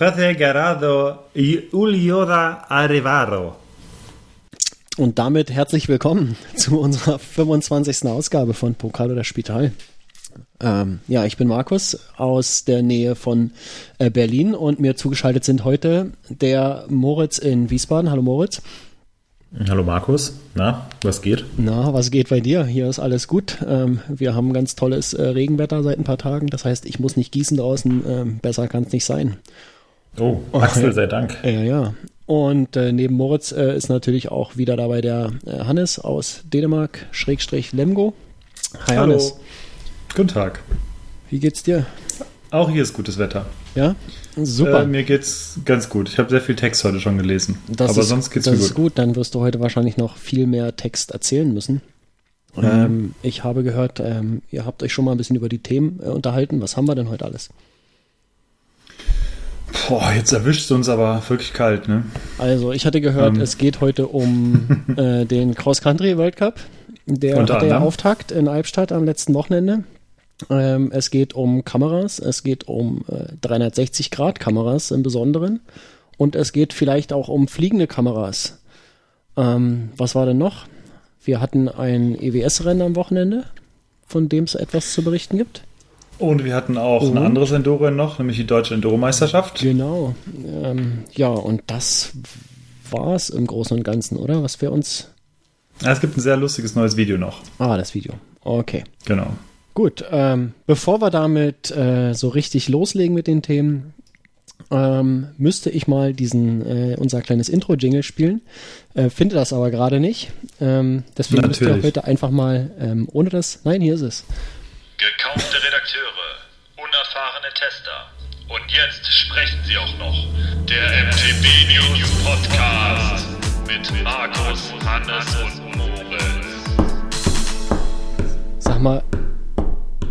José Garado y Ulioda Arevaro. Und damit herzlich willkommen zu unserer 25. Ausgabe von Pokal oder Spital. Ähm, ja, ich bin Markus aus der Nähe von äh, Berlin und mir zugeschaltet sind heute der Moritz in Wiesbaden. Hallo Moritz. Hallo Markus, na, was geht? Na, was geht bei dir? Hier ist alles gut. Ähm, wir haben ganz tolles äh, Regenwetter seit ein paar Tagen. Das heißt, ich muss nicht gießen draußen. Ähm, besser kann es nicht sein. Oh, Axel, sei Dank. Ja, ja. Und äh, neben Moritz äh, ist natürlich auch wieder dabei der äh, Hannes aus Dänemark, Schrägstrich Lemgo. Hi Hallo. Hannes. Guten Tag. Wie geht's dir? Auch hier ist gutes Wetter. Ja? Super. Äh, mir geht's ganz gut. Ich habe sehr viel Text heute schon gelesen. Das aber ist, sonst geht's das mir gut. Das ist gut. Dann wirst du heute wahrscheinlich noch viel mehr Text erzählen müssen. Mhm. Ähm, ich habe gehört, ähm, ihr habt euch schon mal ein bisschen über die Themen äh, unterhalten. Was haben wir denn heute alles? Boah, jetzt erwischt es uns aber wirklich kalt, ne? Also, ich hatte gehört, ähm. es geht heute um äh, den Cross Country World Cup. Der hatte ja Auftakt in Albstadt am letzten Wochenende. Ähm, es geht um Kameras, es geht um äh, 360-Grad-Kameras im Besonderen und es geht vielleicht auch um fliegende Kameras. Ähm, was war denn noch? Wir hatten ein EWS-Rennen am Wochenende, von dem es etwas zu berichten gibt. Und wir hatten auch und? ein anderes Enduro noch, nämlich die Deutsche Enduro-Meisterschaft. Genau. Ähm, ja, und das war es im Großen und Ganzen, oder? Was wir uns. Ja, es gibt ein sehr lustiges neues Video noch. Ah, das Video. Okay. Genau. Gut, ähm, bevor wir damit äh, so richtig loslegen mit den Themen, ähm, müsste ich mal diesen äh, unser kleines Intro-Jingle spielen. Äh, finde das aber gerade nicht. Ähm, deswegen Natürlich. müsst ihr heute einfach mal ähm, ohne das. Nein, hier ist es. Gekaufte Redakteure, unerfahrene Tester. Und jetzt sprechen sie auch noch. Der MTB News Podcast mit Markus, Hannes und Moritz. Sag mal,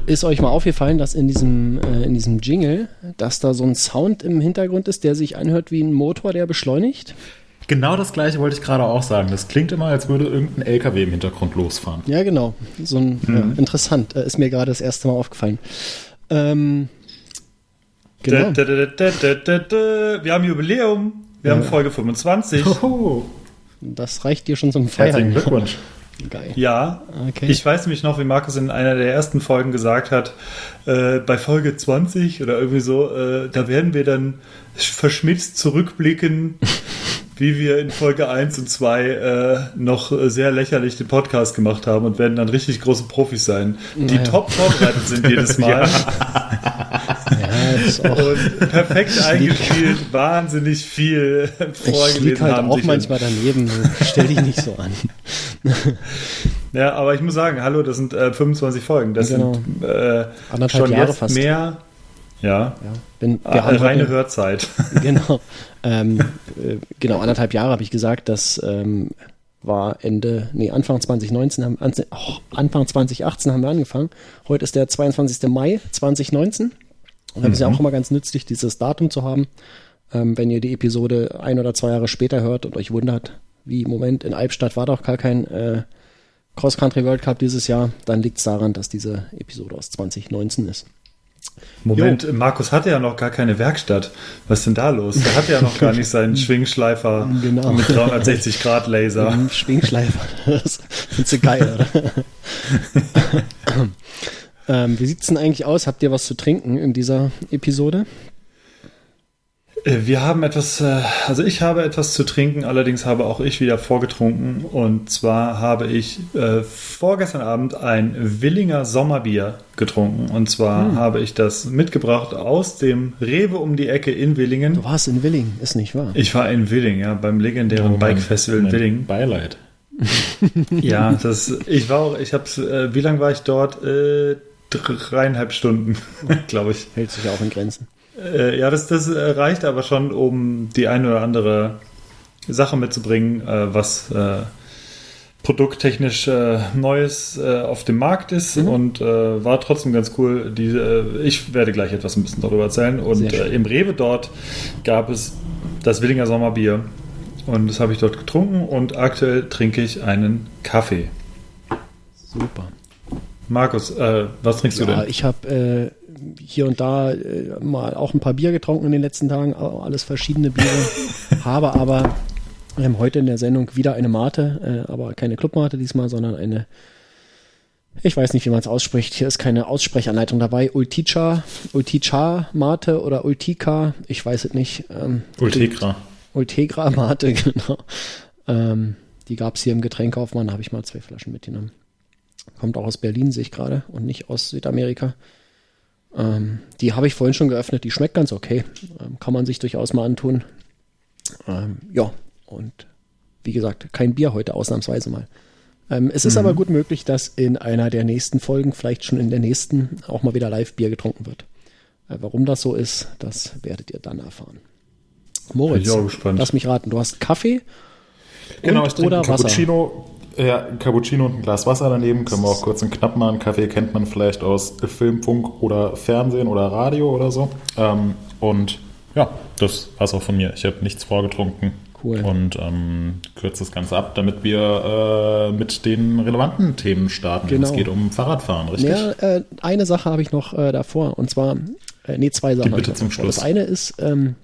ist euch mal aufgefallen, dass in diesem, äh, in diesem Jingle, dass da so ein Sound im Hintergrund ist, der sich anhört wie ein Motor, der beschleunigt? Genau das gleiche wollte ich gerade auch sagen. Das klingt immer, als würde irgendein LKW im Hintergrund losfahren. Ja, genau. So ein, mhm. ja, interessant. Äh, ist mir gerade das erste Mal aufgefallen. Ähm, genau. Da, da, da, Wir haben Jubiläum. Wir ja. haben Folge 25. Oho. Das reicht dir schon zum Feiern. Herzlichen Glückwunsch. Geil. Ja, okay. ich weiß nämlich noch, wie Markus in einer der ersten Folgen gesagt hat, äh, bei Folge 20 oder irgendwie so, äh, da werden wir dann verschmitzt zurückblicken, wie wir in Folge 1 und 2 äh, noch sehr lächerlich den Podcast gemacht haben und werden dann richtig große Profis sein, die naja. top vorbereitet sind jedes Mal. ja, und perfekt eingespielt, wahnsinnig viel vorgelesen ich halt haben. auch manchmal daneben, stell dich nicht so an. ja, aber ich muss sagen, hallo, das sind äh, 25 Folgen. Das genau. sind äh, schon Jahre jetzt fast. mehr ja. ja. Wenn, wir haben reine heute, Hörzeit. Genau. Ähm, äh, genau, anderthalb Jahre habe ich gesagt, das ähm, war Ende, nee, Anfang 2019, haben, oh, Anfang 2018 haben wir angefangen. Heute ist der 22. Mai 2019. Und das ist ja mhm. auch immer ganz nützlich, dieses Datum zu haben. Ähm, wenn ihr die Episode ein oder zwei Jahre später hört und euch wundert, wie im Moment in Albstadt war doch gar kein äh, Cross-Country World Cup dieses Jahr, dann liegt es daran, dass diese Episode aus 2019 ist. Moment, jo. Markus hatte ja noch gar keine Werkstatt. Was ist denn da los? Der hatte ja noch gar nicht seinen Schwingschleifer genau. mit 360 Grad Laser. Schwingschleifer, das findest du geil, oder? ähm, wie sieht es denn eigentlich aus? Habt ihr was zu trinken in dieser Episode? Äh, wir haben etwas, äh, also ich habe etwas zu trinken, allerdings habe auch ich wieder vorgetrunken. Und zwar habe ich äh, vorgestern Abend ein Willinger Sommerbier getrunken. Und zwar hm. habe ich das mitgebracht aus dem Rewe um die Ecke in Willingen. Du warst in Willingen, ist nicht wahr? Ich war in Willingen, ja, beim legendären oh, Bike Festival in Willingen. Beileid. ja, das, ich war auch, ich habe, äh, wie lange war ich dort? Äh, dreieinhalb Stunden, glaube ich. Hält sich auch in Grenzen. Äh, ja, das, das reicht aber schon, um die eine oder andere Sache mitzubringen, äh, was äh, produkttechnisch äh, Neues äh, auf dem Markt ist mhm. und äh, war trotzdem ganz cool. Die, ich werde gleich etwas ein bisschen darüber erzählen. Und im Rewe dort gab es das Willinger Sommerbier und das habe ich dort getrunken und aktuell trinke ich einen Kaffee. Super. Markus, was trinkst ja, du denn? Ich habe hier und da äh, mal auch ein paar Bier getrunken in den letzten Tagen, alles verschiedene Biere. habe aber ähm, heute in der Sendung wieder eine Mate, äh, aber keine Clubmate diesmal, sondern eine, ich weiß nicht, wie man es ausspricht. Hier ist keine Aussprechanleitung dabei. Ulticha, Ulticha Mate oder Ultica, ich weiß es nicht. Ähm, Ultegra. Ultegra Mate, genau. Ähm, die gab es hier im Getränkekaufmann, da habe ich mal zwei Flaschen mitgenommen. Kommt auch aus Berlin, sehe ich gerade, und nicht aus Südamerika. Ähm, die habe ich vorhin schon geöffnet, die schmeckt ganz okay. Ähm, kann man sich durchaus mal antun. Ähm, ja, und wie gesagt, kein Bier heute, ausnahmsweise mal. Ähm, es ist mhm. aber gut möglich, dass in einer der nächsten Folgen, vielleicht schon in der nächsten, auch mal wieder Live-Bier getrunken wird. Äh, warum das so ist, das werdet ihr dann erfahren. Moritz, lass mich raten, du hast Kaffee genau, ich oder Cappuccino. Wasser? Ja, Cappuccino und ein Glas Wasser daneben. Können wir auch kurz und knapp machen. Kaffee kennt man vielleicht aus Film, Funk oder Fernsehen oder Radio oder so. Ähm, und ja, das war's auch von mir. Ich habe nichts vorgetrunken. Cool. Und ähm, kürze das Ganze ab, damit wir äh, mit den relevanten Themen starten. Genau. Es geht um Fahrradfahren, richtig? Ja, äh, eine Sache habe ich noch äh, davor. Und zwar, äh, nee, zwei Sachen. bitte zum Schluss. Das eine ist, ähm,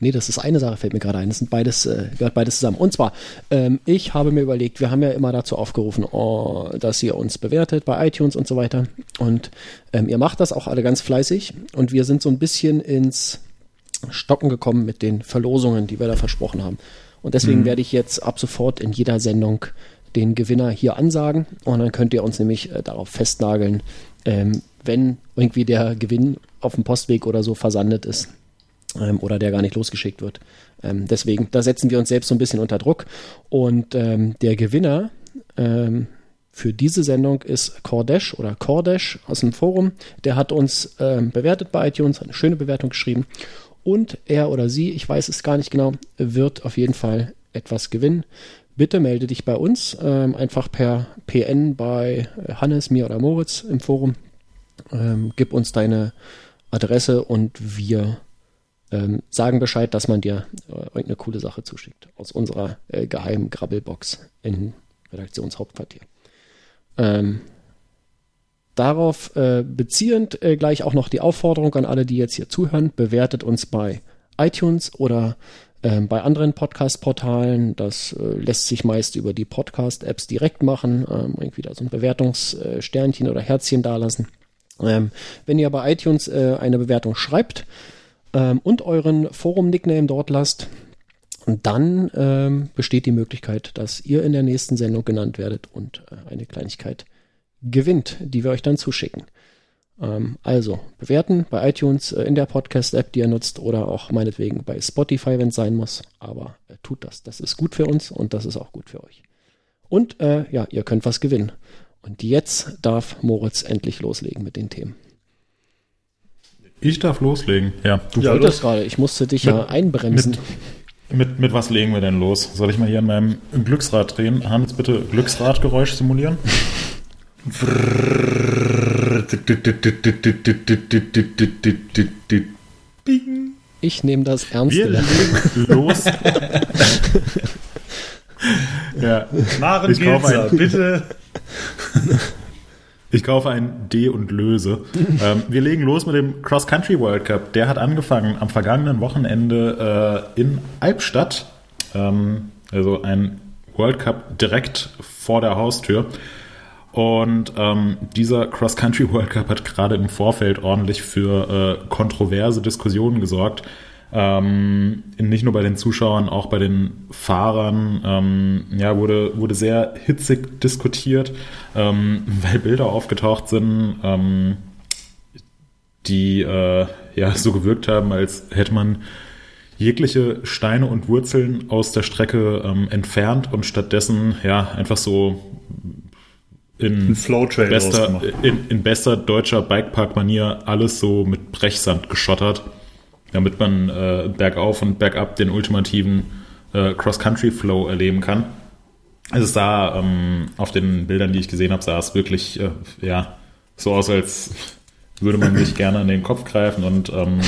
Nee, das ist eine Sache, fällt mir gerade ein. Das sind beides, äh, gehört beides zusammen. Und zwar, ähm, ich habe mir überlegt, wir haben ja immer dazu aufgerufen, oh, dass ihr uns bewertet bei iTunes und so weiter. Und ähm, ihr macht das auch alle ganz fleißig. Und wir sind so ein bisschen ins Stocken gekommen mit den Verlosungen, die wir da versprochen haben. Und deswegen mhm. werde ich jetzt ab sofort in jeder Sendung den Gewinner hier ansagen. Und dann könnt ihr uns nämlich äh, darauf festnageln, ähm, wenn irgendwie der Gewinn auf dem Postweg oder so versandet ist ähm, oder der gar nicht losgeschickt wird. Ähm, deswegen, da setzen wir uns selbst so ein bisschen unter Druck. Und ähm, der Gewinner ähm, für diese Sendung ist Cordash oder Cordash aus dem Forum. Der hat uns ähm, bewertet bei iTunes, eine schöne Bewertung geschrieben. Und er oder sie, ich weiß es gar nicht genau, wird auf jeden Fall etwas gewinnen. Bitte melde dich bei uns, ähm, einfach per PN bei Hannes, mir oder Moritz im Forum. gib uns deine Adresse und wir ähm, sagen Bescheid, dass man dir äh, irgendeine coole Sache zuschickt aus unserer äh, geheimen Grabbelbox in Redaktionshauptquartier. Ähm, darauf äh, beziehend äh, gleich auch noch die Aufforderung an alle, die jetzt hier zuhören, bewertet uns bei iTunes oder ähm, bei anderen Podcast-Portalen. Das äh, lässt sich meist über die Podcast-Apps direkt machen, ähm, irgendwie da so ein Bewertungssternchen oder Herzchen dalassen. Ähm, wenn ihr bei iTunes äh, eine Bewertung schreibt, ähm, und euren Forum-Nickname dort lasst, dann ähm, besteht die Möglichkeit, dass ihr in der nächsten Sendung genannt werdet und äh, eine Kleinigkeit gewinnt, die wir euch dann zuschicken. Ähm, also bewerten bei iTunes äh, in der Podcast-App, die ihr nutzt, oder auch meinetwegen bei Spotify, wenn es sein muss. Aber äh, tut das. Das ist gut für uns und das ist auch gut für euch. Und äh, ja, ihr könnt was gewinnen. Und jetzt darf Moritz endlich loslegen mit den Themen. Ich darf loslegen. Ja, du ja, wolltest gerade. Ich musste dich mit, ja einbremsen. Mit, mit, mit, was legen wir denn los? Soll ich mal hier an meinem Glücksrad drehen? Hans, bitte Glücksradgeräusch simulieren. Ich nehme das ernst. Wir legen los. ja. Maren Gilzer, bitte. Ich kaufe ein D und löse. ähm, wir legen los mit dem Cross Country World Cup. Der hat angefangen am vergangenen Wochenende äh, in Albstadt. Ähm, also ein World Cup direkt vor der Haustür. Und ähm, dieser Cross Country World Cup hat gerade im Vorfeld ordentlich für äh, kontroverse Diskussionen gesorgt. Ähm, nicht nur bei den Zuschauern, auch bei den Fahrern. Ähm, ja, wurde, wurde sehr hitzig diskutiert, ähm, weil Bilder aufgetaucht sind, ähm, die äh, ja so gewirkt haben, als hätte man jegliche Steine und Wurzeln aus der Strecke ähm, entfernt und stattdessen ja einfach so in, bester, in, in bester deutscher Bikepark-Manier alles so mit Brechsand geschottert damit man äh, bergauf und bergab den ultimativen äh, Cross-Country-Flow erleben kann. Also es sah ähm, auf den Bildern, die ich gesehen habe, sah es wirklich äh, ja so aus, als würde man sich gerne an den Kopf greifen und ähm,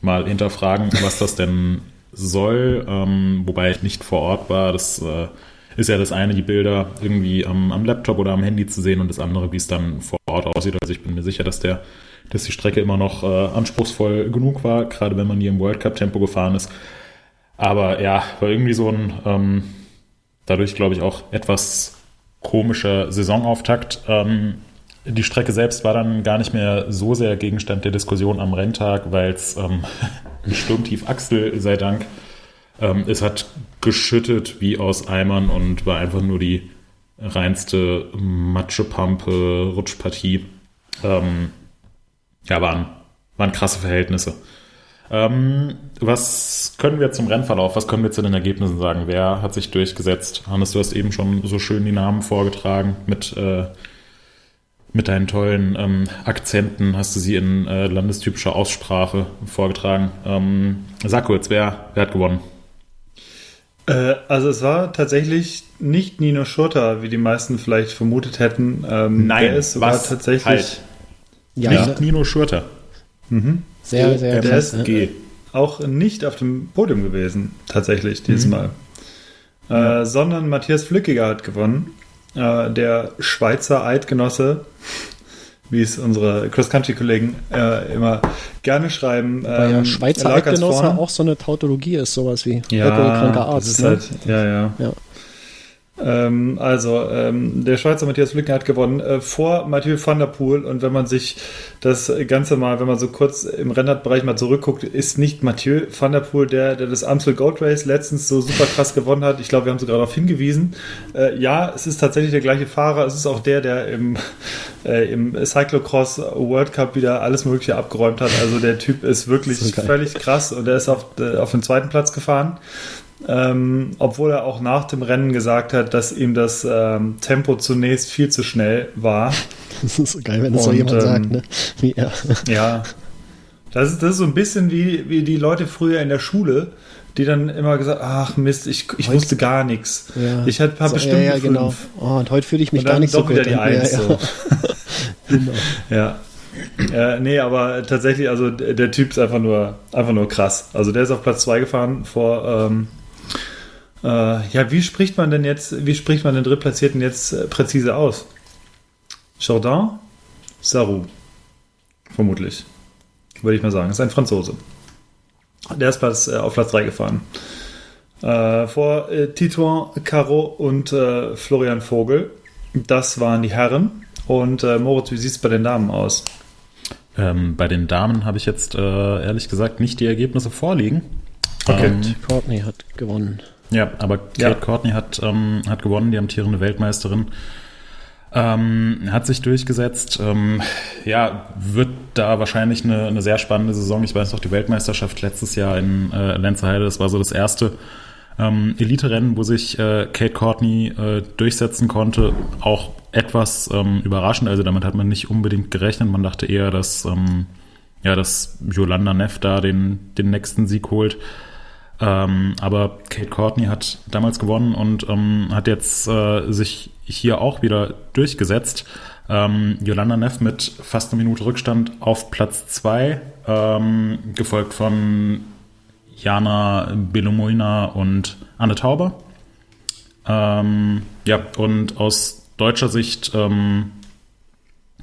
mal hinterfragen, was das denn soll, ähm, wobei ich nicht vor Ort war. Das äh, ist ja das eine, die Bilder irgendwie am, am Laptop oder am Handy zu sehen und das andere, wie es dann vor Ort aussieht. Also ich bin mir sicher, dass der, dass die Strecke immer noch äh, anspruchsvoll genug war, gerade wenn man hier im World Cup Tempo gefahren ist. Aber ja, war irgendwie so ein ähm, dadurch, glaube ich, auch etwas komischer Saisonauftakt. Ähm, die Strecke selbst war dann gar nicht mehr so sehr Gegenstand der Diskussion am Renntag, weil es ähm, Sturmtief Axel sei Dank ähm, es hat geschüttet wie aus Eimern und war einfach nur die reinste Matschepampe, Rutschpartie. Ähm, ja, waren, waren krasse Verhältnisse. Ähm, was können wir zum Rennverlauf, was können wir zu den Ergebnissen sagen? Wer hat sich durchgesetzt? Hannes, du hast eben schon so schön die Namen vorgetragen mit, äh, mit deinen tollen ähm, Akzenten, hast du sie in äh, landestypischer Aussprache vorgetragen. Ähm, sag kurz, wer, wer hat gewonnen? Äh, also es war tatsächlich nicht Nino Schurter, wie die meisten vielleicht vermutet hätten. Ähm, Nein, der ist was tatsächlich halt. Ja, nicht Nino Schurter. Mhm. Sehr, sehr Der ist ja. auch nicht auf dem Podium gewesen, tatsächlich, dieses mhm. Mal. Äh, ja. Sondern Matthias Flückiger hat gewonnen. Äh, der Schweizer Eidgenosse wie es unsere Cross-Country-Kollegen äh, immer gerne schreiben. Weil ja ähm, Schweizer Eidgenosse auch so eine Tautologie ist, sowas wie ja, kranker Arzt. Ne? Halt, ja, ja. ja. Ähm, also, ähm, der Schweizer Matthias Flücken hat gewonnen äh, vor Mathieu van der Poel. Und wenn man sich das Ganze mal, wenn man so kurz im Rennradbereich mal zurückguckt, ist nicht Mathieu van der Poel der, der das Amstel Gold Race letztens so super krass gewonnen hat. Ich glaube, wir haben sogar darauf hingewiesen. Äh, ja, es ist tatsächlich der gleiche Fahrer. Es ist auch der, der im, äh, im Cyclocross World Cup wieder alles Mögliche abgeräumt hat. Also der Typ ist wirklich ist völlig krass und er ist auf, äh, auf den zweiten Platz gefahren ähm, obwohl er auch nach dem Rennen gesagt hat, dass ihm das ähm, Tempo zunächst viel zu schnell war. Das ist so geil, wenn das so jemand ähm, sagt, ne? Wie er. Ja. Das ist, das ist so ein bisschen wie, wie die Leute früher in der Schule, die dann immer gesagt, ach Mist, ich, ich wusste gar nichts. Ja. Ich habe so, bestimmt ja, ja, genau. Oh, und heute fühle ich mich gar nicht so gut. Wieder die Eins, ja, so. genau. Ja. Äh, nee, aber tatsächlich, also der Typ ist einfach nur, einfach nur krass. Also der ist auf Platz 2 gefahren vor, ähm, äh, ja, wie spricht man denn jetzt, wie spricht man den Drittplatzierten jetzt äh, präzise aus? Jourdain? Sarou. Vermutlich. Würde ich mal sagen. Das ist ein Franzose. Der ist Platz, äh, auf Platz 3 gefahren. Äh, vor äh, Titouan Caro und äh, Florian Vogel. Das waren die Herren. Und äh, Moritz, wie sieht es bei den Damen aus? Ähm, bei den Damen habe ich jetzt ehrlich gesagt nicht die Ergebnisse vorliegen. Okay. Ähm, Courtney hat gewonnen. Ja, aber Kate ja. Courtney hat, ähm, hat gewonnen, die amtierende Weltmeisterin. Ähm, hat sich durchgesetzt. Ähm, ja, wird da wahrscheinlich eine, eine sehr spannende Saison. Ich weiß noch, die Weltmeisterschaft letztes Jahr in äh, Lenzerheide, das war so das erste ähm, Elite-Rennen, wo sich äh, Kate Courtney äh, durchsetzen konnte. Auch etwas ähm, überraschend, also damit hat man nicht unbedingt gerechnet. Man dachte eher, dass, ähm, ja, dass Yolanda Neff da den, den nächsten Sieg holt. Ähm, aber Kate Courtney hat damals gewonnen und ähm, hat jetzt äh, sich hier auch wieder durchgesetzt. Ähm, Yolanda Neff mit fast einer Minute Rückstand auf Platz 2, ähm, gefolgt von Jana Belomoina und Anne Tauber. Ähm, ja, und aus deutscher Sicht ähm,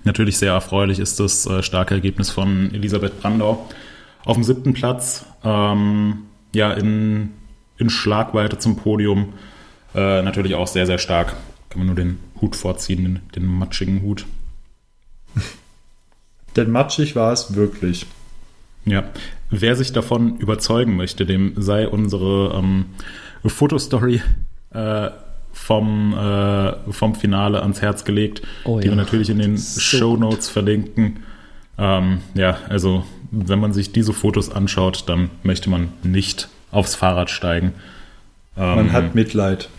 natürlich sehr erfreulich ist das äh, starke Ergebnis von Elisabeth Brandau auf dem siebten Platz. Ähm, ja, in, in Schlagweite zum Podium. Äh, natürlich auch sehr, sehr stark. Kann man nur den Hut vorziehen, den, den matschigen Hut. Denn matschig war es wirklich. Ja, wer sich davon überzeugen möchte, dem sei unsere ähm, Fotostory äh, vom, äh, vom Finale ans Herz gelegt, oh, die ja. wir natürlich in den so Show Notes verlinken. Ähm, ja, also wenn man sich diese Fotos anschaut, dann möchte man nicht aufs Fahrrad steigen. Ähm, man hat Mitleid.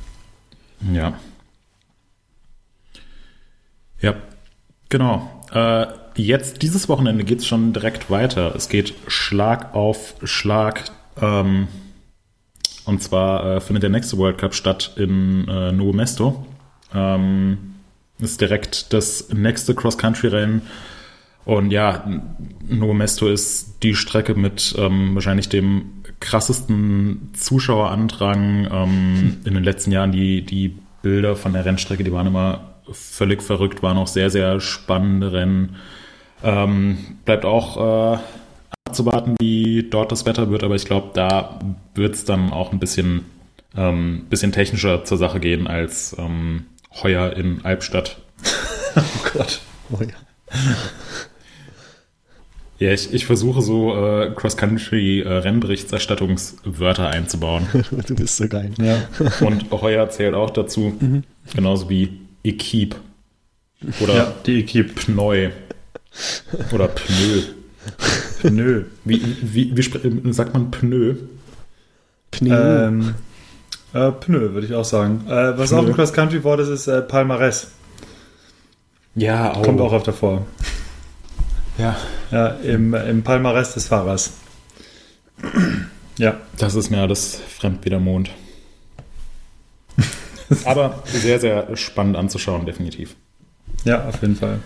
Ja. Ja, genau. Äh, jetzt, dieses Wochenende geht es schon direkt weiter. Es geht Schlag auf Schlag. Ähm, und zwar äh, findet der nächste World Cup statt in äh, Nuevo Mesto. Ähm, ist direkt das nächste Cross-Country-Rennen und ja, Nuevo Mesto ist die Strecke mit ähm, wahrscheinlich dem krassesten Zuschauerandrang ähm, in den letzten Jahren. Die, die Bilder von der Rennstrecke, die waren immer völlig verrückt, waren auch sehr, sehr spannende Rennen. Ähm, bleibt auch äh, abzuwarten, wie dort das Wetter wird, aber ich glaube, da wird es dann auch ein bisschen, ähm, bisschen technischer zur Sache gehen als ähm, heuer in Albstadt. oh Gott. Oh ja. Ja, ich, ich versuche so äh, Cross-Country-Rennberichterstattungswörter äh, einzubauen. du bist so geil. Ja. Und heuer zählt auch dazu, mhm. genauso wie Equipe. Oder ja, die Equipe. Pneu. Oder Pneu. Pneu. Wie, wie, wie, sagt man Pneu? Pneu. Ähm, äh, Pneu, würde ich auch sagen. Äh, was Pneu. auch ein Cross-Country-Wort ist, ist äh, Palmares. Ja, auch. Kommt auch öfter vor. Ja. Ja, im, im Palmares des Fahrers. ja. Das ist mir alles fremd wie der Mond. Aber sehr, sehr spannend anzuschauen, definitiv. Ja, auf jeden Fall.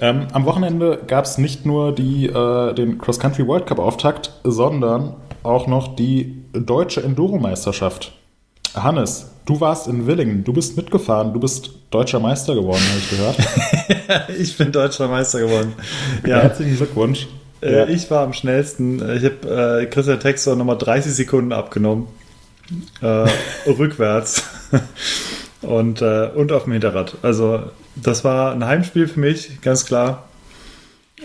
Ähm, am Wochenende gab es nicht nur die, äh, den Cross-Country World Cup Auftakt, sondern auch noch die deutsche Enduro-Meisterschaft. Hannes, du warst in Willingen, du bist mitgefahren, du bist deutscher Meister geworden, habe ich gehört. ich bin deutscher Meister geworden. Ja. Herzlichen Glückwunsch. Äh, ja. Ich war am schnellsten. Ich habe äh, Christian Textor nochmal 30 Sekunden abgenommen. Äh, rückwärts. und, äh, und auf dem Hinterrad. Also das war ein Heimspiel für mich, ganz klar.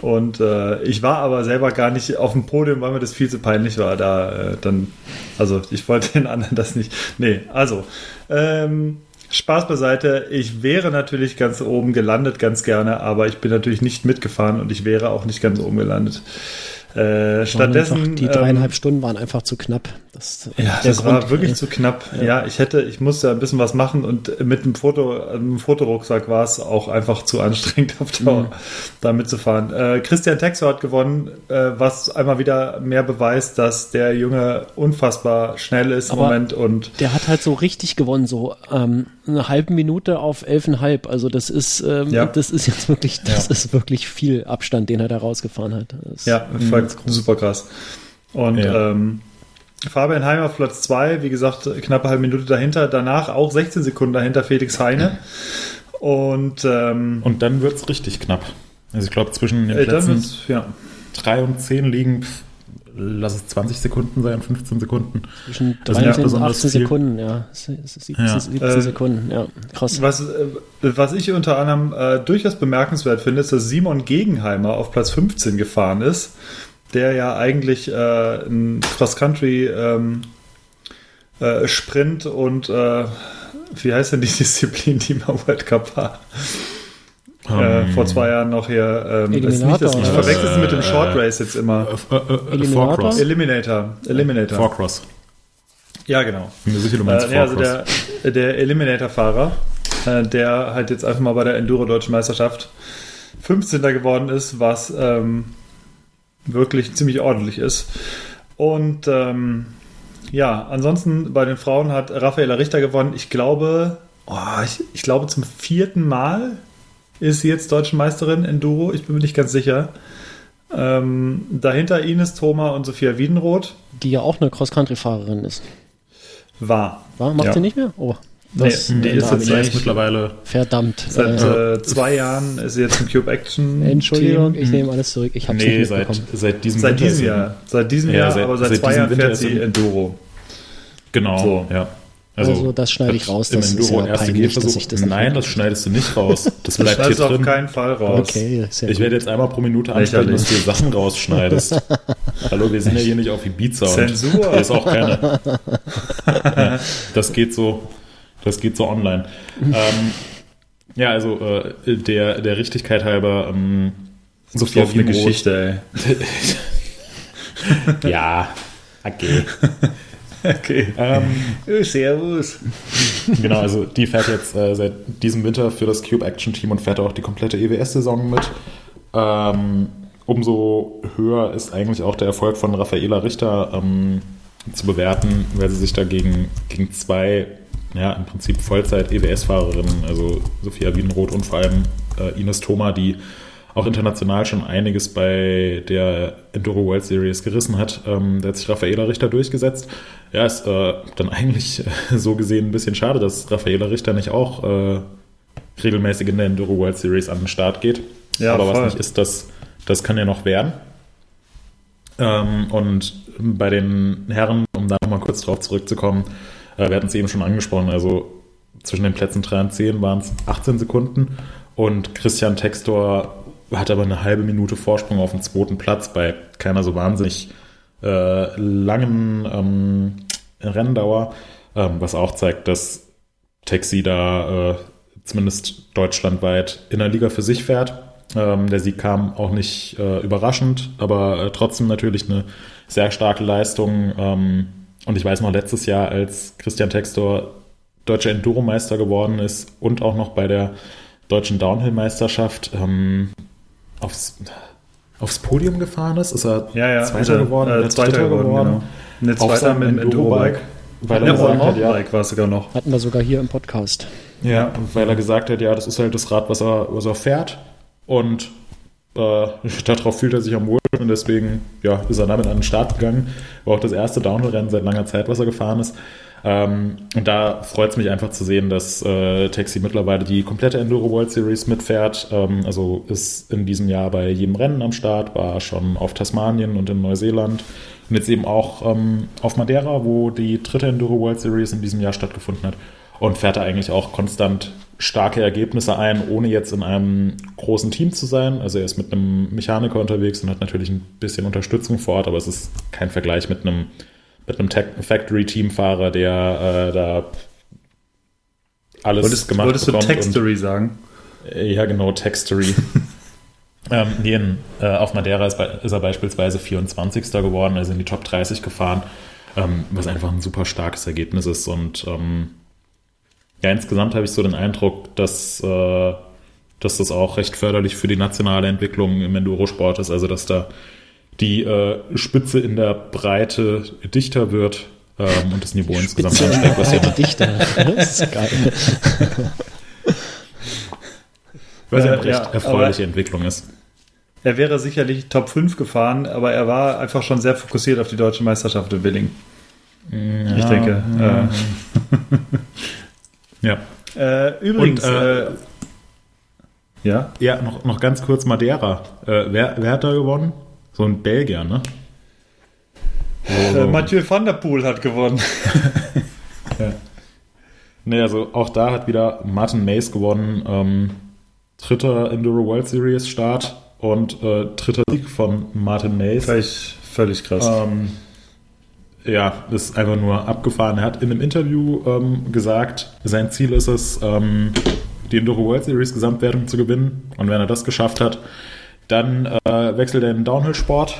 Und äh, ich war aber selber gar nicht auf dem Podium, weil mir das viel zu peinlich war. Da äh, dann, also ich wollte den anderen das nicht. Nee, also ähm, Spaß beiseite. Ich wäre natürlich ganz oben gelandet, ganz gerne, aber ich bin natürlich nicht mitgefahren und ich wäre auch nicht ganz oben gelandet. Äh, stattdessen. die dreieinhalb ähm, Stunden waren einfach zu knapp. Das, ja, das Grund, war wirklich äh, zu knapp. Ja. ja. ich hätte, ich musste ein bisschen was machen und mit dem Foto, einem Fotorucksack war es auch einfach zu anstrengend auf Dauer, mhm. da mitzufahren. Äh, Christian Texor hat gewonnen, äh, was einmal wieder mehr beweist, dass der Junge unfassbar schnell ist Aber im Moment und. Der hat halt so richtig gewonnen, so ähm, eine halbe Minute auf elfeinhalb. Also das ist, ähm, ja. das ist jetzt wirklich, das ja. ist wirklich viel Abstand, den er da rausgefahren hat. Das ja, voll super krass. Und ja. ähm, Fabian Heim auf Platz 2, wie gesagt, knappe halbe Minute dahinter. Danach auch 16 Sekunden dahinter Felix Heine. Und, ähm, und dann wird es richtig knapp. Also ich glaube, zwischen den äh, Plätzen ja. 3 und 10 liegen, lass es 20 Sekunden sein, 15 Sekunden. Zwischen 13 und 18 Sekunden, ja. 17, ja. 17 äh, Sekunden, ja. Krass. Was, äh, was ich unter anderem äh, durchaus bemerkenswert finde, ist, dass Simon Gegenheimer auf Platz 15 gefahren ist der ja eigentlich äh, ein Cross-Country ähm, äh, Sprint und äh, wie heißt denn die Disziplin, die mal World Cup war? Um, äh, vor zwei Jahren noch hier. Ähm, nicht, ich verwechsel es mit dem Short Race jetzt immer. Äh, äh, Eliminator? Eliminator. Eliminator. Four-Cross. Ja, genau. Sicher, du meinst äh, ja, also der, der Eliminator-Fahrer, äh, der halt jetzt einfach mal bei der Enduro-Deutschen Meisterschaft 15. geworden ist, was ähm, wirklich ziemlich ordentlich ist. Und ähm, ja, ansonsten bei den Frauen hat Raffaella Richter gewonnen. Ich glaube, oh, ich, ich, glaube zum vierten Mal ist sie jetzt deutsche Meisterin in Duro. Ich bin mir nicht ganz sicher. Ähm, dahinter Ines Thoma und Sophia Wiedenroth. Die ja auch eine Cross-Country-Fahrerin ist. War. War? Macht ja. sie nicht mehr? Oh. Das, nee, die ist jetzt echt mittlerweile. Verdammt. Seit äh, äh, zwei Jahren ist sie jetzt im Cube Action. Entschuldigung, Team. ich nehme alles zurück. Ich habe nee, nicht seit, seit diesem Seit diesem Jahr. Seit diesem ja, Jahr, seit, aber seit, seit zwei Jahren fährt sie Enduro. Genau. So. Ja. Also, also, das schneide ich raus. Das ist ja peinlich, dass ich das Nein, das schneidest du nicht raus. Das bleibt hier drin. auf keinen Fall raus. Okay, ich werde jetzt einmal pro Minute ansprechen, dass du Sachen rausschneidest. Hallo, wir sind ja hier nicht auf Ibiza. Zensur. Und hier ist auch keine. das geht so. Das geht so online. ähm, ja, also äh, der, der Richtigkeit halber ähm, Sophia eine Geschichte, ey. ja, okay. Okay. Ähm, oh, servus. Genau, also die fährt jetzt äh, seit diesem Winter für das Cube Action Team und fährt auch die komplette EWS-Saison mit. Ähm, umso höher ist eigentlich auch der Erfolg von Raffaela Richter ähm, zu bewerten, weil sie sich da gegen, gegen zwei ja, im Prinzip Vollzeit-EWS-Fahrerinnen, also Sophia Wiedenroth und vor allem äh, Ines Thoma, die auch international schon einiges bei der Enduro World Series gerissen hat. Ähm, da hat sich Raffaela Richter durchgesetzt. Ja, ist äh, dann eigentlich äh, so gesehen ein bisschen schade, dass Raffaela Richter nicht auch äh, regelmäßig in der Enduro World Series an den Start geht. Ja, Aber voll. was nicht ist, das, das kann ja noch werden. Ähm, und bei den Herren, um da nochmal kurz drauf zurückzukommen, wir hatten es eben schon angesprochen, also zwischen den Plätzen 3 und 10 waren es 18 Sekunden und Christian Textor hat aber eine halbe Minute Vorsprung auf dem zweiten Platz bei keiner so wahnsinnig äh, langen ähm, Renndauer, ähm, was auch zeigt, dass Taxi da äh, zumindest deutschlandweit in der Liga für sich fährt. Ähm, der Sieg kam auch nicht äh, überraschend, aber äh, trotzdem natürlich eine sehr starke Leistung. Und ich weiß noch, letztes Jahr, als Christian Textor deutscher Enduro-Meister geworden ist und auch noch bei der deutschen Downhill-Meisterschaft ähm, aufs, aufs Podium gefahren ist, ist er Ja, ja. Zweiter ist er, geworden, äh, Zweiter Dritter geworden. Genau. Eine Auf Zweiter seinem mit dem Enduro-Bike. weil er Ja, gesagt hat, ja, war es sogar noch. Hatten wir sogar hier im Podcast. Ja, weil er gesagt hat, ja, das ist halt das Rad, was er, was er fährt. Und äh, darauf fühlt er sich am wohlsten und deswegen ja, ist er damit an den Start gegangen. War auch das erste Downhill-Rennen seit langer Zeit, was er gefahren ist. Ähm, und da freut es mich einfach zu sehen, dass äh, Taxi mittlerweile die komplette Enduro World Series mitfährt. Ähm, also ist in diesem Jahr bei jedem Rennen am Start, war schon auf Tasmanien und in Neuseeland und jetzt eben auch ähm, auf Madeira, wo die dritte Enduro World Series in diesem Jahr stattgefunden hat. Und fährt da eigentlich auch konstant starke Ergebnisse ein, ohne jetzt in einem großen Team zu sein. Also er ist mit einem Mechaniker unterwegs und hat natürlich ein bisschen Unterstützung vor Ort, aber es ist kein Vergleich mit einem mit einem Factory-Teamfahrer, der äh, da alles Wolltest, gemacht wolltest du. Textory sagen? Äh, ja, genau, Textory. ähm, nee, in, äh, auf Madeira ist, ist er beispielsweise 24. geworden, also in die Top 30 gefahren, ähm, was einfach ein super starkes Ergebnis ist. Und ähm, ja, insgesamt habe ich so den Eindruck, dass, äh, dass das auch recht förderlich für die nationale Entwicklung im Enduro-Sport ist. Also, dass da die äh, Spitze in der Breite dichter wird ähm, und das Niveau insgesamt Spitze in der ansteigt, was ja, dichter. Das ist geil. was ja eine Äh, recht ja, erfreuliche Entwicklung ist. Er wäre sicherlich Top 5 gefahren, aber er war einfach schon sehr fokussiert auf die deutsche Meisterschaft in Willing. ich denke. Ja. Äh, übrigens, Und, äh, äh, ja, Ja, noch, noch ganz kurz Madeira. Äh, wer, wer hat da gewonnen? So ein Belgier, ne? äh, Mathieu van der Poel hat gewonnen. Ne, also auch da hat wieder Martin Mays gewonnen. Ähm, dritter Enduro World Series Start und äh, dritter Sieg von Martin Mays. Völlig, völlig krass. Ähm, ja, das ist einfach nur abgefahren. Er hat in einem Interview ähm, gesagt, sein Ziel ist es, ähm, die Enduro World Series Gesamtwertung zu gewinnen. Und wenn er das geschafft hat, dann äh, wechselt er in den Downhill-Sport,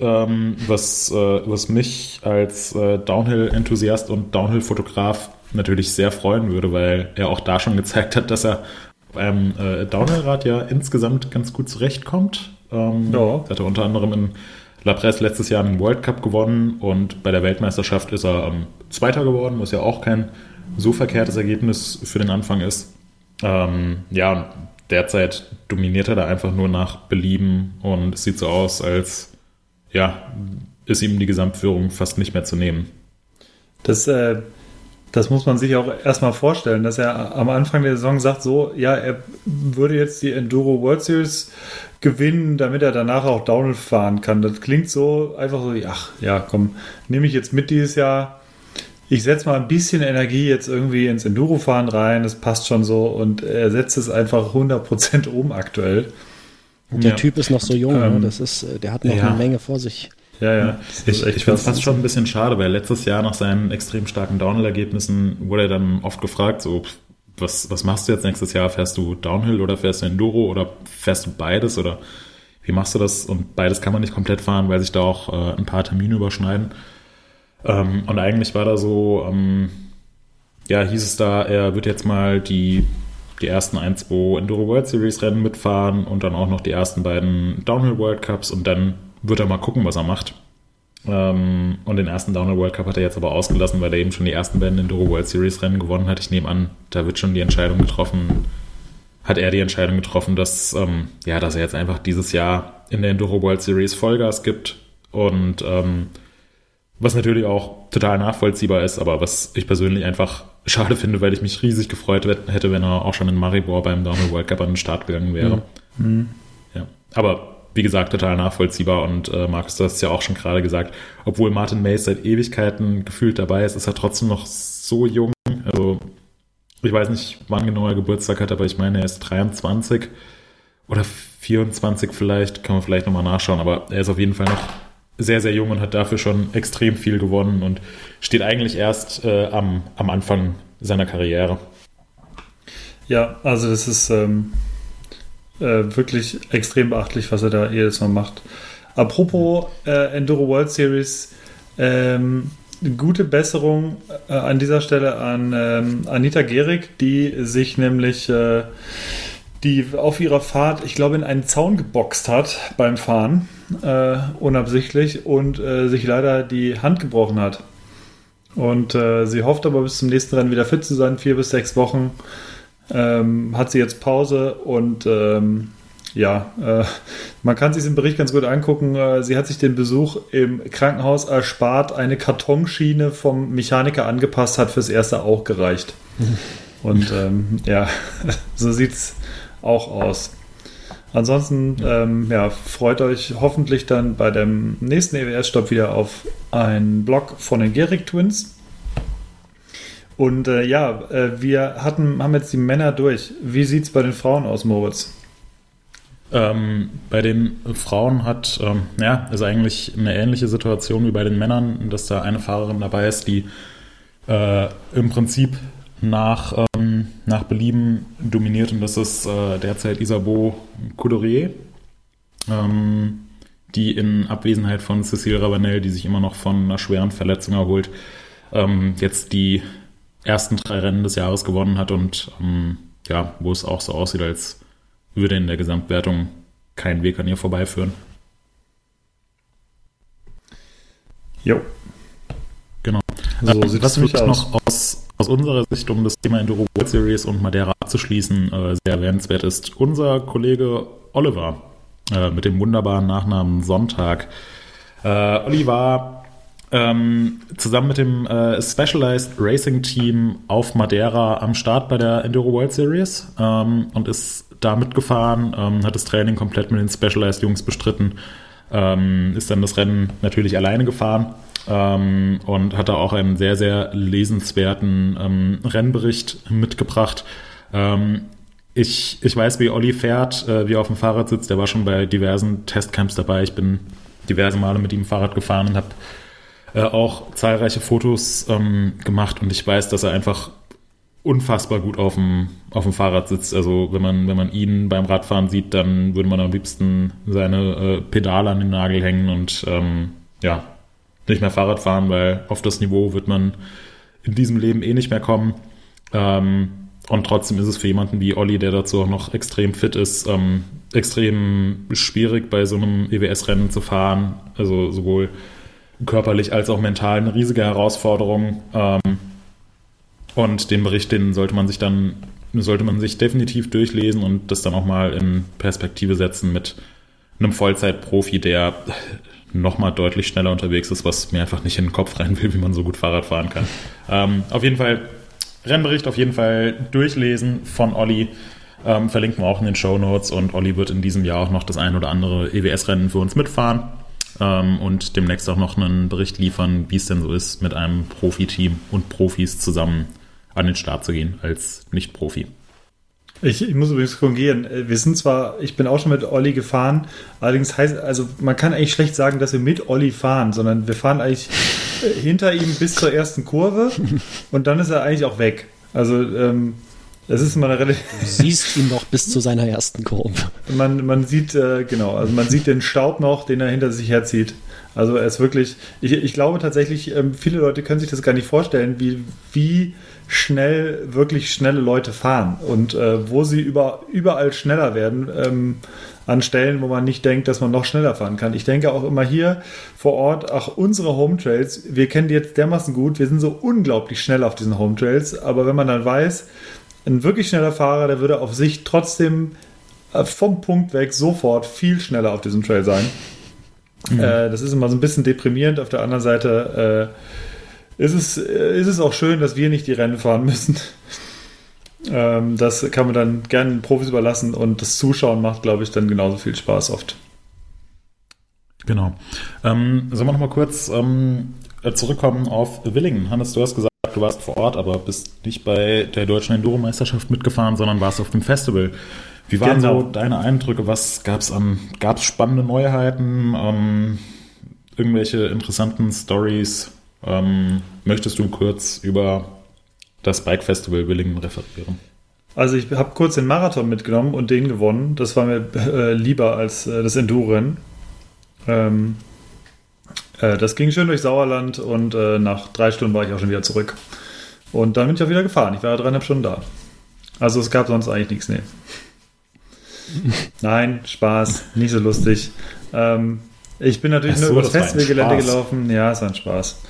ähm, was, äh, was mich als äh, Downhill-Enthusiast und Downhill-Fotograf natürlich sehr freuen würde, weil er auch da schon gezeigt hat, dass er beim äh, Downhill-Rad ja insgesamt ganz gut zurechtkommt. Ähm, Ja. Hat er unter anderem in La Presse letztes Jahr einen World Cup gewonnen und bei der Weltmeisterschaft ist er ähm, Zweiter geworden, was ja auch kein so verkehrtes Ergebnis für den Anfang ist. Ähm, ja, derzeit dominiert er da einfach nur nach Belieben und es sieht so aus, als ja, ist ihm die Gesamtführung fast nicht mehr zu nehmen. Das, äh, das muss man sich auch erstmal vorstellen, dass er am Anfang der Saison sagt, so, ja, er würde jetzt die Enduro World Series gewinnen, damit er danach auch Downhill fahren kann. Das klingt so einfach so, ach ja, komm, nehme ich jetzt mit dieses Jahr. Ich setze mal ein bisschen Energie jetzt irgendwie ins Enduro-Fahren rein, das passt schon so und er setzt es einfach 100% um aktuell. Und der Ja. Typ ist noch so jung, Ähm, ne? das ist, äh, der hat noch ja. eine Menge vor sich. Ja, ja. Ich, ich finde es fast schon ein bisschen schade, weil letztes Jahr nach seinen extrem starken Downhill-Ergebnissen wurde er dann oft gefragt, so, was, was machst du jetzt nächstes Jahr? Fährst du Downhill oder fährst du Enduro oder fährst du beides oder wie machst du das? Und beides kann man nicht komplett fahren, weil sich da auch äh, ein paar Termine überschneiden. Ähm, und eigentlich war da so, ähm, ja, hieß es da, er wird jetzt mal die, die ersten ein, zwei Enduro World Series Rennen mitfahren und dann auch noch die ersten beiden Downhill World Cups und dann wird er mal gucken, was er macht. Ähm, und den ersten Downhill World Cup hat er jetzt aber ausgelassen, weil er eben schon die ersten beiden Enduro World Series Rennen gewonnen hat. Ich nehme an, da wird schon die Entscheidung getroffen, hat er die Entscheidung getroffen, dass, ähm, ja, dass er jetzt einfach dieses Jahr in der Enduro World Series Vollgas gibt und ähm, was natürlich auch total nachvollziehbar ist, aber was ich persönlich einfach schade finde, weil ich mich riesig gefreut hätte, wenn er auch schon in Maribor beim Downhill World Cup an den Start gegangen wäre. Mhm. Ja. Aber wie gesagt, total nachvollziehbar und äh, Markus, du hast es ja auch schon gerade gesagt, obwohl Martin Mays seit Ewigkeiten gefühlt dabei ist, ist er trotzdem noch so jung. Also ich weiß nicht, wann genau er Geburtstag hat, aber ich meine, er ist 23 oder 24 vielleicht, kann man vielleicht nochmal nachschauen, aber er ist auf jeden Fall noch sehr, sehr jung und hat dafür schon extrem viel gewonnen und steht eigentlich erst äh, am, am Anfang seiner Karriere. Ja, also das ist ähm, äh, wirklich extrem beachtlich, was er da jedes Mal macht. Apropos äh, Enduro World Series, ähm, gute Besserung äh, an dieser Stelle an ähm, Anita Gehrig, die sich nämlich äh, die auf ihrer Fahrt, ich glaube, in einen Zaun geboxt hat beim Fahren, äh, unabsichtlich, und äh, sich leider die Hand gebrochen hat. Und sie hofft aber bis zum nächsten Rennen wieder fit zu sein, vier bis sechs Wochen. Ähm, hat sie jetzt Pause und ähm, ja, äh, man kann sich den Bericht ganz gut angucken. Äh, sie hat sich den Besuch im Krankenhaus erspart. Eine Kartonschiene vom Mechaniker angepasst hat fürs erste auch gereicht. Und ähm, ja, so sieht es auch aus. Ansonsten, ähm, ja, freut euch hoffentlich dann bei dem nächsten EWS-Stopp wieder auf einen Blog von den Gerig Twins. Und äh, ja, äh, wir hatten, haben jetzt die Männer durch. Wie sieht es bei den Frauen aus, Moritz? Ähm, bei den Frauen hat, ähm, ja, ist eigentlich eine ähnliche Situation wie bei den Männern, dass da eine Fahrerin dabei ist, die äh, im Prinzip nach, ähm, nach Belieben dominiert und das ist äh, derzeit Isabeau Coudurier, ähm, die in Abwesenheit von Cécile Ravanel, die sich immer noch von einer schweren Verletzung erholt, ähm, jetzt die ersten drei Rennen des Jahres gewonnen hat und ähm, ja, wo es auch so aussieht, als würde in der Gesamtwertung kein Weg an ihr vorbeiführen. Jo. Genau. So äh, was mich noch aus, aus unserer Sicht, um das Thema Enduro World Series und Madeira abzuschließen, äh, sehr erwähnenswert ist, unser Kollege Oliver äh, mit dem wunderbaren Nachnamen Sonntag. Äh, Olli war ähm, zusammen mit dem äh, Specialized Racing Team auf Madeira am Start bei der Enduro World Series ähm, und ist da mitgefahren, ähm, hat das Training komplett mit den Specialized Jungs bestritten, ähm, ist dann das Rennen natürlich alleine gefahren ähm, und hat da auch einen sehr, sehr lesenswerten ähm, Rennbericht mitgebracht. Ähm, ich, ich weiß, wie Olli fährt, äh, wie er auf dem Fahrrad sitzt. Der war schon bei diversen Testcamps dabei. Ich bin diverse Male mit ihm Fahrrad gefahren und habe äh, auch zahlreiche Fotos ähm, gemacht und ich weiß, dass er einfach unfassbar gut auf dem, auf dem Fahrrad sitzt. Also wenn man, wenn man ihn beim Radfahren sieht, dann würde man am liebsten seine äh, Pedale an den Nagel hängen und ähm, ja, nicht mehr Fahrrad fahren, weil auf das Niveau wird man in diesem Leben eh nicht mehr kommen. Ähm, und trotzdem ist es für jemanden wie Olli, der dazu auch noch extrem fit ist, ähm, extrem schwierig bei so einem EWS-Rennen zu fahren. Also sowohl körperlich als auch mental eine riesige Herausforderung. Ähm, und den Bericht, den sollte man sich dann, sollte man sich definitiv durchlesen und das dann auch mal in Perspektive setzen mit einem Vollzeitprofi, der nochmal deutlich schneller unterwegs ist, was mir einfach nicht in den Kopf rein will, wie man so gut Fahrrad fahren kann. Ähm, auf jeden Fall Rennbericht auf jeden Fall durchlesen von Olli. Ähm, verlinken wir auch in den Show Notes und Olli wird in diesem Jahr auch noch das ein oder andere EWS-Rennen für uns mitfahren ähm, und demnächst auch noch einen Bericht liefern, wie es denn so ist, mit einem Profiteam und Profis zusammen an den Start zu gehen als Nicht-Profi. Ich, ich, muss übrigens korrigieren. Wir sind zwar, ich bin auch schon mit Olli gefahren, allerdings heißt, also man kann eigentlich schlecht sagen, dass wir mit Olli fahren, sondern wir fahren eigentlich äh, hinter ihm bis zur ersten Kurve und dann ist er eigentlich auch weg. Also ähm, das ist immer eine relativ. Du siehst ihn noch bis zu seiner ersten Kurve. Man, man sieht, äh, genau, also man sieht den Staub noch, den er hinter sich herzieht. Also er ist wirklich, ich, ich glaube tatsächlich, ähm, viele Leute können sich das gar nicht vorstellen, wie, wie schnell wirklich schnelle Leute fahren und äh, wo sie über, überall schneller werden ähm, an Stellen, wo man nicht denkt, dass man noch schneller fahren kann. Ich denke auch immer hier vor Ort, ach, unsere Home Trails, wir kennen die jetzt dermaßen gut, wir sind so unglaublich schnell auf diesen Home Trails, aber wenn man dann weiß, ein wirklich schneller Fahrer, der würde auf sich trotzdem äh, vom Punkt weg sofort viel schneller auf diesem Trail sein. Mhm. Äh, das ist immer so ein bisschen deprimierend. Auf der anderen Seite äh, ist es, ist es auch schön, dass wir nicht die Rennen fahren müssen. Ähm, das kann man dann gerne den Profis überlassen und das Zuschauen macht, glaube ich, dann genauso viel Spaß oft. Genau. Ähm, sollen wir noch mal kurz ähm, zurückkommen auf Willingen? Hannes, du hast gesagt, du warst vor Ort, aber bist nicht bei der deutschen Enduro-Meisterschaft mitgefahren, sondern warst auf dem Festival. Wie waren genau. so deine Eindrücke? Was gab es an, gab es spannende Neuheiten, ähm, irgendwelche interessanten Stories? Ähm, möchtest du kurz über das Bike Festival Willingen referieren? Also ich habe kurz den Marathon mitgenommen und den gewonnen. Das war mir äh, lieber als äh, das Enduro-Rennen. Ähm, äh, das ging schön durch Sauerland und äh, nach drei Stunden war ich auch schon wieder zurück. Und dann bin ich auch wieder gefahren. Ich war dreieinhalb Stunden da. Also es gab sonst eigentlich nichts, nee. Nein, Spaß, nicht so lustig. Ähm, ich bin natürlich so, nur über das Festivalgelände gelaufen. Ja, es war ein Spaß.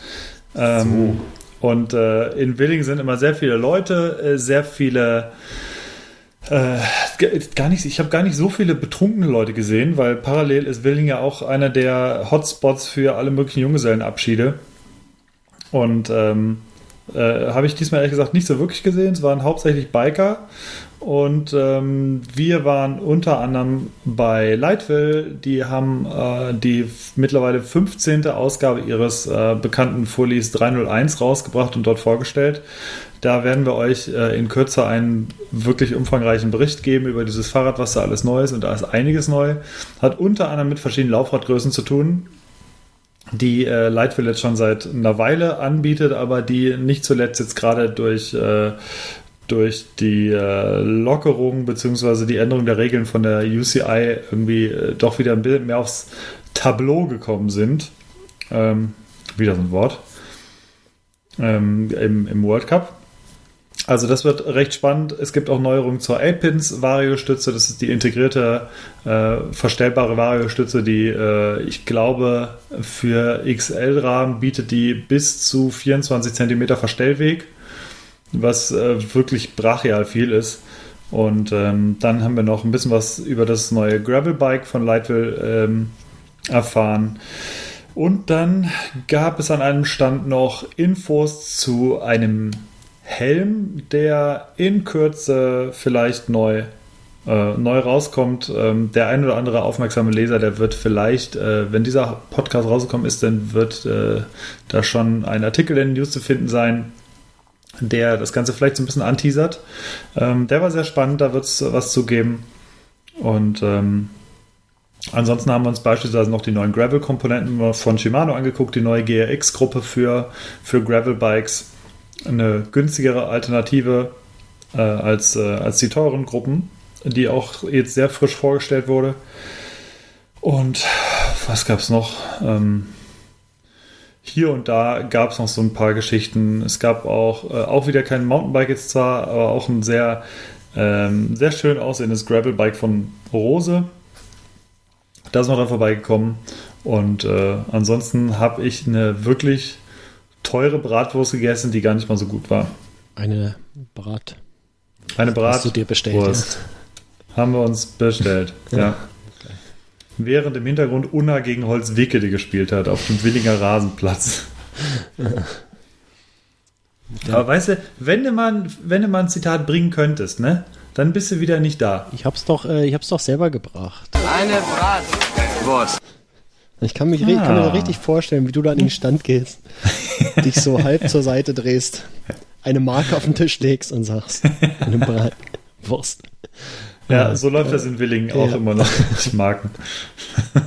Ähm, so. Und äh, in Willing sind immer sehr viele Leute, äh, sehr viele äh, gar nicht, ich habe gar nicht so viele betrunkene Leute gesehen, weil parallel ist Willing ja auch einer der Hotspots für alle möglichen Junggesellenabschiede. Und ähm, äh, habe ich diesmal ehrlich gesagt nicht so wirklich gesehen. Es waren hauptsächlich Biker. Und ähm, wir waren unter anderem bei Lightville. Die haben äh, die mittlerweile 15. Ausgabe ihres äh, bekannten Fullies 301 rausgebracht und dort vorgestellt. Da werden wir euch äh, in Kürze einen wirklich umfangreichen Bericht geben über dieses Fahrrad, was da alles neu ist. Und da ist einiges neu. Hat unter anderem mit verschiedenen Laufradgrößen zu tun, die äh, Light Village schon seit einer Weile anbietet, aber die nicht zuletzt jetzt gerade durch, äh, durch die äh, Lockerung bzw. die Änderung der Regeln von der UCI irgendwie äh, doch wieder ein bisschen mehr aufs Tableau gekommen sind. Ähm, wieder so ein Wort. Ähm, im, im World Cup. Also das wird recht spannend. Es gibt auch Neuerungen zur 8-Pins Variostütze. Das ist die integrierte äh, verstellbare Variostütze, die äh, ich glaube für XL-Rahmen bietet die bis zu 24 cm Verstellweg, was äh, wirklich brachial viel ist. Und ähm, dann haben wir noch ein bisschen was über das neue Gravel-Bike von Lightville ähm, erfahren. Und dann gab es an einem Stand noch Infos zu einem Helm, der in Kürze vielleicht neu, äh, neu rauskommt. Ähm, der ein oder andere aufmerksame Leser, der wird vielleicht, äh, wenn dieser Podcast rausgekommen ist, dann wird äh, da schon ein Artikel in den News zu finden sein, der das Ganze vielleicht so ein bisschen anteasert. Ähm, der war sehr spannend, da wird es was zu geben. Und ähm, Ansonsten haben wir uns beispielsweise noch die neuen Gravel-Komponenten von Shimano angeguckt, die neue GRX-Gruppe für, für Gravel-Bikes eine günstigere Alternative äh, als, äh, als die teuren Gruppen, die auch jetzt sehr frisch vorgestellt wurde. Und was gab es noch? Ähm, hier und da gab es noch so ein paar Geschichten. Es gab auch, äh, auch wieder kein Mountainbike jetzt zwar, aber auch ein sehr, ähm, sehr schön aussehendes Gravelbike von Rose. Da ist noch dran vorbeigekommen. Und äh, ansonsten habe ich eine wirklich teure Bratwurst gegessen, die gar nicht mal so gut war. Eine Brat. Eine Brat. Hast du dir bestellt? Wurst. Haben wir uns bestellt, ja. ja. Okay. Während im Hintergrund Unna gegen Holz Wickede gespielt hat, auf dem Willinger Rasenplatz. Ja. Aber weißt du, wenn du, mal, wenn du mal ein Zitat bringen könntest, ne, dann bist du wieder nicht da. Ich hab's doch, äh, ich hab's doch selber gebracht. Eine Bratwurst. Ich kann, mich, ah. kann mir richtig vorstellen, wie du da an den Stand gehst, dich so halb zur Seite drehst, eine Marke auf den Tisch legst und sagst, eine Bratwurst. Ja, so läuft das in Willingen ja. auch immer noch mit Marken.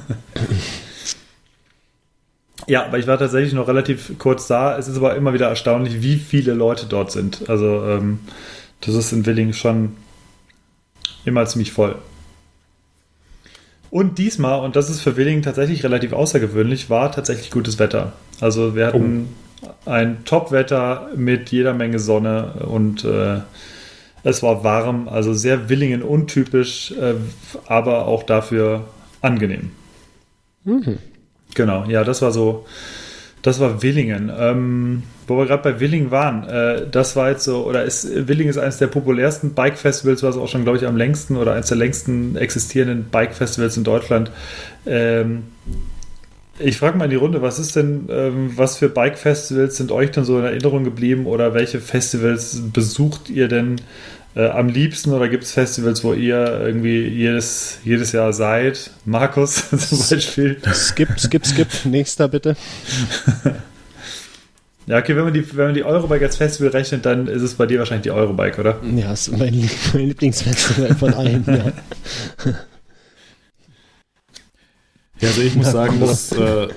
ja, aber ich war tatsächlich noch relativ kurz da. Es ist aber immer wieder erstaunlich, wie viele Leute dort sind. Also, ähm, das ist in Willingen schon immer ziemlich voll. Und diesmal, und das ist für Willingen tatsächlich relativ außergewöhnlich, war tatsächlich gutes Wetter. Also wir hatten oh. ein Top-Wetter mit jeder Menge Sonne und äh, es war warm, also sehr Willingen untypisch, äh, aber auch dafür angenehm. Mhm. Genau, ja, das war so, das war Willingen. Ähm, wo wir gerade bei Willing waren, äh, das war jetzt so, oder ist, Willing ist eines der populärsten Bike-Festivals, was auch schon, glaube ich, am längsten oder eines der längsten existierenden Bike-Festivals in Deutschland. Ähm, ich frage mal in die Runde, was ist denn, ähm, was für Bike-Festivals sind euch denn so in Erinnerung geblieben oder welche Festivals besucht ihr denn äh, am liebsten oder gibt es Festivals, wo ihr irgendwie jedes, jedes Jahr seid? Markus zum Beispiel. Skip, skip, skip. Nächster bitte. Ja, okay, wenn man die, wenn man die Eurobike als Festival rechnet, dann ist es bei dir wahrscheinlich die Eurobike, oder? Ja, ist mein, mein Lieblingsfestival von allen, ja. Ja, also ich muss sagen, dass. Äh,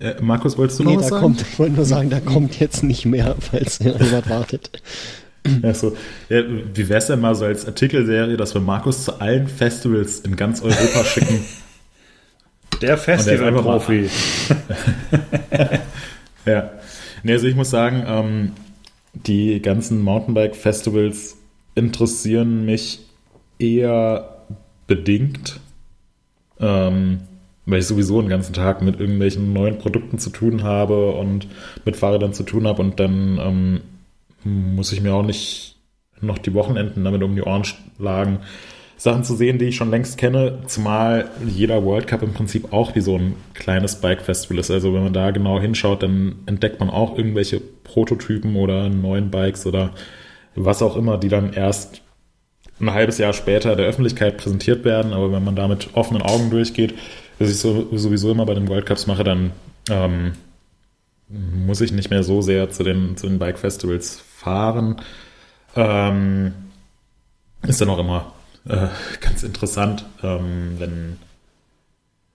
äh, Markus, wolltest du nee, noch was da sagen? kommt, ich wollte nur sagen, da kommt jetzt nicht mehr, falls jemand wartet. Ja, so. Ja, wie wäre es denn mal so als Artikelserie, dass wir Markus zu allen Festivals in ganz Europa schicken? Der Festivalprofi. ja. Nee, also ich muss sagen, ähm, die ganzen Mountainbike-Festivals interessieren mich eher bedingt, ähm, weil ich sowieso den ganzen Tag mit irgendwelchen neuen Produkten zu tun habe und mit Fahrrädern zu tun habe und dann ähm, muss ich mir auch nicht noch die Wochenenden damit um die Ohren schlagen, Sachen zu sehen, die ich schon längst kenne, zumal jeder World Cup im Prinzip auch wie so ein kleines Bike-Festival ist. Also wenn man da genau hinschaut, dann entdeckt man auch irgendwelche Prototypen oder neuen Bikes oder was auch immer, die dann erst ein halbes Jahr später der Öffentlichkeit präsentiert werden. Aber wenn man da mit offenen Augen durchgeht, was ich so, sowieso immer bei den World Cups mache, dann ähm, muss ich nicht mehr so sehr zu den, zu den Bike-Festivals fahren. Ähm, ist dann auch immer äh, ganz interessant, ähm, wenn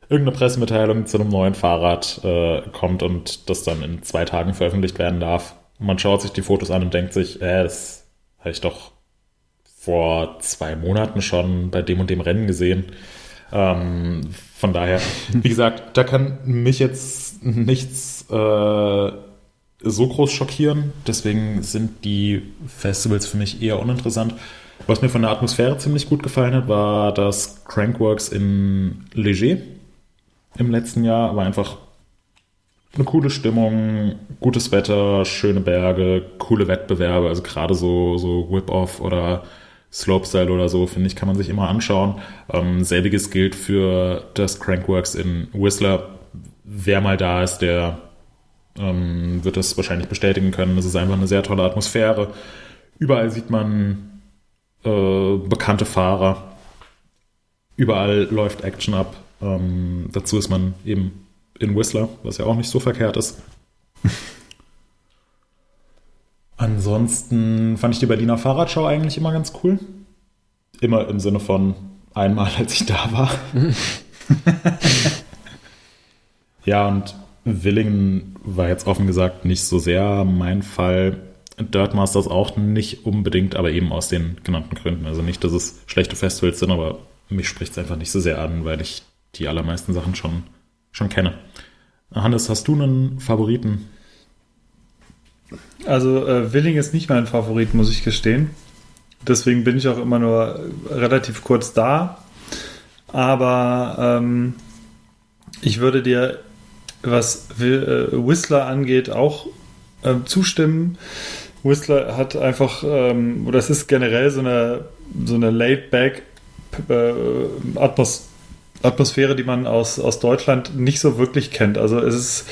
irgendeine Pressemitteilung zu einem neuen Fahrrad äh, kommt und das dann in zwei Tagen veröffentlicht werden darf. Man schaut sich die Fotos an und denkt sich, äh, das habe ich doch vor zwei Monaten schon bei dem und dem Rennen gesehen. Ähm, von daher, wie gesagt, da kann mich jetzt nichts äh, so groß schockieren. Deswegen sind die Festivals für mich eher uninteressant. Was mir von der Atmosphäre ziemlich gut gefallen hat, war das Crankworks in Leger im letzten Jahr. War einfach eine coole Stimmung, gutes Wetter, schöne Berge, coole Wettbewerbe. Also gerade so, so Whip-Off oder Slopestyle oder so, finde ich, kann man sich immer anschauen. Ähm, selbiges gilt für das Crankworks in Whistler. Wer mal da ist, der ähm, wird das wahrscheinlich bestätigen können. Es ist einfach eine sehr tolle Atmosphäre. Überall sieht man äh, bekannte Fahrer. Überall läuft Action ab. Ähm, dazu ist man eben in Whistler, was ja auch nicht so verkehrt ist. Ansonsten fand ich die Berliner Fahrradschau eigentlich immer ganz cool. Immer im Sinne von einmal, als ich da war. ja, und Willingen war jetzt offen gesagt nicht so sehr mein Fall. Dirtmasters auch nicht unbedingt, aber eben aus den genannten Gründen. Also nicht, dass es schlechte Festivals sind, aber mich spricht es einfach nicht so sehr an, weil ich die allermeisten Sachen schon, schon kenne. Hannes, hast du einen Favoriten? Also äh, Willing ist nicht mein Favorit, muss ich gestehen. Deswegen bin ich auch immer nur relativ kurz da. Aber ähm, ich würde dir, was äh, Whistler angeht, auch äh, zustimmen. Whistler hat einfach, ähm, oder es ist generell so eine, so eine laid-back äh, Atmos Atmosphäre, die man aus, aus Deutschland nicht so wirklich kennt. Also es ist,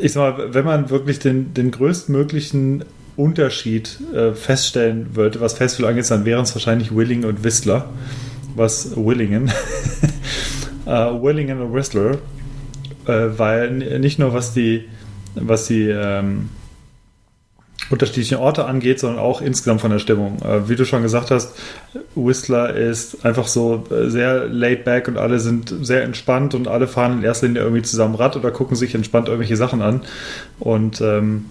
ich sag mal, wenn man wirklich den, den größtmöglichen Unterschied äh, feststellen würde, was Festival angeht, dann wären es wahrscheinlich Willing und Whistler. Was Willingen. äh, Willingen und Whistler. Äh, weil nicht nur was die, was die ähm, unterschiedlichen Orte angeht, sondern auch insgesamt von der Stimmung. Äh, wie du schon gesagt hast, Whistler ist einfach so äh, sehr laid back und alle sind sehr entspannt und alle fahren in erster Linie irgendwie zusammen Rad oder gucken sich entspannt irgendwelche Sachen an. Und ähm,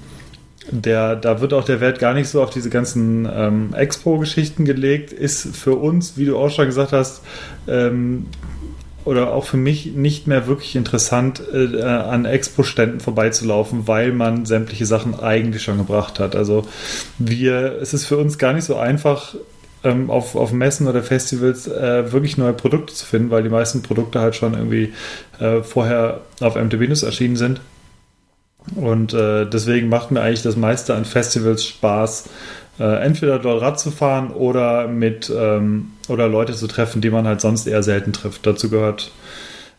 der, da wird auch der Wert gar nicht so auf diese ganzen ähm, Expo-Geschichten gelegt, ist für uns, wie du auch schon gesagt hast, ähm, oder auch für mich nicht mehr wirklich interessant, äh, an Expo-Ständen vorbeizulaufen, weil man sämtliche Sachen eigentlich schon gebracht hat. Also wir, es ist für uns gar nicht so einfach, ähm, auf, auf Messen oder Festivals äh, wirklich neue Produkte zu finden, weil die meisten Produkte halt schon irgendwie äh, vorher auf MTB News erschienen sind. Und äh, deswegen macht mir eigentlich das meiste an Festivals Spaß, äh, entweder dort Rad zu fahren oder mit ähm, oder Leute zu treffen, die man halt sonst eher selten trifft. Dazu gehört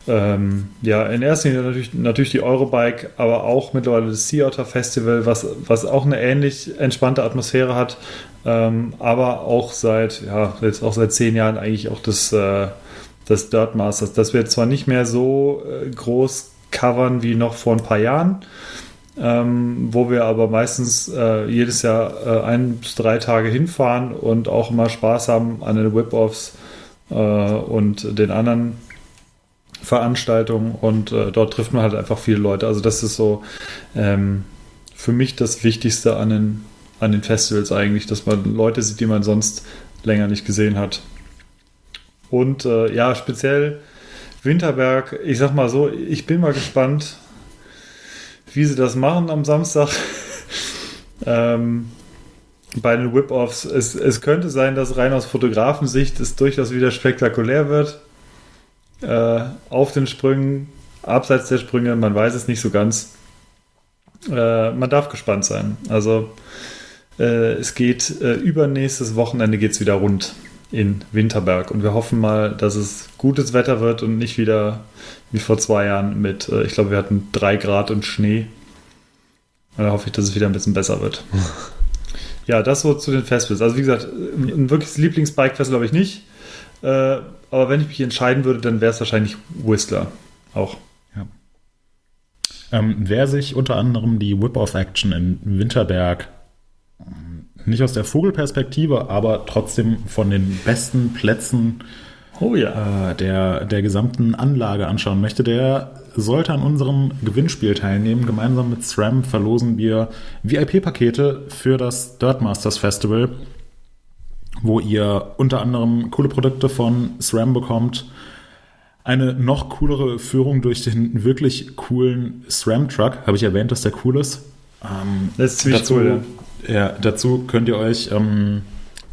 ähm, ja, in erster Linie natürlich, natürlich die Eurobike, aber auch mittlerweile das Sea Otter Festival, was, was auch eine ähnlich entspannte Atmosphäre hat, ähm, aber auch seit, ja, jetzt auch seit zehn Jahren eigentlich auch das, äh, das Dirt Masters. Das wird zwar nicht mehr so äh, groß covern wie noch vor ein paar Jahren, ähm, wo wir aber meistens äh, jedes Jahr äh, ein bis drei Tage hinfahren und auch immer Spaß haben an den Whip-Offs äh, und den anderen Veranstaltungen und äh, dort trifft man halt einfach viele Leute. Also das ist so ähm, für mich das Wichtigste an den, an den Festivals eigentlich, dass man Leute sieht, die man sonst länger nicht gesehen hat. Und äh, ja, speziell Winterberg, ich sag mal so, ich bin mal gespannt, wie sie das machen am Samstag. ähm, bei den Whip-Offs. Es, es könnte sein, dass rein aus Fotografensicht es durchaus wieder spektakulär wird äh, auf den Sprüngen, abseits der Sprünge, man weiß es nicht so ganz. Äh, man darf gespannt sein. Also äh, es geht äh, übernächstes Wochenende geht es wieder rund in Winterberg und wir hoffen mal, dass es gutes Wetter wird und nicht wieder wie vor zwei Jahren mit, äh, ich glaube, wir hatten drei Grad und Schnee. Da hoffe ich, dass es wieder ein bisschen besser wird. ja, das so zu den Festivals. Also wie gesagt, ein wirkliches Lieblingsbike-Festival habe ich nicht. Äh, aber wenn ich mich entscheiden würde, dann wäre es wahrscheinlich Whistler auch. Ja. Ähm, wer sich unter anderem die Whip-Off-Action in Winterberg ähm, nicht aus der Vogelperspektive, aber trotzdem von den besten Plätzen oh ja. äh, der, der gesamten Anlage anschauen möchte, der sollte an unserem Gewinnspiel teilnehmen. Gemeinsam mit SRAM verlosen wir VIP-Pakete für das Dirt Masters Festival wo ihr unter anderem coole Produkte von SRAM bekommt. Eine noch coolere Führung durch den wirklich coolen SRAM-Truck. Habe ich erwähnt, dass der cool ist? Ähm, das ist ziemlich dazu, cool. Ja. Dazu könnt ihr euch ähm,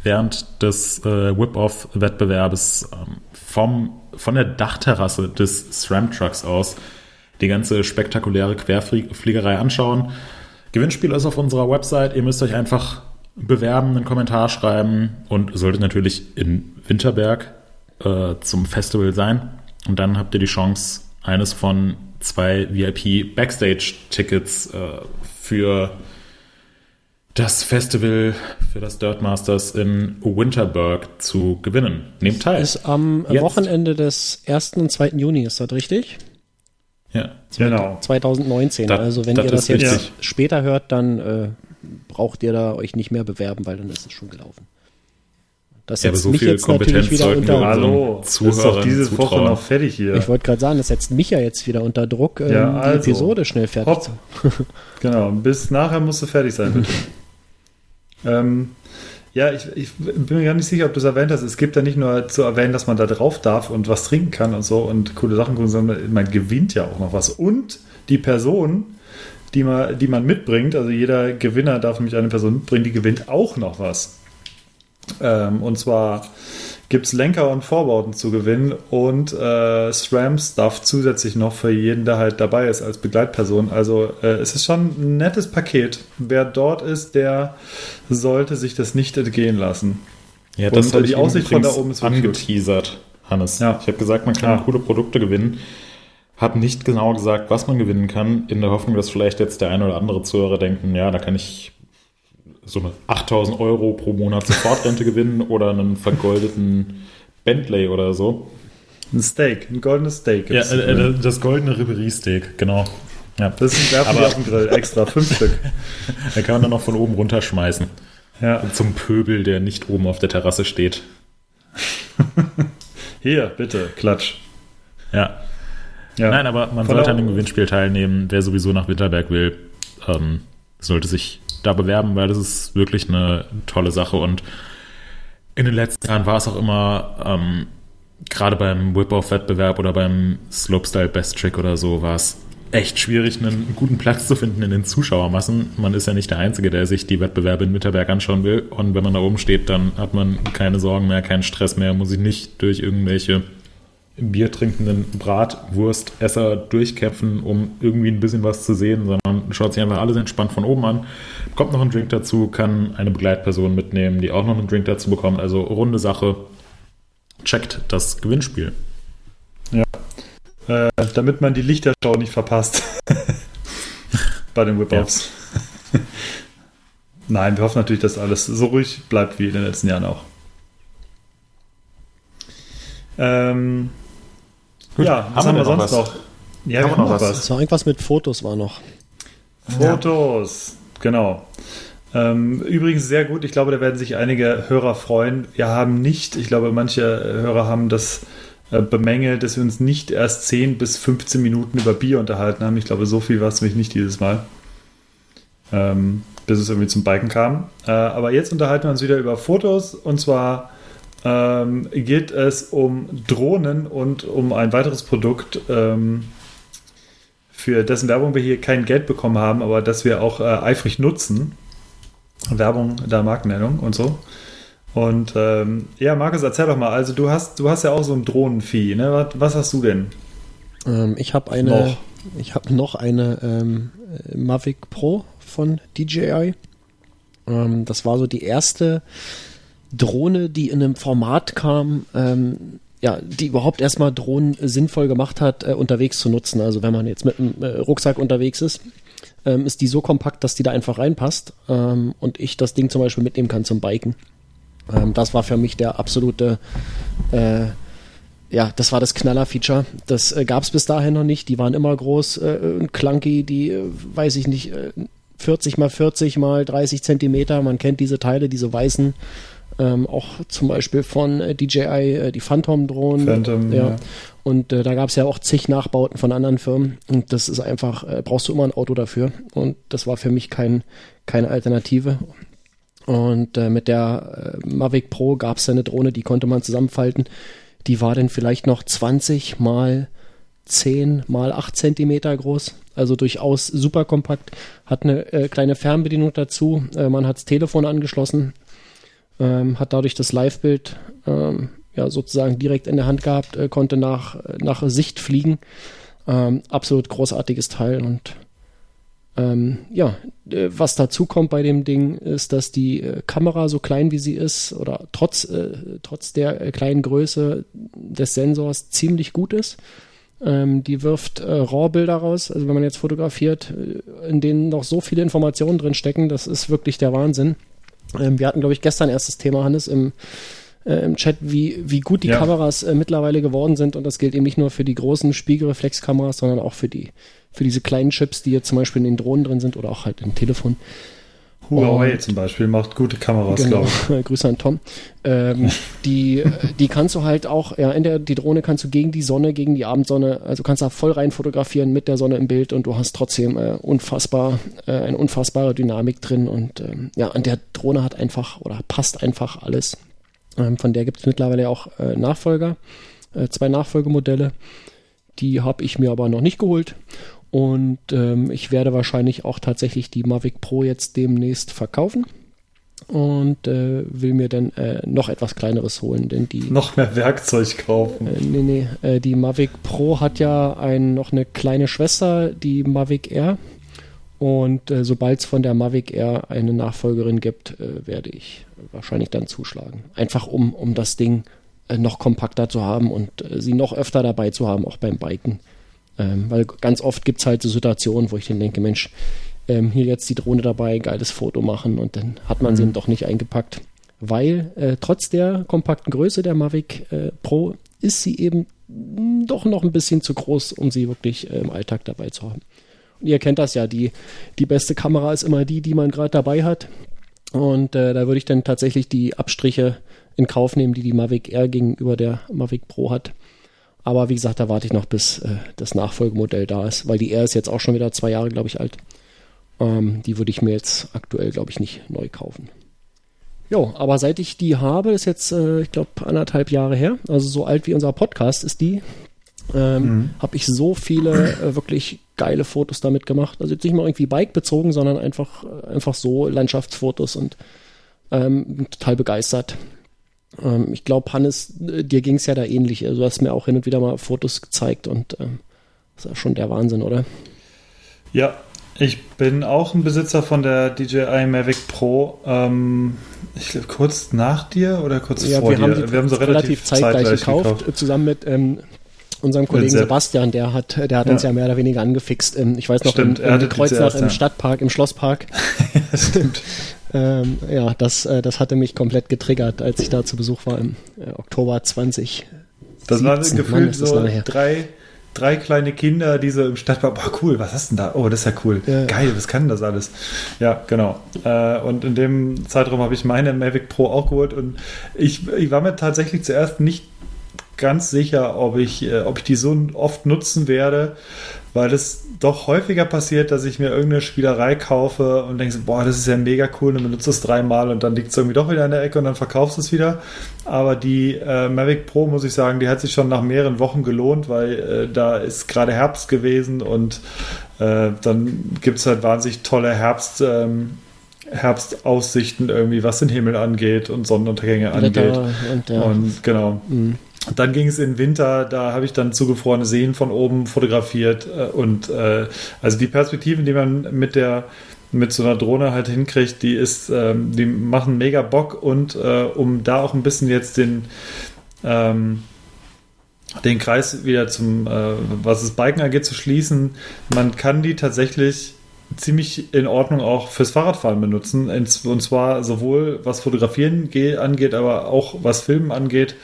während des äh, Whip-Off-Wettbewerbes ähm, von der Dachterrasse des SRAM-Trucks aus die ganze spektakuläre Querfliegerei anschauen. Gewinnspiel ist auf unserer Website. Ihr müsst euch einfach bewerben, einen Kommentar schreiben und solltet natürlich in Winterberg äh, zum Festival sein. Und dann habt ihr die Chance, eines von zwei VIP Backstage-Tickets äh, für das Festival für das Dirt Masters in Winterberg zu gewinnen. Nehmt teil. Ist am Jetzt. Wochenende des 1. und 2. Juni, ist das richtig? Ja. Genau. 2019. Das, also wenn das ihr das jetzt richtig. später hört, dann äh, braucht ihr da euch nicht mehr bewerben, weil dann ist es schon gelaufen. Das setzt ja, so mich jetzt Kompetenz natürlich wieder unter Hallo, Zuhörern ist doch diese zutrauen. Woche noch fertig hier. Ich wollte gerade sagen, das setzt mich ja jetzt wieder unter Druck, ähm, ja, also, die Episode schnell fertig hopp. zu Genau, bis nachher musst du fertig sein, bitte. Ähm, ja, ich, ich, bin mir gar nicht sicher, ob du es erwähnt hast. Es gibt ja nicht nur zu erwähnen, dass man da drauf darf und was trinken kann und so und coole Sachen gucken, sondern man gewinnt ja auch noch was. Und die Person, die man, die man mitbringt. Also jeder Gewinner darf nämlich eine Person mitbringen, die gewinnt auch noch was. Ähm, und zwar gibt es Lenker und Vorbauten zu gewinnen und äh, SRAM-Stuff zusätzlich noch für jeden, der halt dabei ist als Begleitperson. Also äh, es ist schon ein nettes Paket. Wer dort ist, der sollte sich das nicht entgehen lassen. Ja, das und die Aussicht von da oben ist angeteasert, Hannes. Ja. Ich habe gesagt, man kann ja. coole Produkte gewinnen. Habe nicht genau gesagt, was man gewinnen kann, in der Hoffnung, dass vielleicht jetzt der eine oder andere Zuhörer denken, ja, da kann ich so eine 8000 Euro pro Monat Sofortrente gewinnen oder einen vergoldeten Bentley oder so. Ein Steak, ein goldenes Steak. Ja, äh, das goldene Ribery-Steak, genau. Ja. Das ist ein Werfen auf dem Grill, extra, fünf Stück. Da kann man dann noch von oben runterschmeißen. Ja. Zum Pöbel, der nicht oben auf der Terrasse steht. Hier, bitte, klatsch. Ja. Ja. Nein, aber man Von sollte an dem Gewinnspiel teilnehmen. Wer sowieso nach Winterberg will, ähm, sollte sich da bewerben, weil das ist wirklich eine tolle Sache. Und in den letzten Jahren war es auch immer, ähm, gerade beim Whip-Off-Wettbewerb oder beim Slopestyle Best Trick oder so, war es echt schwierig, einen guten Platz zu finden in den Zuschauermassen. Man ist ja nicht der Einzige, der sich die Wettbewerbe in Winterberg anschauen will. Und wenn man da oben steht, dann hat man keine Sorgen mehr, keinen Stress mehr, muss sich nicht durch irgendwelche Bier trinkenden Bratwurstesser durchkämpfen, um irgendwie ein bisschen was zu sehen, sondern schaut sich einfach alles entspannt von oben an, kommt noch ein Drink dazu, kann eine Begleitperson mitnehmen, die auch noch einen Drink dazu bekommt. Also runde Sache. Checkt das Gewinnspiel. Ja. Äh, damit man die Lichtershow nicht verpasst. Bei den Whip-Offs. Ja. Nein, wir hoffen natürlich, dass alles so ruhig bleibt wie in den letzten Jahren auch. Ähm, Gut, ja, was haben, wir, sonst was? noch? Ja, haben wir noch was. was. So, irgendwas mit Fotos war noch. Fotos, ja. genau. Ähm, übrigens sehr gut. Ich glaube, da werden sich einige Hörer freuen. Wir haben nicht, ich glaube, manche Hörer haben das äh, bemängelt, dass wir uns nicht erst 10 bis 15 Minuten über Bier unterhalten haben. Ich glaube, so viel war es nämlich nicht dieses Mal. Ähm, bis es irgendwie zum Biken kam. Äh, aber jetzt unterhalten wir uns wieder über Fotos und zwar ähm, geht es um Drohnen und um ein weiteres Produkt, ähm, für dessen Werbung wir hier kein Geld bekommen haben, aber das wir auch äh, eifrig nutzen. Werbung der Markennennung und so. Und ähm, ja, Markus, erzähl doch mal. Also du hast, du hast ja auch so ein Drohnenvieh, ne? Was, was hast du denn? Ähm, ich habe eine, noch. ich habe noch eine ähm, Mavic Pro von DJI. Ähm, das war so die erste Drohne, die in einem Format kam, ähm, ja, die überhaupt erstmal Drohnen sinnvoll gemacht hat, äh, unterwegs zu nutzen. Also wenn man jetzt mit einem äh, Rucksack unterwegs ist, ähm, ist die so kompakt, dass die da einfach reinpasst ähm, und ich das Ding zum Beispiel mitnehmen kann zum Biken. Ähm, das war für mich der absolute, äh, ja, das war das Knaller-Feature. Das äh, gab es bis dahin noch nicht. Die waren immer groß äh, und clunky, die, äh, weiß ich nicht, 40 mal 40 mal 30 Zentimeter. Man kennt diese Teile, diese weißen ähm, auch zum Beispiel von äh, DJI äh, die Phantom-Drohnen. Phantom, ja. ja. Und äh, da gab es ja auch zig Nachbauten von anderen Firmen. Und das ist einfach, äh, brauchst du immer ein Auto dafür. Und das war für mich kein, keine Alternative. Und äh, mit der äh, Mavic Pro gab es eine Drohne, die konnte man zusammenfalten. Die war dann vielleicht noch 20 mal 10 mal 8 Zentimeter groß. Also durchaus super kompakt. Hat eine äh, kleine Fernbedienung dazu. Äh, man hat das Telefon angeschlossen ähm, hat dadurch das Live-Bild ähm, ja, sozusagen direkt in der Hand gehabt, äh, konnte nach, nach Sicht fliegen. Ähm, absolut großartiges Teil und ähm, ja, äh, was dazu kommt bei dem Ding ist, dass die äh, Kamera so klein wie sie ist oder trotz, äh, trotz der äh, kleinen Größe des Sensors ziemlich gut ist. Ähm, die wirft äh, RAW-Bilder raus, also wenn man jetzt fotografiert, äh, in denen noch so viele Informationen drin stecken, das ist wirklich der Wahnsinn. Ähm, wir hatten, glaube ich, gestern erst das Thema, Hannes, im, äh, im Chat, wie, wie gut die ja. Kameras äh, mittlerweile geworden sind. Und das gilt eben nicht nur für die großen Spiegelreflexkameras, sondern auch für die, für diese kleinen Chips, die jetzt zum Beispiel in den Drohnen drin sind oder auch halt im Telefon. Huawei zum Beispiel macht gute Kameras, genau. glaube ich. Grüße an Tom. Ähm, die, die kannst du halt auch, ja, in der, die Drohne kannst du gegen die Sonne, gegen die Abendsonne, also kannst da voll rein fotografieren mit der Sonne im Bild und du hast trotzdem äh, unfassbar, äh, eine unfassbare Dynamik drin und ähm, ja, an der Drohne hat einfach oder passt einfach alles. Ähm, von der gibt es mittlerweile auch äh, Nachfolger, äh, zwei Nachfolgemodelle. Die habe ich mir aber noch nicht geholt. Und ähm, ich werde wahrscheinlich auch tatsächlich die Mavic Pro jetzt demnächst verkaufen und äh, will mir dann äh, noch etwas kleineres holen, denn die noch mehr Werkzeug kaufen. Äh, nee, nee, äh, die Mavic Pro hat ja ein, noch eine kleine Schwester, die Mavic Air. Und äh, sobald es von der Mavic Air eine Nachfolgerin gibt, äh, werde ich wahrscheinlich dann zuschlagen. Einfach um, um das Ding noch kompakter zu haben und sie noch öfter dabei zu haben, auch beim Biken. Ähm, weil ganz oft gibt es halt so Situationen, wo ich dann denke, Mensch, ähm, hier jetzt die Drohne dabei, geiles Foto machen und dann hat man mhm. sie eben doch nicht eingepackt. Weil äh, trotz der kompakten Größe der Mavic äh, Pro ist sie eben doch noch ein bisschen zu groß, um sie wirklich äh, im Alltag dabei zu haben. Und ihr kennt das ja, die, die beste Kamera ist immer die, die man gerade dabei hat. Und äh, da würde ich dann tatsächlich die Abstriche in Kauf nehmen, die die Mavic Air gegenüber der Mavic Pro hat. Aber wie gesagt, da warte ich noch, bis äh, das Nachfolgemodell da ist, weil die R ist jetzt auch schon wieder zwei Jahre, glaube ich, alt. Ähm, die würde ich mir jetzt aktuell, glaube ich, nicht neu kaufen. Jo, aber seit ich die habe, ist jetzt, äh, ich glaube, anderthalb Jahre her, also so alt wie unser Podcast ist die, ähm, mhm. habe ich so viele äh, wirklich geile Fotos damit gemacht. Also jetzt nicht mal irgendwie Bike bezogen, sondern einfach, äh, einfach so Landschaftsfotos und ähm, total begeistert. Ähm, ich glaube, Hannes, äh, dir ging es ja da ähnlich. Also, du hast mir auch hin und wieder mal Fotos gezeigt und ähm, das ist ja schon der Wahnsinn, oder? Ja, ich bin auch ein Besitzer von der DJI Mavic Pro. Ähm, ich glaube, kurz nach dir oder kurz ja, vor wir dir? Haben wir haben sie relativ, relativ zeitgleich, zeitgleich gekauft, gekauft, zusammen mit ähm, unserem Kollegen Sebastian, der hat, der hat uns Ja. ja mehr oder weniger angefixt. Ähm, Ich weiß noch, Stimmt, im, er im Kreuznach im ja. Stadtpark, im Schlosspark. Stimmt. Ähm, ja, das, äh, das hatte mich komplett getriggert, als ich da zu Besuch war im äh, Oktober 20. Das waren 17. Mann, gefühlt so drei, drei kleine Kinder, die so im Stadtpark, boah, cool, was hast du denn da? Oh, das ist ja cool. Ja. Geil, was kann das alles? Ja, genau. Äh, und in dem Zeitraum habe ich meine Mavic Pro auch geholt und ich, ich war mir tatsächlich zuerst nicht ganz sicher, ob ich, äh, ob ich die so oft nutzen werde, weil es doch häufiger passiert, dass ich mir irgendeine Spielerei kaufe und denke, boah, das ist ja mega cool und benutze es dreimal und dann liegt es irgendwie doch wieder in der Ecke und dann verkaufst du es wieder. Aber die äh, Mavic Pro, muss ich sagen, die hat sich schon nach mehreren Wochen gelohnt, weil äh, da ist gerade Herbst gewesen und äh, dann gibt es halt wahnsinnig tolle Herbst. Ähm, Herbstaussichten irgendwie, was den Himmel angeht und Sonnenuntergänge angeht. Blätter und ja. Und genau. Mhm. Dann ging es in den Winter, da habe ich dann zugefrorene Seen von oben fotografiert äh, und äh, also die Perspektiven, die man mit der mit so einer Drohne halt hinkriegt, die ist, ähm, die machen mega Bock und äh, um da auch ein bisschen jetzt den ähm, den Kreis wieder zum, äh, was das Biken angeht, zu schließen, man kann die tatsächlich ziemlich in Ordnung auch fürs Fahrradfahren benutzen. Und zwar sowohl was Fotografieren ge- angeht, aber auch was Filmen angeht.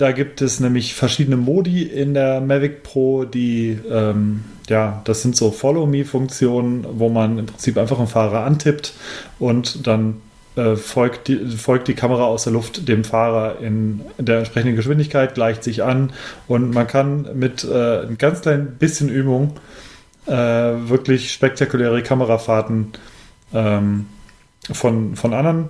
Da gibt es nämlich verschiedene Modi in der Mavic Pro, die, ähm, ja, das sind so Follow-Me-Funktionen, wo man im Prinzip einfach einen Fahrer antippt und dann äh, folgt, die, folgt die Kamera aus der Luft dem Fahrer in der entsprechenden Geschwindigkeit, gleicht sich an und man kann mit äh, ein ganz klein bisschen Übung äh, wirklich spektakuläre Kamerafahrten ähm, von, von anderen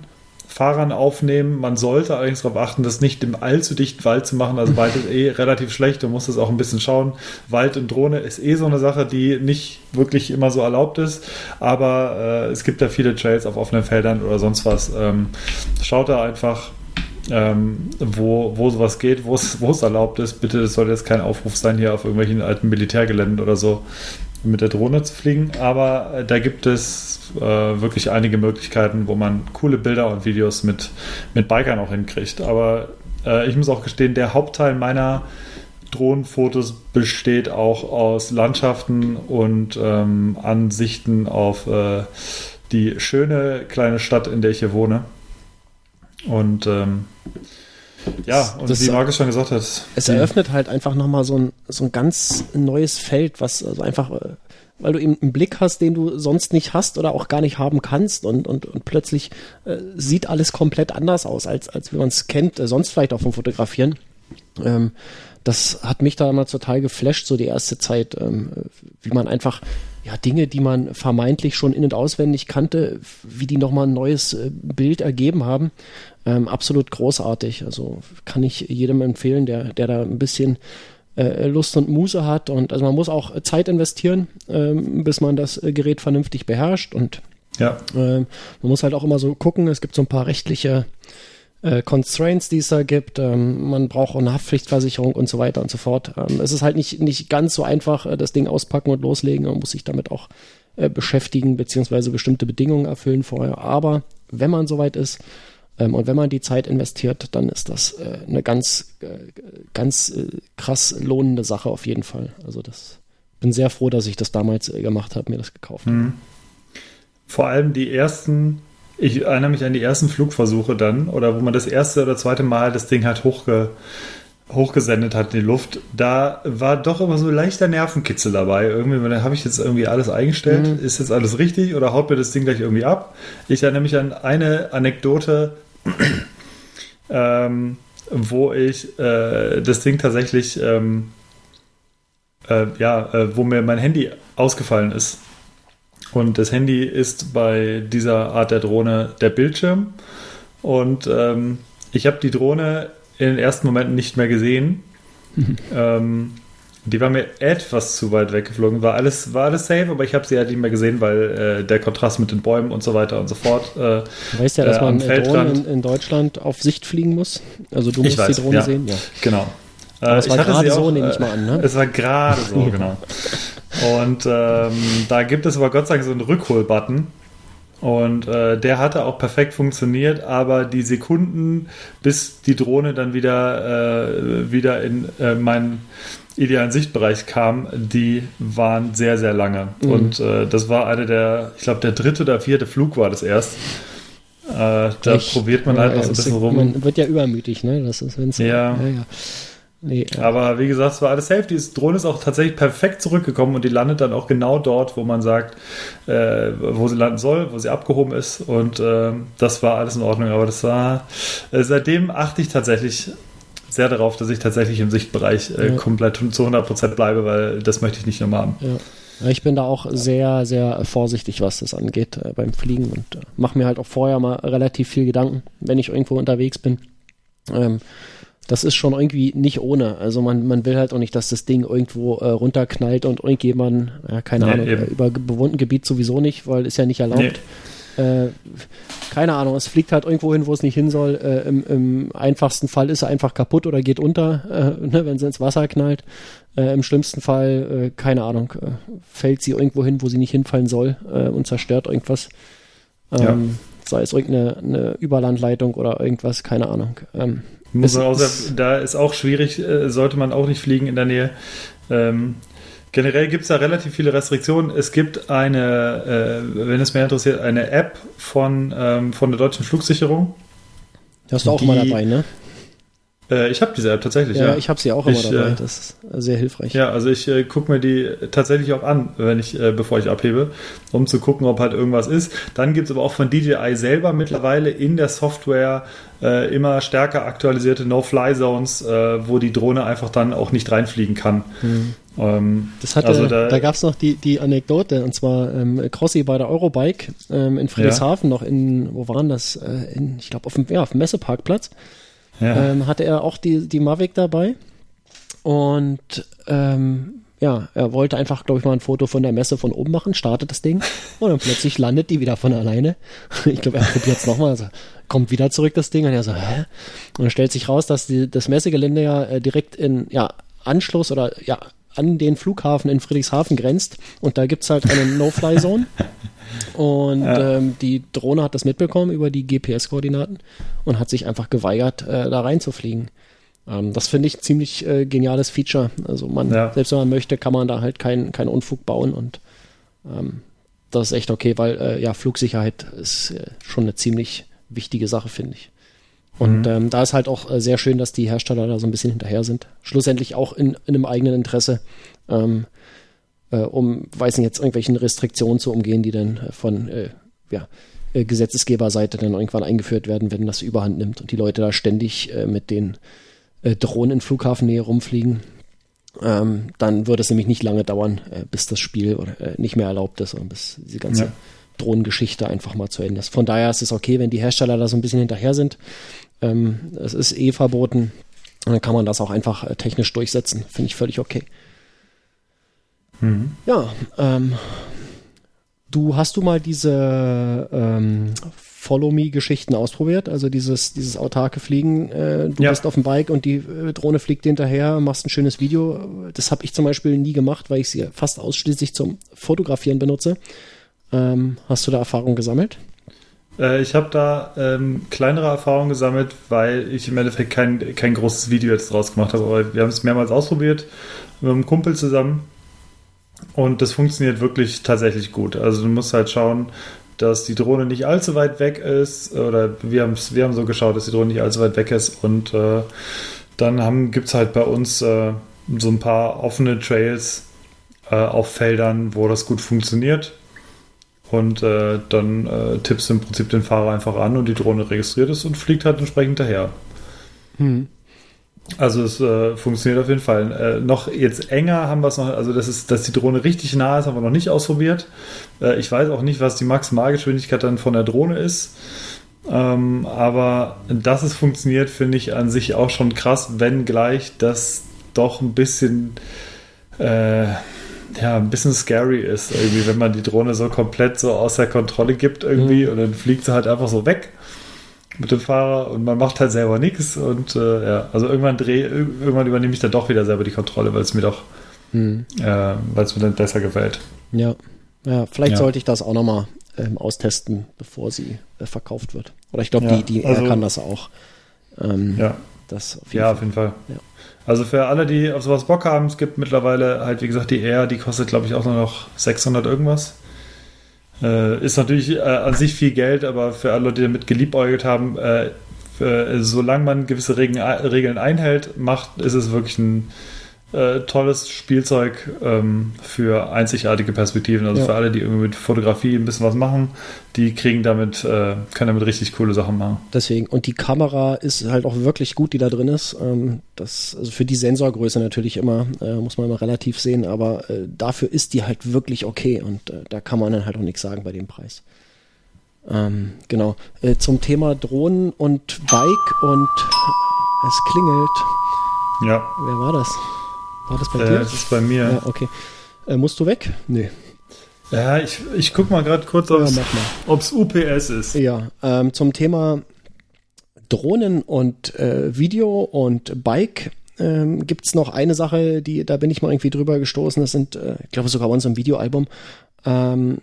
Fahrern aufnehmen. Man sollte allerdings darauf achten, das nicht im allzu dichten Wald zu machen. Also Wald ist eh relativ schlecht, du musst es auch ein bisschen schauen. Wald und Drohne ist eh so eine Sache, die nicht wirklich immer so erlaubt ist, aber äh, es gibt da viele Trails auf offenen Feldern oder sonst was. Ähm, schaut da einfach, ähm, wo, wo sowas geht, wo es erlaubt ist. Bitte, das soll jetzt kein Aufruf sein, hier auf irgendwelchen alten Militärgeländen oder so mit der Drohne zu fliegen, aber äh, da gibt es äh, wirklich einige Möglichkeiten, wo man coole Bilder und Videos mit, mit Bikern auch hinkriegt. Aber äh, ich muss auch gestehen, der Hauptteil meiner Drohnenfotos besteht auch aus Landschaften und ähm, Ansichten auf äh, die schöne kleine Stadt, in der ich hier wohne. Und ähm, ja, und Das- wie Markus schon gesagt hat, Es eröffnet halt einfach nochmal so ein, so ein ganz neues Feld, was also einfach, äh, weil du eben einen Blick hast, den du sonst nicht hast oder auch gar nicht haben kannst und, und, und plötzlich äh, sieht alles komplett anders aus, als, als wie man es kennt, äh, sonst vielleicht auch vom Fotografieren. Ähm, das hat mich damals total geflasht, so die erste Zeit, ähm, wie man einfach ja Dinge, die man vermeintlich schon in- und auswendig kannte, wie die nochmal ein neues äh, Bild ergeben haben. Ähm, absolut großartig. Also kann ich jedem empfehlen, der, der da ein bisschen Lust und Muße hat. Und also man muss auch Zeit investieren, ähm, bis man das äh, Gerät vernünftig beherrscht. Und ja, ähm, man muss halt auch immer so gucken, es gibt so ein paar rechtliche äh, Constraints, die es da gibt. Ähm, man braucht auch eine Haftpflichtversicherung und so weiter und so fort. Es ist halt nicht, nicht ganz so einfach, äh, das Ding auspacken und loslegen. Man muss sich damit auch äh, beschäftigen, beziehungsweise bestimmte Bedingungen erfüllen vorher. Aber wenn man soweit ist und wenn man die Zeit investiert, dann ist das äh, eine ganz, äh, ganz äh, krass lohnende Sache auf jeden Fall. Also das bin sehr froh, dass ich das damals gemacht habe, mir das gekauft. Mhm. vor allem die ersten, ich erinnere mich an die ersten Flugversuche dann, oder wo man das erste oder zweite Mal das Ding halt hochge, hochgesendet hat in die Luft, da war doch immer so leichter Nervenkitzel dabei. Irgendwie, habe ich jetzt irgendwie alles eingestellt, ist jetzt alles richtig oder haut mir das Ding gleich irgendwie ab? Ich erinnere mich an eine Anekdote, ähm, wo ich äh, das Ding tatsächlich, ähm, äh, ja, äh, wo mir mein Handy ausgefallen ist. Und das Handy ist bei dieser Art der Drohne der Bildschirm. Und ähm, ich habe die Drohne in den ersten Momenten nicht mehr gesehen. ähm, die war mir etwas zu weit weggeflogen. War alles, war alles safe, aber ich habe sie halt nicht mehr gesehen, weil äh, der Kontrast mit den Bäumen und so weiter und so fort. Äh, Du weißt ja, dass äh, man Drohnen in, in Deutschland auf Sicht fliegen muss. Also du Ich musst weiß, die Drohne ja. sehen. Ja. Genau. Aber es Äh, war ich hatte gerade so, nehme ich äh, mal an, ne? Es war gerade so, genau. Und ähm, da gibt es aber Gott sei Dank so einen Rückholbutton. Und äh, der hatte auch perfekt funktioniert, aber die Sekunden, bis die Drohne dann wieder, äh, wieder in äh, mein idealen Sichtbereich kam, die waren sehr, sehr lange. Mhm. Und äh, das war eine der, ich glaube, der dritte oder vierte Flug war das erst. Äh, da ich, probiert man halt ja, noch so ein bisschen rum. Man wird ja übermütig, ne? Das ist, wenn's ja. ja, ja. Nee. Aber wie gesagt, es war alles safe. Die Drohne ist auch tatsächlich perfekt zurückgekommen und die landet dann auch genau dort, wo man sagt, äh, wo sie landen soll, wo sie abgehoben ist. Und äh, das war alles in Ordnung. Aber das war, äh, seitdem achte ich tatsächlich sehr darauf, dass ich tatsächlich im Sichtbereich äh, ja. komplett zu 100% bleibe, weil das möchte ich nicht nochmal haben. Ja. Ich bin da auch sehr, sehr vorsichtig, was das angeht äh, beim Fliegen und äh, mache mir halt auch vorher mal relativ viel Gedanken, wenn ich irgendwo unterwegs bin. Ähm, das ist schon irgendwie nicht ohne. Also man, man will halt auch nicht, dass das Ding irgendwo äh, runterknallt und irgendjemand, ja, keine nee, Ahnung, äh, über bewohnten Gebiet sowieso nicht, weil ist ja nicht erlaubt. Nee. Äh, keine Ahnung, es fliegt halt irgendwo hin, wo es nicht hin soll. Äh, im, im, einfachsten Fall ist er einfach kaputt oder geht unter, äh, ne, wenn sie ins Wasser knallt. Äh, Im schlimmsten Fall, äh, keine Ahnung, äh, fällt sie irgendwo hin, wo sie nicht hinfallen soll und zerstört irgendwas. Ähm, ja. Sei es irgendeine Überlandleitung oder irgendwas, keine Ahnung. Ähm, muss auch, da ist auch schwierig, sollte man auch nicht fliegen in der Nähe. Ähm, Generell gibt es da relativ viele Restriktionen. Es gibt eine, äh, wenn es mehr interessiert, eine App von, ähm, von der deutschen Flugsicherung. hast du auch mal dabei, ne? Äh, ich habe diese App tatsächlich, ja. ja. Ich habe sie auch immer ich, dabei. Äh, das ist sehr hilfreich. Ja, also ich äh, gucke mir die tatsächlich auch an, wenn ich, äh, bevor ich abhebe, um zu gucken, ob halt irgendwas ist. Dann gibt es aber auch von DJI selber mittlerweile in der Software äh, immer stärker aktualisierte No-Fly-Zones, äh, wo die Drohne einfach dann auch nicht reinfliegen kann. Mhm. Ähm, das hatte, also da, da gab es noch die, die Anekdote, und zwar ähm, Crossi bei der Eurobike ähm, in Friedrichshafen, ja. noch in, wo waren das? Äh, in, ich glaube, auf dem, ja, auf dem Messeparkplatz ja. ähm, hatte er auch die, die Mavic dabei. Und ähm, ja, er wollte einfach, glaube ich, mal ein Foto von der Messe von oben machen, startet das Ding und dann plötzlich landet die wieder von alleine. Ich glaube, er probiert es nochmal, also kommt wieder zurück das Ding und er so, hä? Und dann stellt sich raus, dass die, das Messegelände ja äh, direkt in ja, Anschluss oder ja an den Flughafen in Friedrichshafen grenzt und da gibt's halt eine No-Fly-Zone und ja. ähm, die Drohne hat das mitbekommen über die GPS-Koordinaten und hat sich einfach geweigert, äh, da reinzufliegen. Ähm, das finde ich ein ziemlich äh, geniales Feature. Also man, ja. selbst wenn man möchte, kann man da halt keinen kein Unfug bauen und ähm, das ist echt okay, weil äh, ja, Flugsicherheit ist äh, schon eine ziemlich wichtige Sache, finde ich. Und mhm. ähm, da ist halt auch äh, sehr schön, dass die Hersteller da so ein bisschen hinterher sind. Schlussendlich auch in, in einem eigenen Interesse. Ähm, äh, um, weiß nicht, jetzt irgendwelchen Restriktionen zu umgehen, die dann äh, von äh, ja, äh, Gesetzesgeberseite dann irgendwann eingeführt werden, wenn das überhand nimmt und die Leute da ständig äh, mit den Drohnen in Flughafennähe rumfliegen. Ähm, dann würde es nämlich nicht lange dauern, bis das Spiel nicht mehr erlaubt ist und bis diese ganze ja. Drohnengeschichte einfach mal zu Ende ist. Von daher ist es okay, wenn die Hersteller da so ein bisschen hinterher sind. Ähm, es ist eh verboten. Dann kann man das auch einfach äh, technisch durchsetzen. Finde ich völlig okay. Mhm. Ja, ähm, du hast du mal diese ähm, Follow-Me-Geschichten ausprobiert? Also dieses, dieses autarke Fliegen, äh, du ja. bist auf dem Bike und die äh, Drohne fliegt hinterher, machst ein schönes Video. Das habe ich zum Beispiel nie gemacht, weil ich sie fast ausschließlich zum Fotografieren benutze. Ähm, hast du da Erfahrung gesammelt? Äh, ich habe da ähm, kleinere Erfahrungen gesammelt, weil ich im Endeffekt kein, kein großes Video jetzt draus gemacht habe. Aber wir haben es mehrmals ausprobiert mit einem Kumpel zusammen und das funktioniert wirklich tatsächlich gut. Also du musst halt schauen, dass die Drohne nicht allzu weit weg ist. Oder wir, wir haben so geschaut, dass die Drohne nicht allzu weit weg ist. Und äh, dann gibt es halt bei uns äh, so ein paar offene Trails äh, auf Feldern, wo das gut funktioniert. Und äh, dann äh, tippst du im Prinzip den Fahrer einfach an und die Drohne registriert es und fliegt halt entsprechend daher. Hm. Also es äh, funktioniert auf jeden Fall. Äh, noch jetzt enger haben wir es noch, also das ist, dass die Drohne richtig nah ist, haben wir noch nicht ausprobiert. Äh, ich weiß auch nicht, was die Maximalgeschwindigkeit dann von der Drohne ist. Ähm, aber dass es funktioniert, finde ich an sich auch schon krass, wenngleich das doch ein bisschen äh, ja, ein bisschen scary ist, irgendwie, wenn man die Drohne so komplett so außer Kontrolle gibt irgendwie mhm. und dann fliegt sie halt einfach so weg mit dem Fahrer und man macht halt selber nichts und äh, ja, also irgendwann dreh, irgendwann übernehme ich dann doch wieder selber die Kontrolle, weil es mir doch, hm. äh, weil es mir dann besser gefällt. Ja, ja vielleicht ja. sollte ich das auch nochmal ähm, austesten, bevor sie äh, verkauft wird. Oder ich glaube, ja, die, die also, R kann das auch. Ähm, ja, Das auf ja, Fall. auf jeden Fall. Ja. Also für alle, die auf sowas Bock haben, es gibt mittlerweile halt, wie gesagt, die Air, die kostet, glaube ich, auch nur noch 600 irgendwas. Äh, ist natürlich äh, an sich viel Geld, aber für alle, die damit geliebäugelt haben, äh, für, solange man gewisse Regeln, Regeln einhält, macht, ist es wirklich ein äh, tolles Spielzeug ähm, für einzigartige Perspektiven. Also ja. für alle, die irgendwie mit Fotografie ein bisschen was machen, die kriegen damit, äh, können damit richtig coole Sachen machen. Deswegen, und die Kamera ist halt auch wirklich gut, die da drin ist. Ähm, das, also für die Sensorgröße natürlich immer, äh, muss man immer relativ sehen, aber äh, dafür ist die halt wirklich okay und äh, da kann man dann halt auch nichts sagen bei dem Preis. Ähm, genau. Äh, zum Thema Drohnen und Bike und es klingelt. Ja. Wer war das? War das bei äh, dir? Das ist bei mir. Ja, okay. Äh, musst du weg? Nee. Ja, ich, ich guck mal gerade kurz, ob es UPS ist. Ja, ähm, zum Thema Drohnen und äh, Video und Bike ähm, gibt es noch eine Sache, die da bin ich mal irgendwie drüber gestoßen. Das sind, äh, ich glaube sogar bei unserem Videoalbum. Ähm,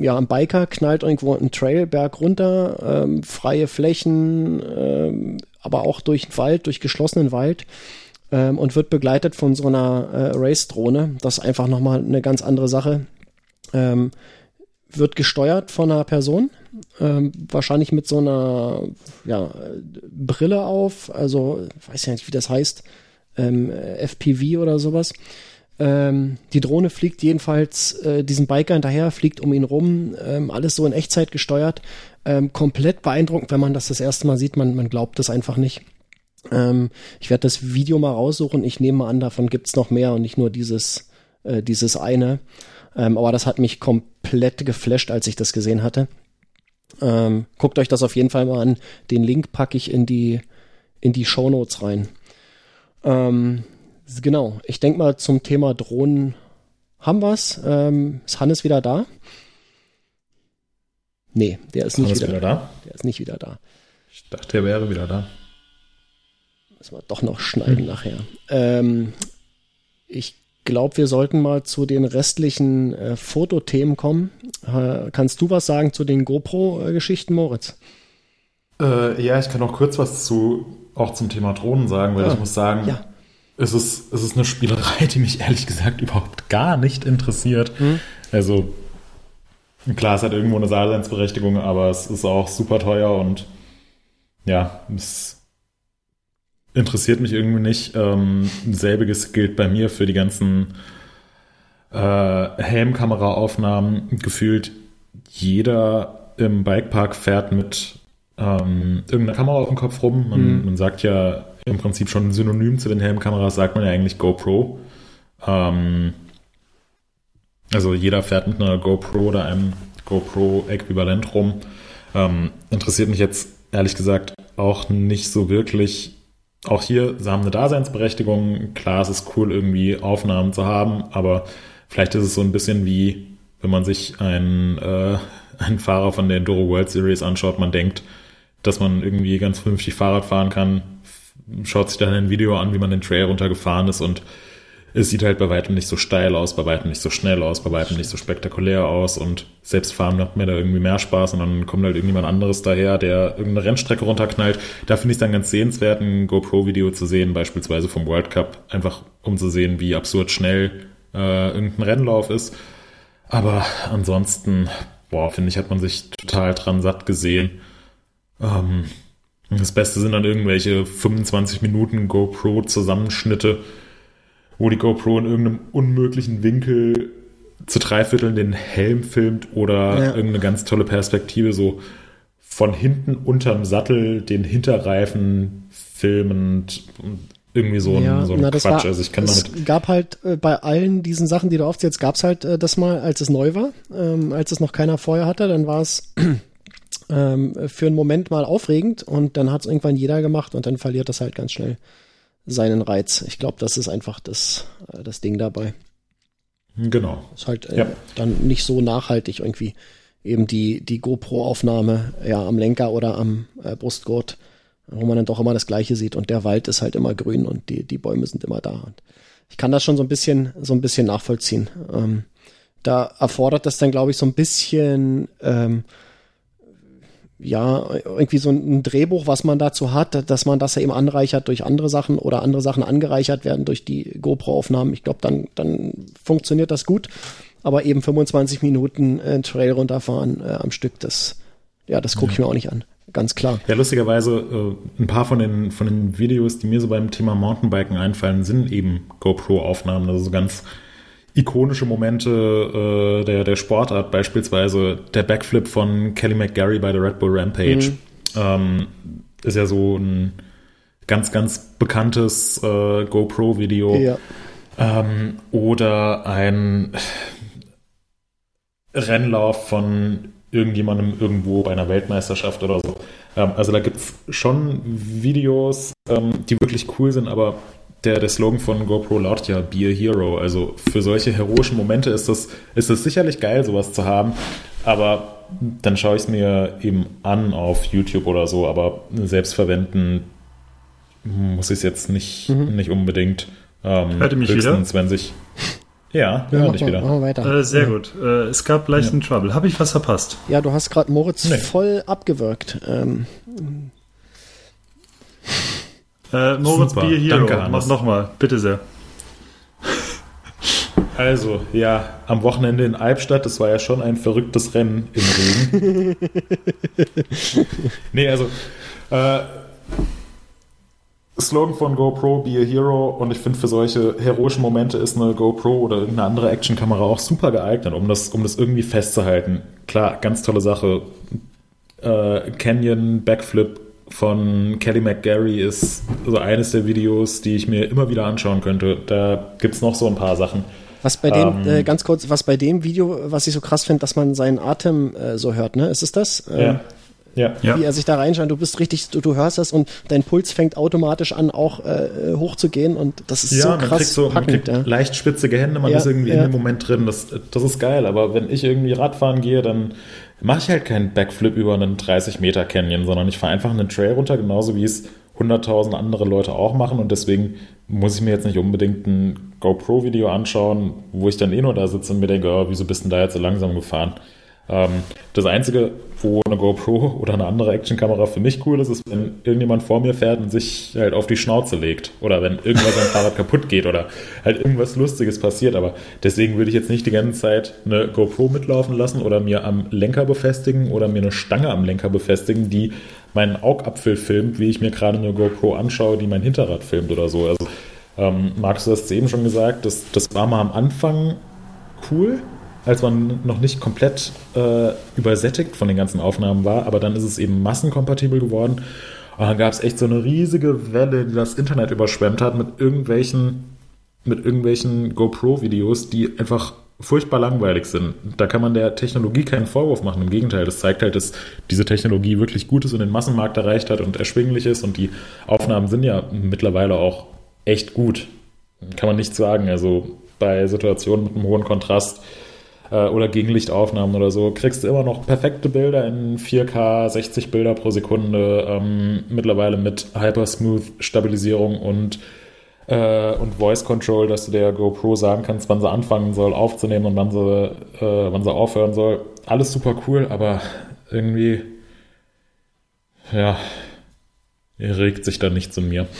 ja, ein Biker knallt irgendwo einen Trailberg runter, ähm, freie Flächen, ähm, aber auch durch den Wald, durch geschlossenen Wald ähm, und wird begleitet von so einer äh, Race-Drohne. Das ist einfach nochmal eine ganz andere Sache. Ähm, wird gesteuert von einer Person, ähm, wahrscheinlich mit so einer ja, Brille auf, also weiß ja nicht, wie das heißt, ähm, FPV oder sowas. Ähm, die Drohne fliegt jedenfalls äh, diesem Biker hinterher, fliegt um ihn rum, ähm, alles so in Echtzeit gesteuert. Ähm, komplett beeindruckend, wenn man das das erste Mal sieht, man, man glaubt es einfach nicht. Ähm, ich werde das Video mal raussuchen. Ich nehme mal an, davon gibt's noch mehr und nicht nur dieses, äh, dieses eine. Ähm, aber das hat mich komplett geflasht, als ich das gesehen hatte. Ähm, guckt euch das auf jeden Fall mal an. Den Link packe ich in die, in die Show Notes rein. Ähm, genau, ich denke mal zum Thema Drohnen haben wir's. Ähm, ist Hannes wieder da? Nee, der ist nicht wieder, wieder da. Der ist nicht wieder da. Ich dachte, er wäre wieder da. Müssen wir doch noch schneiden mhm. nachher. Ähm, ich glaube, wir sollten mal zu den restlichen äh, Fotothemen kommen. Äh, kannst du was sagen zu den GoPro-Geschichten, Moritz? Äh, ja, ich kann auch kurz was zu, auch zum Thema Drohnen sagen, weil ja. ich muss sagen, ja. es, ist, es ist eine Spielerei, die mich ehrlich gesagt überhaupt gar nicht interessiert. Mhm. Also, klar, es hat irgendwo eine Daseinsberechtigung, aber es ist auch super teuer und ja, es interessiert mich irgendwie nicht. Ähm, selbiges gilt bei mir für die ganzen äh, Helmkameraaufnahmen. Gefühlt jeder im Bikepark fährt mit ähm, irgendeiner Kamera auf dem Kopf rum. Man, mhm. man, sagt ja im Prinzip schon synonym zu den Helmkameras, sagt man ja eigentlich GoPro. Ähm, also jeder fährt mit einer GoPro oder einem GoPro-Äquivalent rum. Ähm, interessiert mich jetzt ehrlich gesagt auch nicht so wirklich, auch hier, sie haben eine Daseinsberechtigung. Klar, es ist cool, irgendwie Aufnahmen zu haben, aber vielleicht ist es so ein bisschen wie, wenn man sich einen, äh, einen Fahrer von der Enduro World Series anschaut, man denkt, dass man irgendwie ganz vernünftig Fahrrad fahren kann, schaut sich dann ein Video an, wie man den Trail runtergefahren ist und es sieht halt bei weitem nicht so steil aus, bei weitem nicht so schnell aus, bei weitem nicht so spektakulär aus und selbst fahren macht mir da irgendwie mehr Spaß und dann kommt halt irgendjemand anderes daher, der irgendeine Rennstrecke runterknallt. Da finde ich es dann ganz sehenswert, ein GoPro-Video zu sehen, beispielsweise vom World Cup, einfach um zu sehen, wie absurd schnell äh, irgendein Rennlauf ist. Aber ansonsten, boah, finde ich, hat man sich total dran satt gesehen. Ähm, das Beste sind dann irgendwelche 25 Minuten GoPro-Zusammenschnitte, wo die GoPro in irgendeinem unmöglichen Winkel zu drei Vierteln den Helm filmt oder ja. irgendeine ganz tolle Perspektive, so von hinten unterm Sattel den Hinterreifen filmend irgendwie so ein, ja, so ein na, Quatsch. War, also ich kann es damit gab halt äh, bei allen diesen Sachen, die du aufzählst, gab es halt äh, das mal, als es neu war, ähm, als es noch keiner vorher hatte, dann war es ähm, für einen Moment mal aufregend und dann hat es irgendwann jeder gemacht und dann verliert das halt ganz schnell seinen Reiz. Ich glaube, das ist einfach das, äh, das Ding dabei. Genau. Ist halt äh, ja. dann nicht so nachhaltig irgendwie eben die, die GoPro-Aufnahme ja am Lenker oder am äh, Brustgurt, wo man dann doch immer das Gleiche sieht und der Wald ist halt immer grün und die, die Bäume sind immer da. Und ich kann das schon so ein bisschen, so ein bisschen nachvollziehen. Ähm, da erfordert das dann, glaube ich, so ein bisschen ähm, ja, irgendwie so ein Drehbuch, was man dazu hat, dass man das ja eben anreichert durch andere Sachen oder andere Sachen angereichert werden durch die GoPro-Aufnahmen. Ich glaube, dann, dann funktioniert das gut. Aber eben 25 Minuten äh, Trail runterfahren äh, am Stück, das, ja, das gucke ja. ich mir auch nicht an. Ganz klar. Ja, lustigerweise, äh, ein paar von den, von den Videos, die mir so beim Thema Mountainbiken einfallen, sind eben GoPro-Aufnahmen. Also so ganz ikonische Momente äh, der, der Sportart, beispielsweise der Backflip von Kelly McGarry bei der Red Bull Rampage. Mhm. Ähm, ist ja so ein ganz, ganz bekanntes äh, GoPro-Video. Ja. Ähm, oder ein Rennlauf von irgendjemandem irgendwo bei einer Weltmeisterschaft oder so. Ähm, also da gibt es schon Videos, ähm, die wirklich cool sind, aber der, der Slogan von GoPro lautet ja Be a Hero. Also für solche heroischen Momente ist das, ist das sicherlich geil, sowas zu haben. Aber dann schaue ich es mir eben an auf YouTube oder so. Aber selbst verwenden muss ich es jetzt nicht, mhm. nicht unbedingt. Ähm, Hört ihr mich wieder? wenn sich. Ja, ja mach, wieder. Mach weiter. Äh, sehr ja. gut. Äh, es gab leichten ja. Trouble. Habe ich was verpasst? Ja, du hast gerade Moritz nee. voll abgewirkt. Ähm, äh, Moritz Super. Bier Hero, Danke, mach nochmal, bitte sehr. Also, ja, am Wochenende in Albstadt, das war ja schon ein verrücktes Rennen im Regen. nee, also, äh, Slogan von GoPro, Be a Hero. Und ich finde, für solche heroischen Momente ist eine GoPro oder irgendeine andere Actionkamera auch super geeignet, um das, um das irgendwie festzuhalten. Klar, ganz tolle Sache. Äh, Canyon, Backflip, von Kelly McGarry ist so eines der Videos, die ich mir immer wieder anschauen könnte. Da gibt es noch so ein paar Sachen. Was bei dem, ähm, äh, ganz kurz, was bei dem Video, was ich so krass finde, dass man seinen Atem äh, so hört, ne? Ist es das? Ähm, ja. Ja. Wie er sich da reinschaut, du bist richtig, du, du hörst das und dein Puls fängt automatisch an, auch äh, hochzugehen und das ist ja, so krass man kriegt so, packend. Man kriegt ja. leicht spitzige Hände, man ja, ist irgendwie in dem Moment drin, das, das ist geil, aber wenn ich irgendwie Radfahren gehe, dann mache ich halt keinen Backflip über einen 30 Meter Canyon, sondern ich fahre einfach einen Trail runter, genauso wie es 100.000 andere Leute auch machen und deswegen muss ich mir jetzt nicht unbedingt ein GoPro-Video anschauen, wo ich dann eh nur da sitze und mir denke, oh, wieso bist du da jetzt so langsam gefahren? Ähm, das Einzige, wo eine GoPro oder eine andere Actionkamera für mich cool ist, ist, wenn irgendjemand vor mir fährt und sich halt auf die Schnauze legt. Oder wenn irgendwas am Fahrrad kaputt geht oder halt irgendwas Lustiges passiert. Aber deswegen würde ich jetzt nicht die ganze Zeit eine GoPro mitlaufen lassen oder mir am Lenker befestigen oder mir eine Stange am Lenker befestigen, die meinen Augapfel filmt, wie ich mir gerade eine GoPro anschaue, die mein Hinterrad filmt oder so. Also, ähm, Markus, du hast es eben schon gesagt, das, das war mal am Anfang cool, als man noch nicht komplett äh, übersättigt von den ganzen Aufnahmen war, aber dann ist es eben massenkompatibel geworden. Und dann gab es echt so eine riesige Welle, die das Internet überschwemmt hat mit irgendwelchen, mit irgendwelchen GoPro-Videos, die einfach furchtbar langweilig sind. Da kann man der Technologie keinen Vorwurf machen. Im Gegenteil, das zeigt halt, dass diese Technologie wirklich gut ist und den Massenmarkt erreicht hat und erschwinglich ist. Und die Aufnahmen sind ja mittlerweile auch echt gut. Kann man nicht sagen. Also bei Situationen mit einem hohen Kontrast äh, oder Gegenlichtaufnahmen oder so, kriegst du immer noch perfekte Bilder in 4K, 60 Bilder pro Sekunde, ähm, mittlerweile mit Hypersmooth-Stabilisierung und äh, und Voice Control, dass du der GoPro sagen kannst, wann sie anfangen soll aufzunehmen und wann sie, äh, wann sie aufhören soll. Alles super cool, aber irgendwie, ja, regt sich da nichts in mir.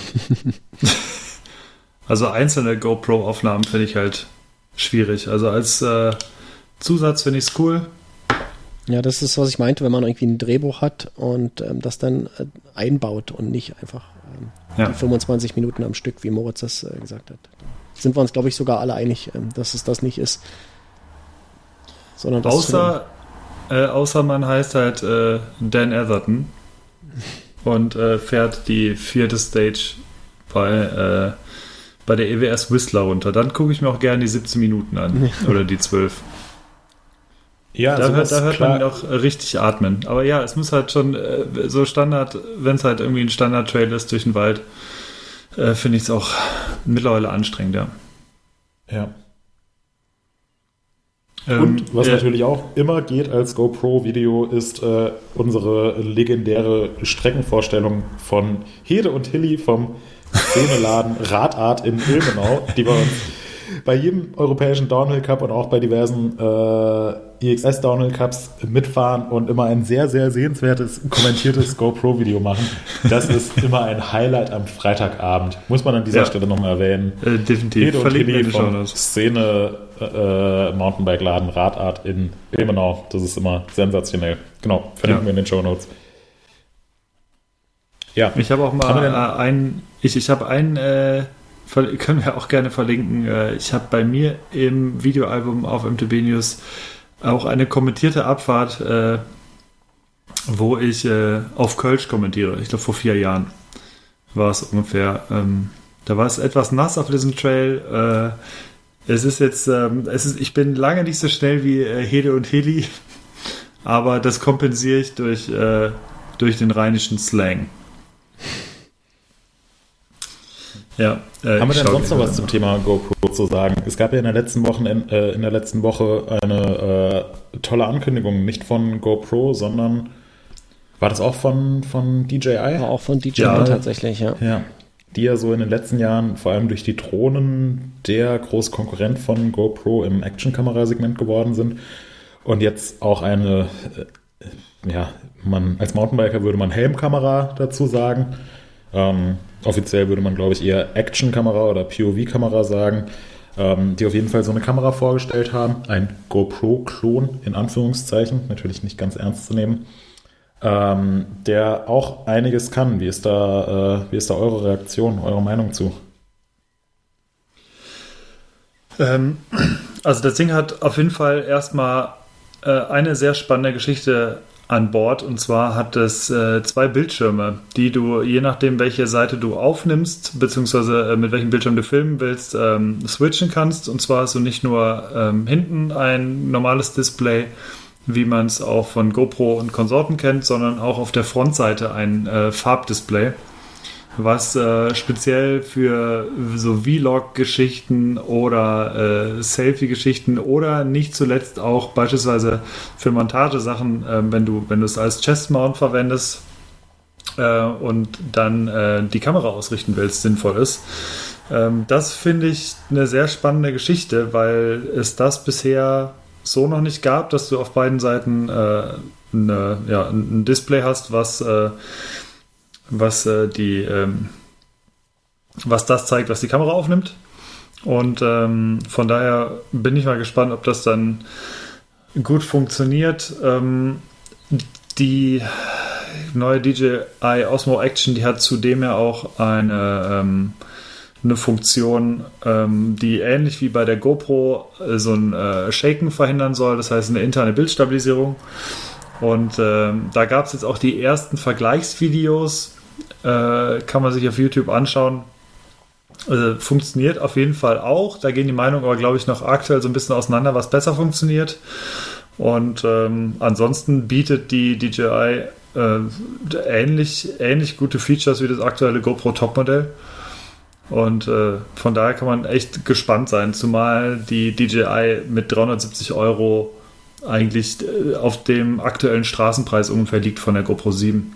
Also einzelne GoPro-Aufnahmen finde ich halt schwierig. Also als äh, Zusatz finde ich es cool. Ja, das ist, was ich meinte, wenn man irgendwie ein Drehbuch hat und ähm, das dann äh, einbaut und nicht einfach ähm, ja. die 25 Minuten am Stück, wie Moritz das äh, gesagt hat. Da sind wir uns, glaube ich, sogar alle einig, ähm, dass es das nicht ist. Sondern außer, äh, außer man heißt halt äh, Dan Atherton und äh, fährt die vierte Stage bei, äh, bei der EWS Whistler runter. Dann gucke ich mir auch gerne die 17 Minuten an. oder die 12. Ja, da, hört, da hört man doch richtig atmen. Aber ja, es muss halt schon äh, so Standard, wenn es halt irgendwie ein Standard-Trail ist durch den Wald, äh, finde ich es auch mittlerweile anstrengend, ja. Ja. Ähm, Und was ja. natürlich auch immer geht als GoPro-Video ist äh, unsere legendäre Streckenvorstellung von Hede und Hilly vom Szeneladen Radart in Ilmenau, die wir uns bei jedem europäischen Downhill Cup und auch bei diversen äh, EXS Downhill Cups mitfahren und immer ein sehr, sehr sehenswertes, kommentiertes GoPro-Video machen. Das ist immer ein Highlight am Freitagabend. Muss man an dieser Ja. Stelle nochmal erwähnen. Äh, definitiv. Hede und Verlinken wir Tilly in die von Shownotes. Szene äh, Mountainbike-Laden Radart in Ilmenau. Das ist immer sensationell. Genau, verlinken Ja. wir in den Show Notes. Ja, Ich habe auch mal äh, einen, ich, ich habe einen, äh, können wir auch gerne verlinken. Äh, ich habe bei mir im Videoalbum auf MTB News auch eine kommentierte Abfahrt, äh, wo ich äh, auf Kölsch kommentiere. Ich glaube vor vier Jahren war es ungefähr. Ähm, da war es etwas nass auf diesem Trail. Äh, es ist jetzt, ähm, es ist, ich bin lange nicht so schnell wie äh, Hede und Heli, aber das kompensiere ich durch, äh, durch den rheinischen Slang. Ja, äh, Haben wir denn sonst noch was zum. Thema GoPro zu sagen? Es gab ja in der letzten Woche, äh, in der letzten Woche eine äh, tolle Ankündigung, nicht von GoPro, sondern war das auch von, von DJI? War auch von DJI Ja. tatsächlich, ja. Ja. Die ja so in den letzten Jahren, vor allem durch die Drohnen, der große Konkurrent von GoPro im Action-Kamerasegment geworden sind. Und jetzt auch eine, äh, ja, man, als Mountainbiker würde man Helmkamera dazu sagen. Ähm, offiziell würde man, glaube ich, eher Action-Kamera oder POV-Kamera sagen, ähm, die auf jeden Fall so eine Kamera vorgestellt haben. Ein GoPro-Klon in Anführungszeichen, natürlich nicht ganz ernst zu nehmen, ähm, der auch einiges kann. Wie ist da, äh, wie ist da eure Reaktion, eure Meinung zu? Ähm, also das Ding hat auf jeden Fall erstmal äh, eine sehr spannende Geschichte an Bord. Und zwar hat es äh, zwei Bildschirme, die du je nachdem welche Seite du aufnimmst beziehungsweise äh, mit welchem Bildschirm du filmen willst ähm, switchen kannst. Und zwar hast du nicht nur ähm, hinten ein normales Display wie man es auch von GoPro und Konsorten kennt, sondern auch auf der Frontseite ein äh, Farbdisplay was äh, speziell für so Vlog-Geschichten oder äh, Selfie-Geschichten oder nicht zuletzt auch beispielsweise für Montagesachen, äh, wenn du wenn du es als Chest-Mount verwendest äh, und dann äh, die Kamera ausrichten willst, sinnvoll ist. Ähm, das finde ich eine sehr spannende Geschichte, weil es das bisher so noch nicht gab, dass du auf beiden Seiten äh, eine, ja, ein Display hast, was was äh, die ähm, was das zeigt, was die Kamera aufnimmt. Und ähm, von daher bin ich mal gespannt, ob das dann gut funktioniert. Ähm, die neue DJI Osmo Action, die hat zudem ja auch eine, ähm, eine Funktion, ähm, die ähnlich wie bei der GoPro äh, so ein äh, Shaken verhindern soll, das heißt eine interne Bildstabilisierung. Und ähm, da gab es jetzt auch die ersten Vergleichsvideos, äh, kann man sich auf YouTube anschauen. Also, funktioniert auf jeden Fall auch. Da gehen die Meinungen aber, glaube ich, noch aktuell so ein bisschen auseinander, was besser funktioniert. Und ähm, ansonsten bietet die DJI äh, ähnlich, ähnlich gute Features wie das aktuelle GoPro Topmodell. Und äh, von daher kann man echt gespannt sein, zumal die DJI mit 370 Euro eigentlich äh, auf dem aktuellen Straßenpreis ungefähr liegt von der GoPro 7.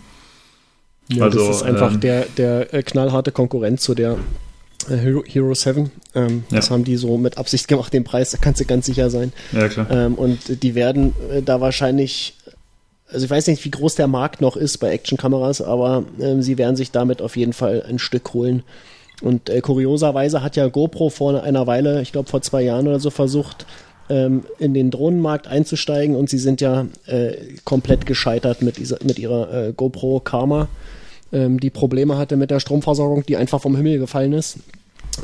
Ja, Also, das ist einfach ähm, der, der äh, knallharte Konkurrent zu der äh, Hero, Hero 7. Ähm, Das Ja. haben die so mit Absicht gemacht, den Preis, da kannst du ganz sicher sein. Ja, klar. Ähm, und die werden da wahrscheinlich, also ich weiß nicht, wie groß der Markt noch ist bei Actionkameras, aber ähm, sie werden sich damit auf jeden Fall ein Stück holen. Und äh, kurioserweise hat ja GoPro vor einer Weile, ich glaube vor zwei Jahren oder so, versucht, ähm, in den Drohnenmarkt einzusteigen und sie sind ja äh, komplett gescheitert mit, dieser, mit ihrer äh, GoPro Karma, ähm, die Probleme hatte mit der Stromversorgung, die einfach vom Himmel gefallen ist.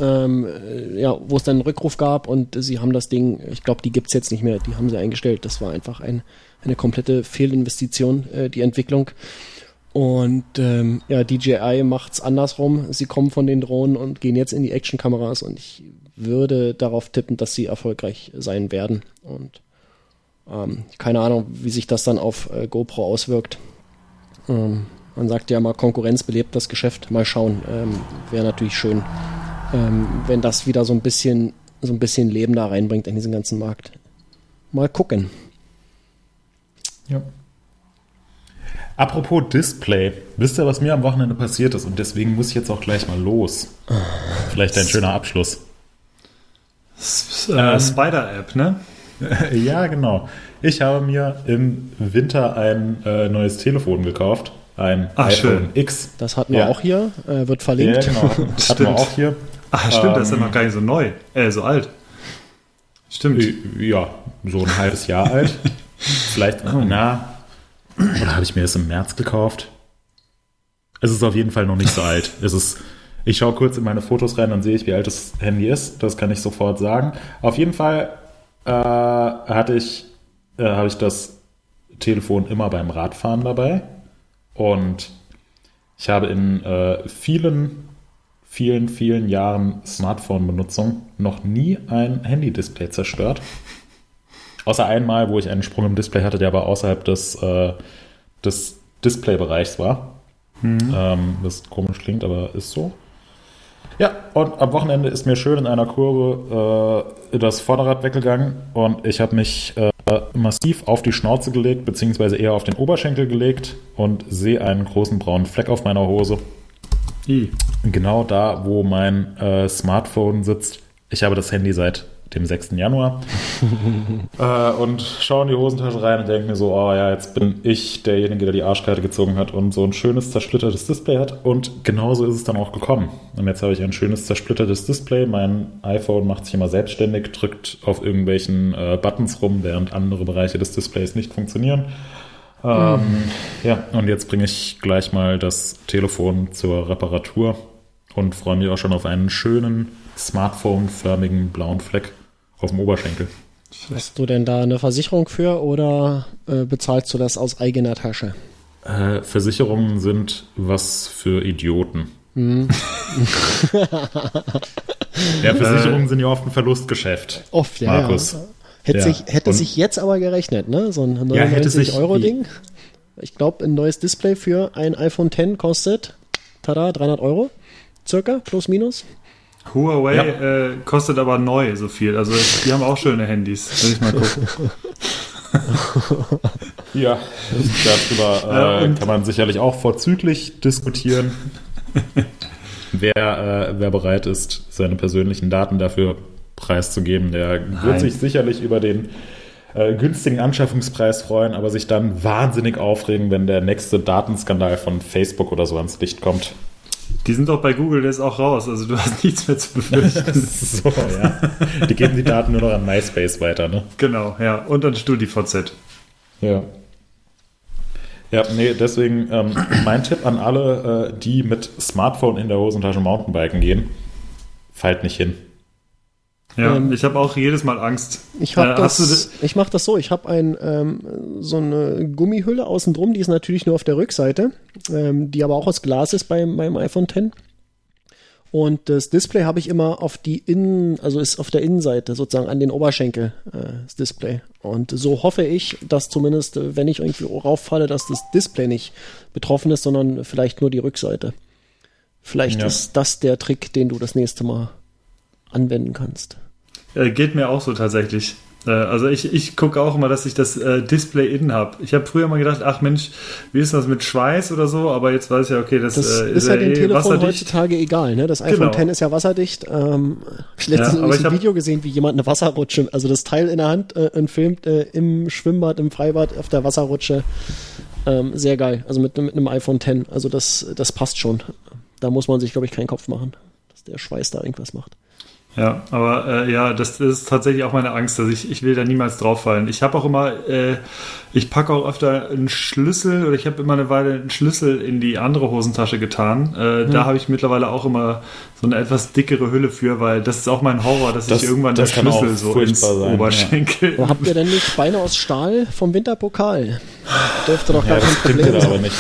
Ähm, äh, ja, wo es dann einen Rückruf gab und sie haben das Ding, ich glaube, die gibt's jetzt nicht mehr, die haben sie eingestellt. Das war einfach ein, eine komplette Fehlinvestition, äh, die Entwicklung. Und ähm, ja, DJI macht's andersrum. Sie kommen von den Drohnen und gehen jetzt in die Actionkameras und ich würde darauf tippen, dass sie erfolgreich sein werden. Und ähm, keine Ahnung, wie sich das dann auf äh, GoPro auswirkt. Ähm, man sagt ja mal, Konkurrenz belebt das Geschäft. Mal schauen. Ähm, Wäre natürlich schön, ähm, wenn das wieder so ein bisschen, so ein bisschen Leben da reinbringt in diesen ganzen Markt. Mal gucken. Ja. Apropos Display, wisst ihr, was mir am Wochenende passiert ist? Und deswegen muss ich jetzt auch gleich mal los. Vielleicht ein schöner Abschluss. Äh, Spider-App, ne? ja, genau. Ich habe mir im Winter ein äh, neues Telefon gekauft. Ein Ach, iPhone schön. X. Das hatten wir Ja. auch hier, äh, wird Ja, verlinkt. genau. Hatten wir Stimmt. auch hier. Ah, stimmt, das ist ja Ähm, noch gar nicht so neu. Äh, so alt. Stimmt. Ja, so ein halbes Jahr alt. Vielleicht, na, oder habe ich mir das im März gekauft? Es ist auf jeden Fall noch nicht so alt. Es ist, ich schaue kurz in meine Fotos rein, dann sehe ich, wie alt das Handy ist. Das kann ich sofort sagen. Auf jeden Fall äh, hatte ich, äh, habe ich das Telefon immer beim Radfahren dabei. Und ich habe in äh, vielen, vielen, vielen Jahren Smartphone-Benutzung noch nie ein Handy-Display zerstört. Außer einmal, wo ich einen Sprung im Display hatte, der aber außerhalb des, äh, des Displaybereichs war. Ähm, das komisch klingt, aber ist so. Ja, und am Wochenende ist mir schön in einer Kurve äh, das Vorderrad weggegangen und ich habe mich äh, massiv auf die Schnauze gelegt, beziehungsweise eher auf den Oberschenkel gelegt und sehe einen großen braunen Fleck auf meiner Hose. I. Genau da, wo mein äh, Smartphone sitzt. Ich habe das Handy seit dem 6. Januar äh, und schaue in die Hosentasche rein und denke mir so, oh ja, jetzt bin ich derjenige, der die Arschkarte gezogen hat und so ein schönes zersplittertes Display hat. Und genauso ist es dann auch gekommen. Und jetzt habe ich ein schönes zersplittertes Display. Mein iPhone macht sich immer selbstständig, drückt auf irgendwelchen äh, Buttons rum, während andere Bereiche des Displays nicht funktionieren. Ähm, Ja, und jetzt bringe ich gleich mal das Telefon zur Reparatur und freue mich auch schon auf einen schönen Smartphone-förmigen blauen Fleck auf dem Oberschenkel. Hast du denn da eine Versicherung für oder äh, bezahlst du das aus eigener Tasche? Äh, Versicherungen sind was für Idioten. ja, Versicherungen sind ja oft ein Verlustgeschäft. Oft, ja. Markus. Ja. Hätte, Ja. sich, hätte Und- sich jetzt aber gerechnet, ne? So ein Ja, hätte sich- 99-Euro-Ding. Ich glaube, ein neues Display für ein iPhone X kostet, tada, 300 Euro. Circa, plus minus. Huawei Ja. äh, kostet aber neu so viel. Also die haben auch schöne Handys. Will ich mal gucken. Ja, darüber Ja, äh, und- kann man sicherlich auch vorzüglich diskutieren. wer, äh, wer bereit ist, seine persönlichen Daten dafür preiszugeben, der Nein. wird sich sicherlich über den äh, günstigen Anschaffungspreis freuen, aber sich dann wahnsinnig aufregen, wenn der nächste Datenskandal von Facebook oder so ans Licht kommt. Die sind doch bei Google jetzt auch raus. Also du hast nichts mehr zu befürchten. so, ja. Die geben die Daten nur noch an MySpace weiter, ne? genau, ja. Und an StudiVZ. Ja. Ja, nee, deswegen ähm, mein Tipp an alle, äh, die mit Smartphone in der Hosentasche Mountainbiken gehen, fallt nicht hin. Ja, Ähm, ich habe auch jedes Mal Angst. Ich, hab Äh, du das, ich mache das so, ich habe ein, ähm, so eine Gummihülle außen drum, die ist natürlich nur auf der Rückseite, ähm, die aber auch aus Glas ist bei meinem iPhone X. Und das Display habe ich immer auf die Innen, also ist auf der Innenseite sozusagen an den Oberschenkel äh, das Display. Und so hoffe ich, dass zumindest, äh, wenn ich irgendwie rauffalle, dass das Display nicht betroffen ist, sondern vielleicht nur die Rückseite. Vielleicht Ja. ist das der Trick, den du das nächste Mal anwenden kannst. Äh, geht mir auch so tatsächlich. Äh, also ich, ich gucke auch immer, dass ich das äh, Display innen habe. Ich habe früher mal gedacht, ach Mensch, wie ist das mit Schweiß oder so? Aber jetzt weiß ich ja, okay, das, Das äh, ist ja dem eh Telefon wasserdicht. heutzutage egal. Ne? Das iPhone Genau. X ist ja wasserdicht. Ähm, ich habe letztens Ja, ein hab- Video gesehen, wie jemand eine Wasserrutsche, also das Teil in der Hand äh, und filmt im Schwimmbad, im Freibad auf der Wasserrutsche. Ähm, sehr geil. Also mit, mit einem iPhone X. Also das, das passt schon. Da muss man sich, glaube ich, keinen Kopf machen, dass der Schweiß da irgendwas macht. Ja, aber äh, ja, das, das ist tatsächlich auch meine Angst, dass ich, ich will da niemals drauf fallen. Ich habe auch immer, äh, ich packe auch öfter einen Schlüssel oder ich habe immer eine Weile einen Schlüssel in die andere Hosentasche getan. Äh, Da habe ich mittlerweile auch immer so eine etwas dickere Hülle für, weil das ist auch mein Horror, dass Das- ich irgendwann das der kann Schlüssel so ins sein, Oberschenkel. Aber habt ihr denn nicht Beine aus Stahl vom Winterpokal? Dürfte doch gar Ja, kein das bringt dir Problem da aber sein.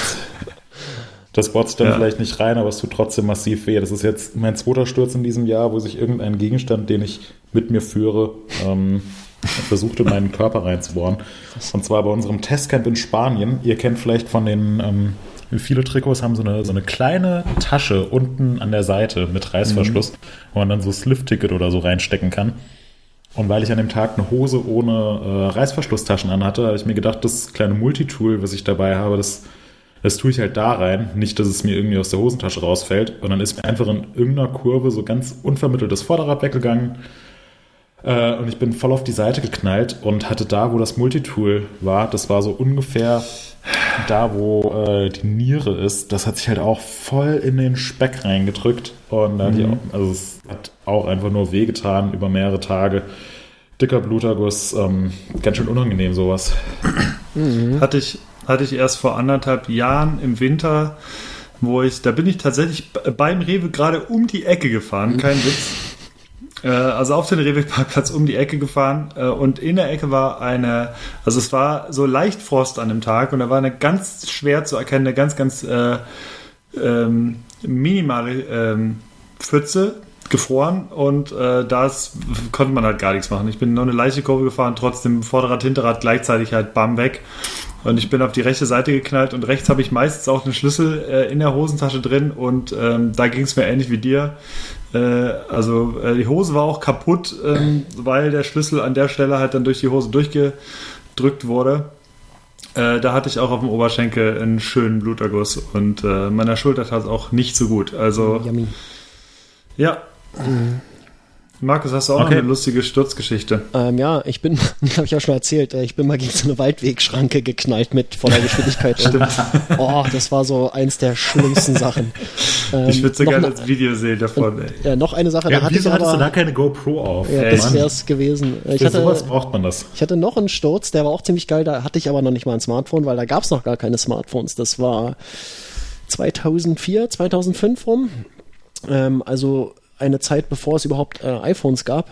Das botzt dann Ja. vielleicht nicht rein, aber es tut trotzdem massiv weh. Das ist jetzt mein zweiter Sturz in diesem Jahr, wo sich irgendein Gegenstand, den ich mit mir führe, ähm, versuchte, in meinen Körper reinzubohren. Und zwar bei unserem Testcamp in Spanien. Ihr kennt vielleicht von den, ähm, viele Trikots haben so eine, so eine kleine Tasche unten an der Seite mit Reißverschluss, wo man dann so Sliff-Ticket oder so reinstecken kann. Und weil ich an dem Tag eine Hose ohne äh, Reißverschlusstaschen anhatte, habe ich mir gedacht, das kleine Multitool, was ich dabei habe, das, das tue ich halt da rein. Nicht, dass es mir irgendwie aus der Hosentasche rausfällt. Und dann ist mir einfach in irgendeiner Kurve so ganz unvermittelt das Vorderrad weggegangen. Äh, und ich bin voll auf die Seite geknallt und hatte da, wo das Multitool war, das war so ungefähr da, wo äh, die Niere ist, das hat sich halt auch voll in den Speck reingedrückt. Und da mhm. auch, also es hat auch einfach nur wehgetan über mehrere Tage. Dicker Bluterguss, ähm, ganz schön unangenehm sowas. Mhm. Hatte, ich, hatte ich erst vor anderthalb Jahren im Winter, wo ich, da bin ich tatsächlich beim Rewe gerade um die Ecke gefahren, kein Witz äh, also auf den Rehwegparkplatz um die Ecke gefahren äh, und in der Ecke war eine, also es war so leicht Frost an dem Tag und da war eine ganz schwer zu erkennende, ganz, ganz äh, ähm, minimale ähm, Pfütze gefroren und äh, da konnte man halt gar nichts machen. Ich bin nur eine leichte Kurve gefahren, trotzdem Vorderrad, Hinterrad gleichzeitig halt bam weg. Und ich bin auf die rechte Seite geknallt und rechts habe ich meistens auch einen Schlüssel äh, in der Hosentasche drin und ähm, da ging es mir ähnlich wie dir. Äh, also äh, die Hose war auch kaputt, ähm, weil der Schlüssel an der Stelle halt dann durch die Hose durchgedrückt wurde. Äh, da hatte ich auch auf dem Oberschenkel einen schönen Bluterguss und äh, meiner Schulter tat es auch nicht so gut. Also Yummy. ja. Mhm. Markus, hast du auch okay. noch eine lustige Sturzgeschichte? Ähm, ja, ich bin, habe ich auch schon erzählt, äh, ich bin mal gegen so eine Waldwegschranke geknallt mit voller Geschwindigkeit. Stimmt. oh, das war so eins der schlimmsten Sachen. Ähm, ich würde so gerne das Video sehen davon. Ey. Ja, noch eine Sache. Ja, da hatte wieso ich aber, hattest du da keine GoPro auf? Ja, ey, das wäre es gewesen. Ich Für hatte, sowas braucht man das. Ich hatte noch einen Sturz, der war auch ziemlich geil. Da hatte ich aber noch nicht mal ein Smartphone, weil da gab es noch gar keine Smartphones. Das war 2004, 2005 rum. Ähm, also eine Zeit, bevor es überhaupt äh, iPhones gab.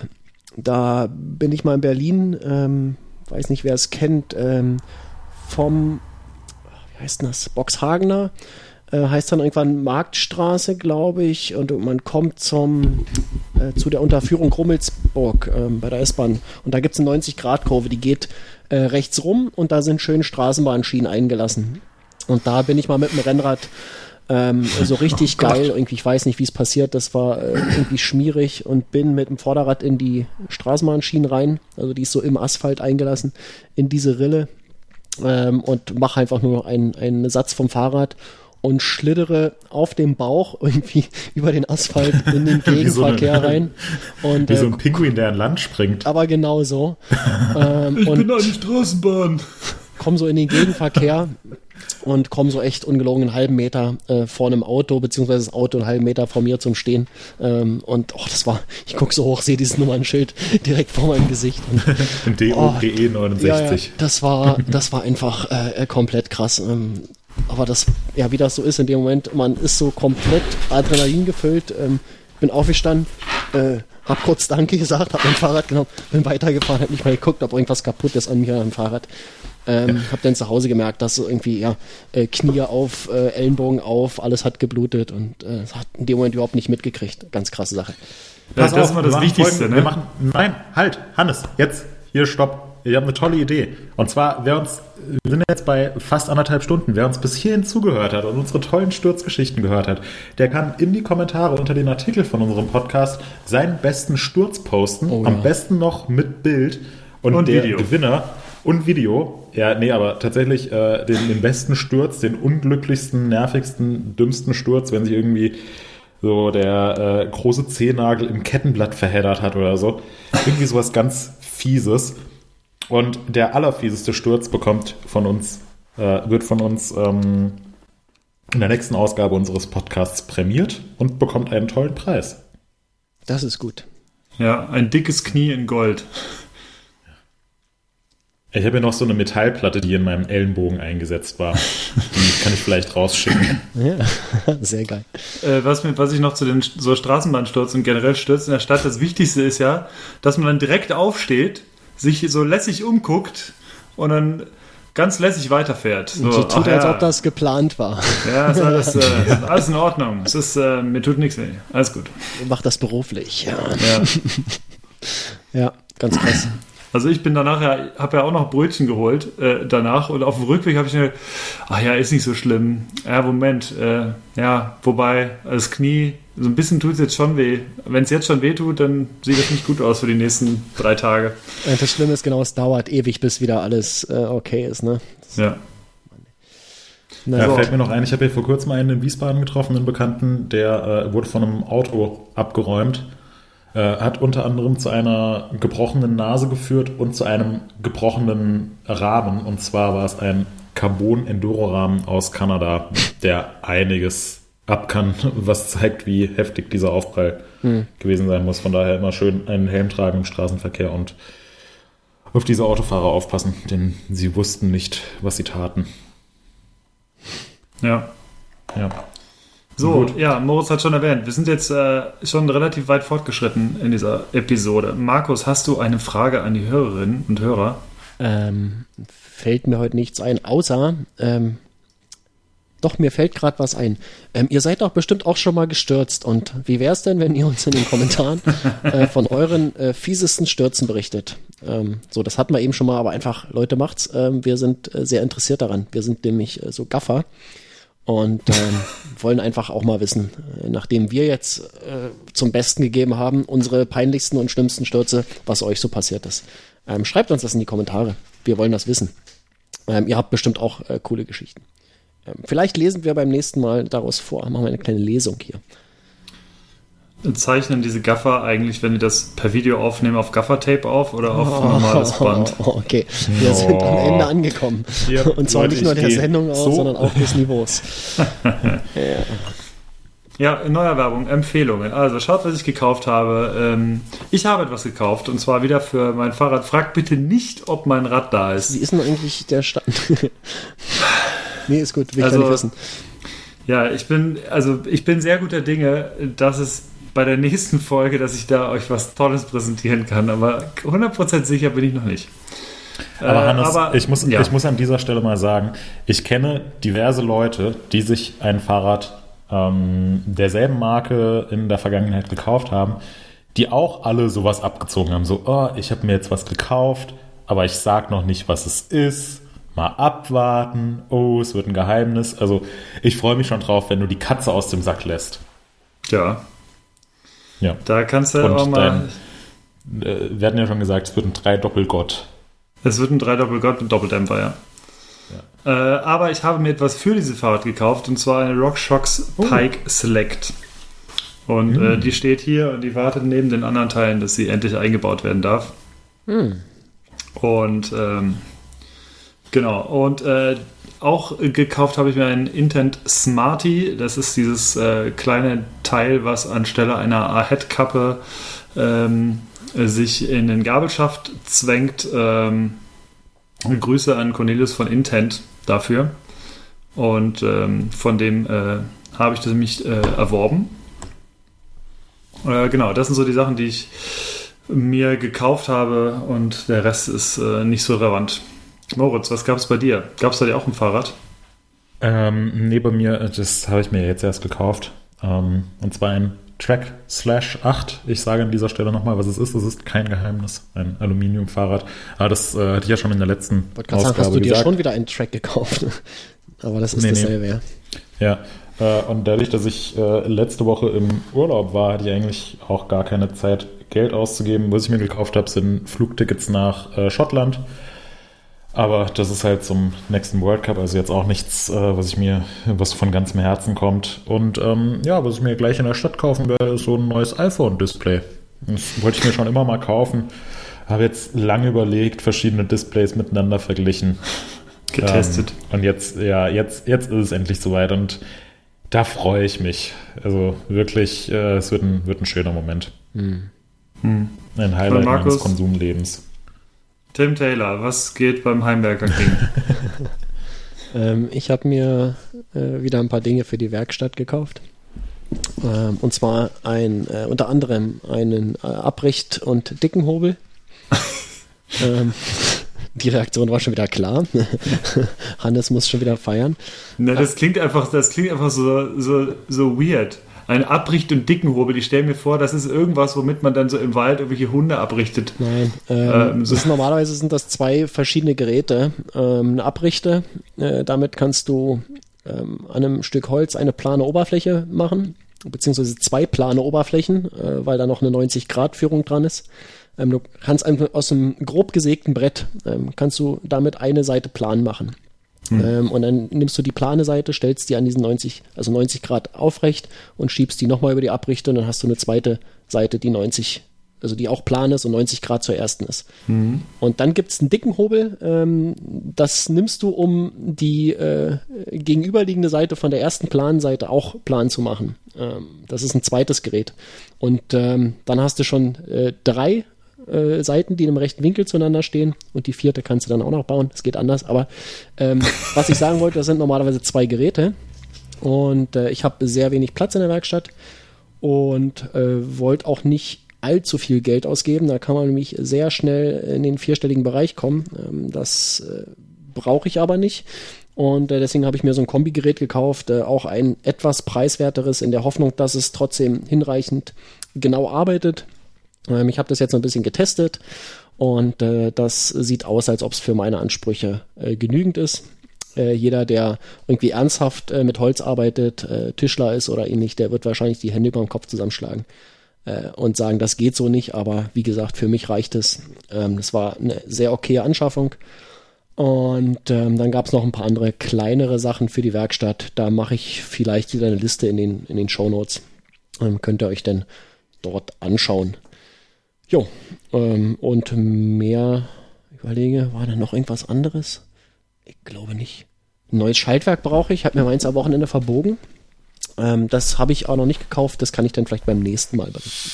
Da bin ich mal in Berlin, ähm, weiß nicht, wer es kennt, ähm, vom, wie heißt das, Boxhagener, äh, heißt dann irgendwann Marktstraße, glaube ich, und man kommt zum, äh, zu der Unterführung Rummelsburg ähm, bei der S-Bahn. Und da gibt es eine 90-Grad-Kurve, die geht äh, rechts rum und da sind schön Straßenbahnschienen eingelassen. Und da bin ich mal mit dem Rennrad ähm, so richtig oh geil, irgendwie, ich weiß nicht, wie es passiert, das war äh, irgendwie schmierig und bin mit dem Vorderrad in die Straßenbahnschienen rein, also die ist so im Asphalt eingelassen, in diese Rille ähm, und mache einfach nur einen, einen Satz vom Fahrrad und schlittere auf dem Bauch irgendwie über den Asphalt in den Gegenverkehr so eine, rein. Und, wie äh, so ein Pinguin, der an Land springt. Aber genau so. Ähm, ich bin eine Straßenbahn. Komm so in den Gegenverkehr und komme so echt ungelogen einen halben Meter äh, vor einem Auto, beziehungsweise das Auto einen halben Meter vor mir zum Stehen. Ähm, und oh, das war, ich gucke so hoch, sehe dieses Nummernschild direkt vor meinem Gesicht. Und, DOGE oh, 69. Ja, ja, das war, das war einfach äh, komplett krass. Ähm, aber das, ja, wie das so ist in dem Moment, man ist so komplett Adrenalin gefüllt. Ähm, bin aufgestanden, äh, hab kurz Danke gesagt, hab mein Fahrrad genommen, bin weitergefahren, hab nicht mal geguckt, ob irgendwas kaputt ist an mir am Fahrrad. Ähm, ja. Hab dann zu Hause gemerkt, dass irgendwie, ja, äh, Knie auf, äh, Ellenbogen auf, alles hat geblutet und äh, hat in dem Moment überhaupt nicht mitgekriegt. Ganz krasse Sache. Das, das ist mal das Wichtigste, ne? Wir machen, nein, halt, Hannes, jetzt, hier, stopp. Ich habe eine tolle Idee. Und zwar, wer uns, wir sind jetzt bei fast anderthalb Stunden, wer uns bis hierhin zugehört hat und unsere tollen Sturzgeschichten gehört hat, der kann in die Kommentare unter den Artikel von unserem Podcast seinen besten Sturz posten. Oh, am ja. besten noch mit Bild. Und, und der Video. Gewinner und Video. Ja, nee, aber tatsächlich äh, den, den besten Sturz, den unglücklichsten, nervigsten, dümmsten Sturz, wenn sich irgendwie so der äh, große Zehennagel im Kettenblatt verheddert hat oder so. Irgendwie sowas ganz Fieses. Und der allerfieseste Sturz bekommt von uns, äh, wird von uns ähm, in der nächsten Ausgabe unseres Podcasts prämiert und bekommt einen tollen Preis. Das ist gut. Ja, ein dickes Knie in Gold. Ich habe ja noch so eine Metallplatte, die in meinem Ellenbogen eingesetzt war. Die kann ich vielleicht rausschicken. Ja, sehr geil. Äh, was, was ich noch zu den so Straßenbahnstürzen und generell Stürzen in der Stadt, das Wichtigste ist ja, dass man dann direkt aufsteht, sich so lässig umguckt und dann ganz lässig weiterfährt. So, und so tut, ach, als ja. ob das geplant war. Ja, ist alles, äh, alles in Ordnung. Es ist, äh, mir tut nichts weh. Alles gut. Macht das beruflich. Ja, ja. ja ganz krass. Also ich bin danach ja, habe ja auch noch Brötchen geholt äh, danach und auf dem Rückweg habe ich mir, ach ja, ist nicht so schlimm. Ja, Moment, äh, ja, wobei das Knie, so ein bisschen tut es jetzt schon weh. Wenn es jetzt schon weh tut, dann sieht das nicht gut aus für die nächsten drei Tage. Das Schlimme ist genau, es dauert ewig, bis wieder alles äh, okay ist, ne? Das ja. Na, ja, so. fällt mir noch ein, ich habe hier vor kurzem einen in Wiesbaden getroffen, einen Bekannten, der äh, wurde von einem Auto abgeräumt Äh, hat unter anderem zu einer gebrochenen Nase geführt und zu einem gebrochenen Rahmen. Und zwar war es ein Carbon-Enduro-Rahmen aus Kanada, der einiges ab kann, was zeigt, wie heftig dieser Aufprall hm. gewesen sein muss. Von daher immer schön einen Helm tragen im Straßenverkehr und auf diese Autofahrer aufpassen, denn sie wussten nicht, was sie taten. Ja. Ja. So, Gut. ja, Moritz hat schon erwähnt, wir sind jetzt äh, schon relativ weit fortgeschritten in dieser Episode. Markus, hast du eine Frage an die Hörerinnen und Hörer? Ähm, fällt mir heute nichts ein, außer, ähm, doch, mir fällt gerade was ein. Ähm, ihr seid doch bestimmt auch schon mal gestürzt. Und wie wäre es denn, wenn ihr uns in den Kommentaren äh, von euren äh, fiesesten Stürzen berichtet? Ähm, so, das hatten wir eben schon mal, aber einfach, Leute, macht's. Ähm, wir sind äh, sehr interessiert daran. Wir sind nämlich äh, so Gaffer und ähm, wollen einfach auch mal wissen, nachdem wir jetzt äh, zum Besten gegeben haben, unsere peinlichsten und schlimmsten Stürze, was euch so passiert ist. Ähm, schreibt uns das in die Kommentare. Wir wollen das wissen. Ähm, ihr habt bestimmt auch äh, coole Geschichten. Ähm, vielleicht lesen wir beim nächsten Mal daraus vor. Machen wir eine kleine Lesung hier. Zeichnen diese Gaffer eigentlich, wenn die das per Video aufnehmen, auf Gaffer-Tape auf oder auf oh, normales Band? Oh, okay, wir oh. sind am Ende angekommen. Hier, Und zwar Leute, nicht nur der Sendung aus, so. sondern auch des Niveaus. ja. Ja, in neuer Werbung, Empfehlungen. Also schaut, was ich gekauft habe. Ähm, ich habe etwas gekauft und zwar wieder für mein Fahrrad. Fragt bitte nicht, ob mein Rad da ist. Wie ist denn eigentlich der Stand? nee, ist gut, wir also, können wissen. Ja, ich bin, also ich bin sehr guter Dinge, dass es bei der nächsten Folge, dass ich da euch was Tolles präsentieren kann, aber 100% sicher bin ich noch nicht. Aber Hannes, äh, aber, ich, muss, ja. ich muss an dieser Stelle mal sagen, ich kenne diverse Leute, die sich ein Fahrrad ähm, derselben Marke in der Vergangenheit gekauft haben, die auch alle sowas abgezogen haben. So, oh, ich habe mir jetzt was gekauft, aber ich sag noch nicht, was es ist. Mal abwarten. Oh, es wird ein Geheimnis. Also ich freue mich schon drauf, wenn du die Katze aus dem Sack lässt. Ja. Ja. Da kannst du Und auch mal. Dein, äh, wir hatten ja schon gesagt, es wird ein Drei-Doppelgott. Es wird ein Drei-Doppelgott mit Doppeldämpfer, ja. Äh, aber ich habe mir etwas für dieses Fahrrad gekauft und zwar eine RockShox oh. Pike Select. Und mm. äh, hm. die steht hier und die wartet neben den anderen Teilen, dass sie endlich eingebaut werden darf. Mm. Und ähm, genau, und äh, auch gekauft habe ich mir einen Intent Smarty. Das ist dieses äh, kleine Teil, was anstelle einer A-Head-Kappe ähm, sich in den Gabelschaft zwängt. Ähm, Grüße an Cornelius von Intent dafür. Und ähm, von dem äh, habe ich das nämlich äh, erworben. Äh, genau, das sind so die Sachen, die ich mir gekauft habe und der Rest ist äh, nicht so relevant. Moritz, was gab es bei dir? Gab es bei dir auch ein Fahrrad? Ähm, nee, bei mir, das habe ich mir jetzt erst gekauft. Ähm, und zwar ein Track Slash 8. Ich sage an dieser Stelle nochmal, was es ist. Es ist kein Geheimnis. Ein Aluminiumfahrrad. Aber das äh, hatte ich ja schon in der letzten Ausgabe sagen, hast du dir schon wieder einen Track gekauft? Aber das ist nee, dasselbe, nee. ja. Ja, äh, und dadurch, dass ich äh, letzte Woche im Urlaub war, hatte ich eigentlich auch gar keine Zeit, Geld auszugeben. Was ich mir gekauft habe, sind Flugtickets nach äh, Schottland aber das ist halt zum nächsten World Cup, also jetzt auch nichts, äh, was ich mir, was von ganzem Herzen kommt. Und ähm, ja, was ich mir gleich in der Stadt kaufen werde, ist so ein neues iPhone-Display. Das wollte ich mir schon immer mal kaufen. Habe jetzt lange überlegt, verschiedene Displays miteinander verglichen. Getestet. Ähm, und jetzt, ja, jetzt, jetzt ist es endlich soweit und da freue ich mich. Also wirklich, äh, es wird ein, wird ein schöner Moment. Hm. Hm. Ein Highlight meines Konsumlebens. Tim Taylor, was geht beim Heimwerker King? ähm, ich habe mir äh, wieder ein paar Dinge für die Werkstatt gekauft. Ähm, und zwar ein, äh, unter anderem einen äh, Abricht- und Dickenhobel. ähm, die Reaktion war schon wieder klar. Hannes muss schon wieder feiern. Na, das klingt einfach, das klingt einfach so, so, so weird ein Abricht- und Dickenhobel. Ich stelle mir vor, das ist irgendwas, womit man dann so im Wald irgendwelche Hunde abrichtet. Nein, ähm, ähm, so. ist, normalerweise sind das zwei verschiedene Geräte. Ähm, eine Abrichte, äh, damit kannst du ähm, an einem Stück Holz eine plane Oberfläche machen, beziehungsweise zwei plane Oberflächen, äh, weil da noch eine 90-Grad-Führung dran ist. Ähm, du kannst einfach aus einem grob gesägten Brett, ähm, kannst du damit eine Seite plan machen. Hm. Ähm, und dann nimmst du die plane Seite, stellst die an diesen 90, also 90 Grad aufrecht und schiebst die nochmal über die Abrichte und dann hast du eine zweite Seite, die 90 also die auch plan ist und 90 Grad zur ersten ist. Mhm. Und dann gibt es einen dicken Hobel, ähm, das nimmst du, um die äh, gegenüberliegende Seite von der ersten Planseite auch plan zu machen. Ähm, das ist ein zweites Gerät. Und ähm, dann hast du schon äh, drei äh, Seiten, die im rechten Winkel zueinander stehen und die vierte kannst du dann auch noch bauen. Es geht anders, aber ähm, was ich sagen wollte, das sind normalerweise zwei Geräte und äh, ich habe sehr wenig Platz in der Werkstatt und äh, wollte auch nicht allzu viel Geld ausgeben. Da kann man nämlich sehr schnell in den vierstelligen Bereich kommen. Ähm, das äh, brauche ich aber nicht. Und äh, deswegen habe ich mir so ein Kombigerät gekauft, äh, auch ein etwas preiswerteres, in der Hoffnung, dass es trotzdem hinreichend genau arbeitet. Ähm, ich habe das jetzt ein bisschen getestet und das sieht aus, als ob es für meine Ansprüche genügend ist. jeder, der irgendwie ernsthaft mit Holz arbeitet, Tischler ist oder ähnlich, der wird wahrscheinlich die Hände über den Kopf zusammenschlagen äh, und sagen, das geht so nicht, aber wie gesagt, für mich reicht es. Ähm, das war eine sehr okaye Anschaffung. Und ähm, dann gab es noch ein paar andere kleinere Sachen für die Werkstatt. Da mache ich vielleicht wieder eine Liste in den, in den Show Notes. Ähm, könnt ihr euch denn dort anschauen. Jo, ähm, und mehr, überlege, war da noch irgendwas anderes? Ich glaube nicht. Ein neues Schaltwerk brauche ich, habe mir meins am Wochenende verbogen. Ähm, das habe ich auch noch nicht gekauft, das kann ich dann vielleicht beim nächsten Mal berichten.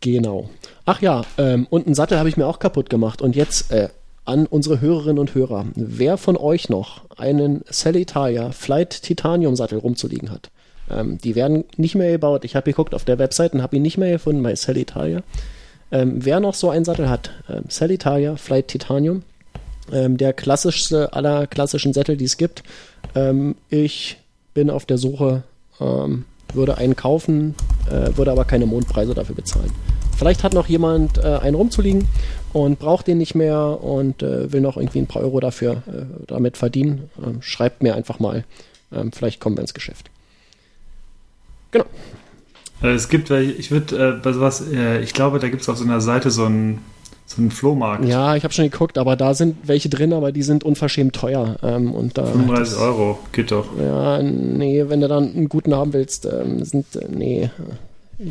Genau. Ach ja, ähm, und einen Sattel habe ich mir auch kaputt gemacht. Und jetzt äh, an unsere Hörerinnen und Hörer. Wer von euch noch einen Cellitalia Flight Titanium Sattel rumzuliegen hat? Ähm, die werden nicht mehr gebaut. Ich habe geguckt auf der Website und habe ihn nicht mehr gefunden bei Cellitalia. Ähm, wer noch so einen Sattel hat, ähm, Cellitalia Flight Titanium, ähm, der klassischste aller klassischen Sättel, die es gibt. Ähm, ich bin auf der Suche, ähm, würde einen kaufen, äh, würde aber keine Mondpreise dafür bezahlen. Vielleicht hat noch jemand äh, einen rumzuliegen und braucht den nicht mehr und äh, will noch irgendwie ein paar Euro dafür äh, damit verdienen. Ähm, schreibt mir einfach mal. Ähm, vielleicht kommen wir ins Geschäft. Genau. Äh, es gibt, ich würde bei sowas, ich glaube, da gibt es auf so einer Seite so ein so ein Flohmarkt. Ja, ich habe schon geguckt, aber da sind welche drin, aber die sind unverschämt teuer. Ähm, und da 35 das, Euro, geht doch. Ja, nee, wenn du dann einen guten haben willst, ähm, sind, äh, nee.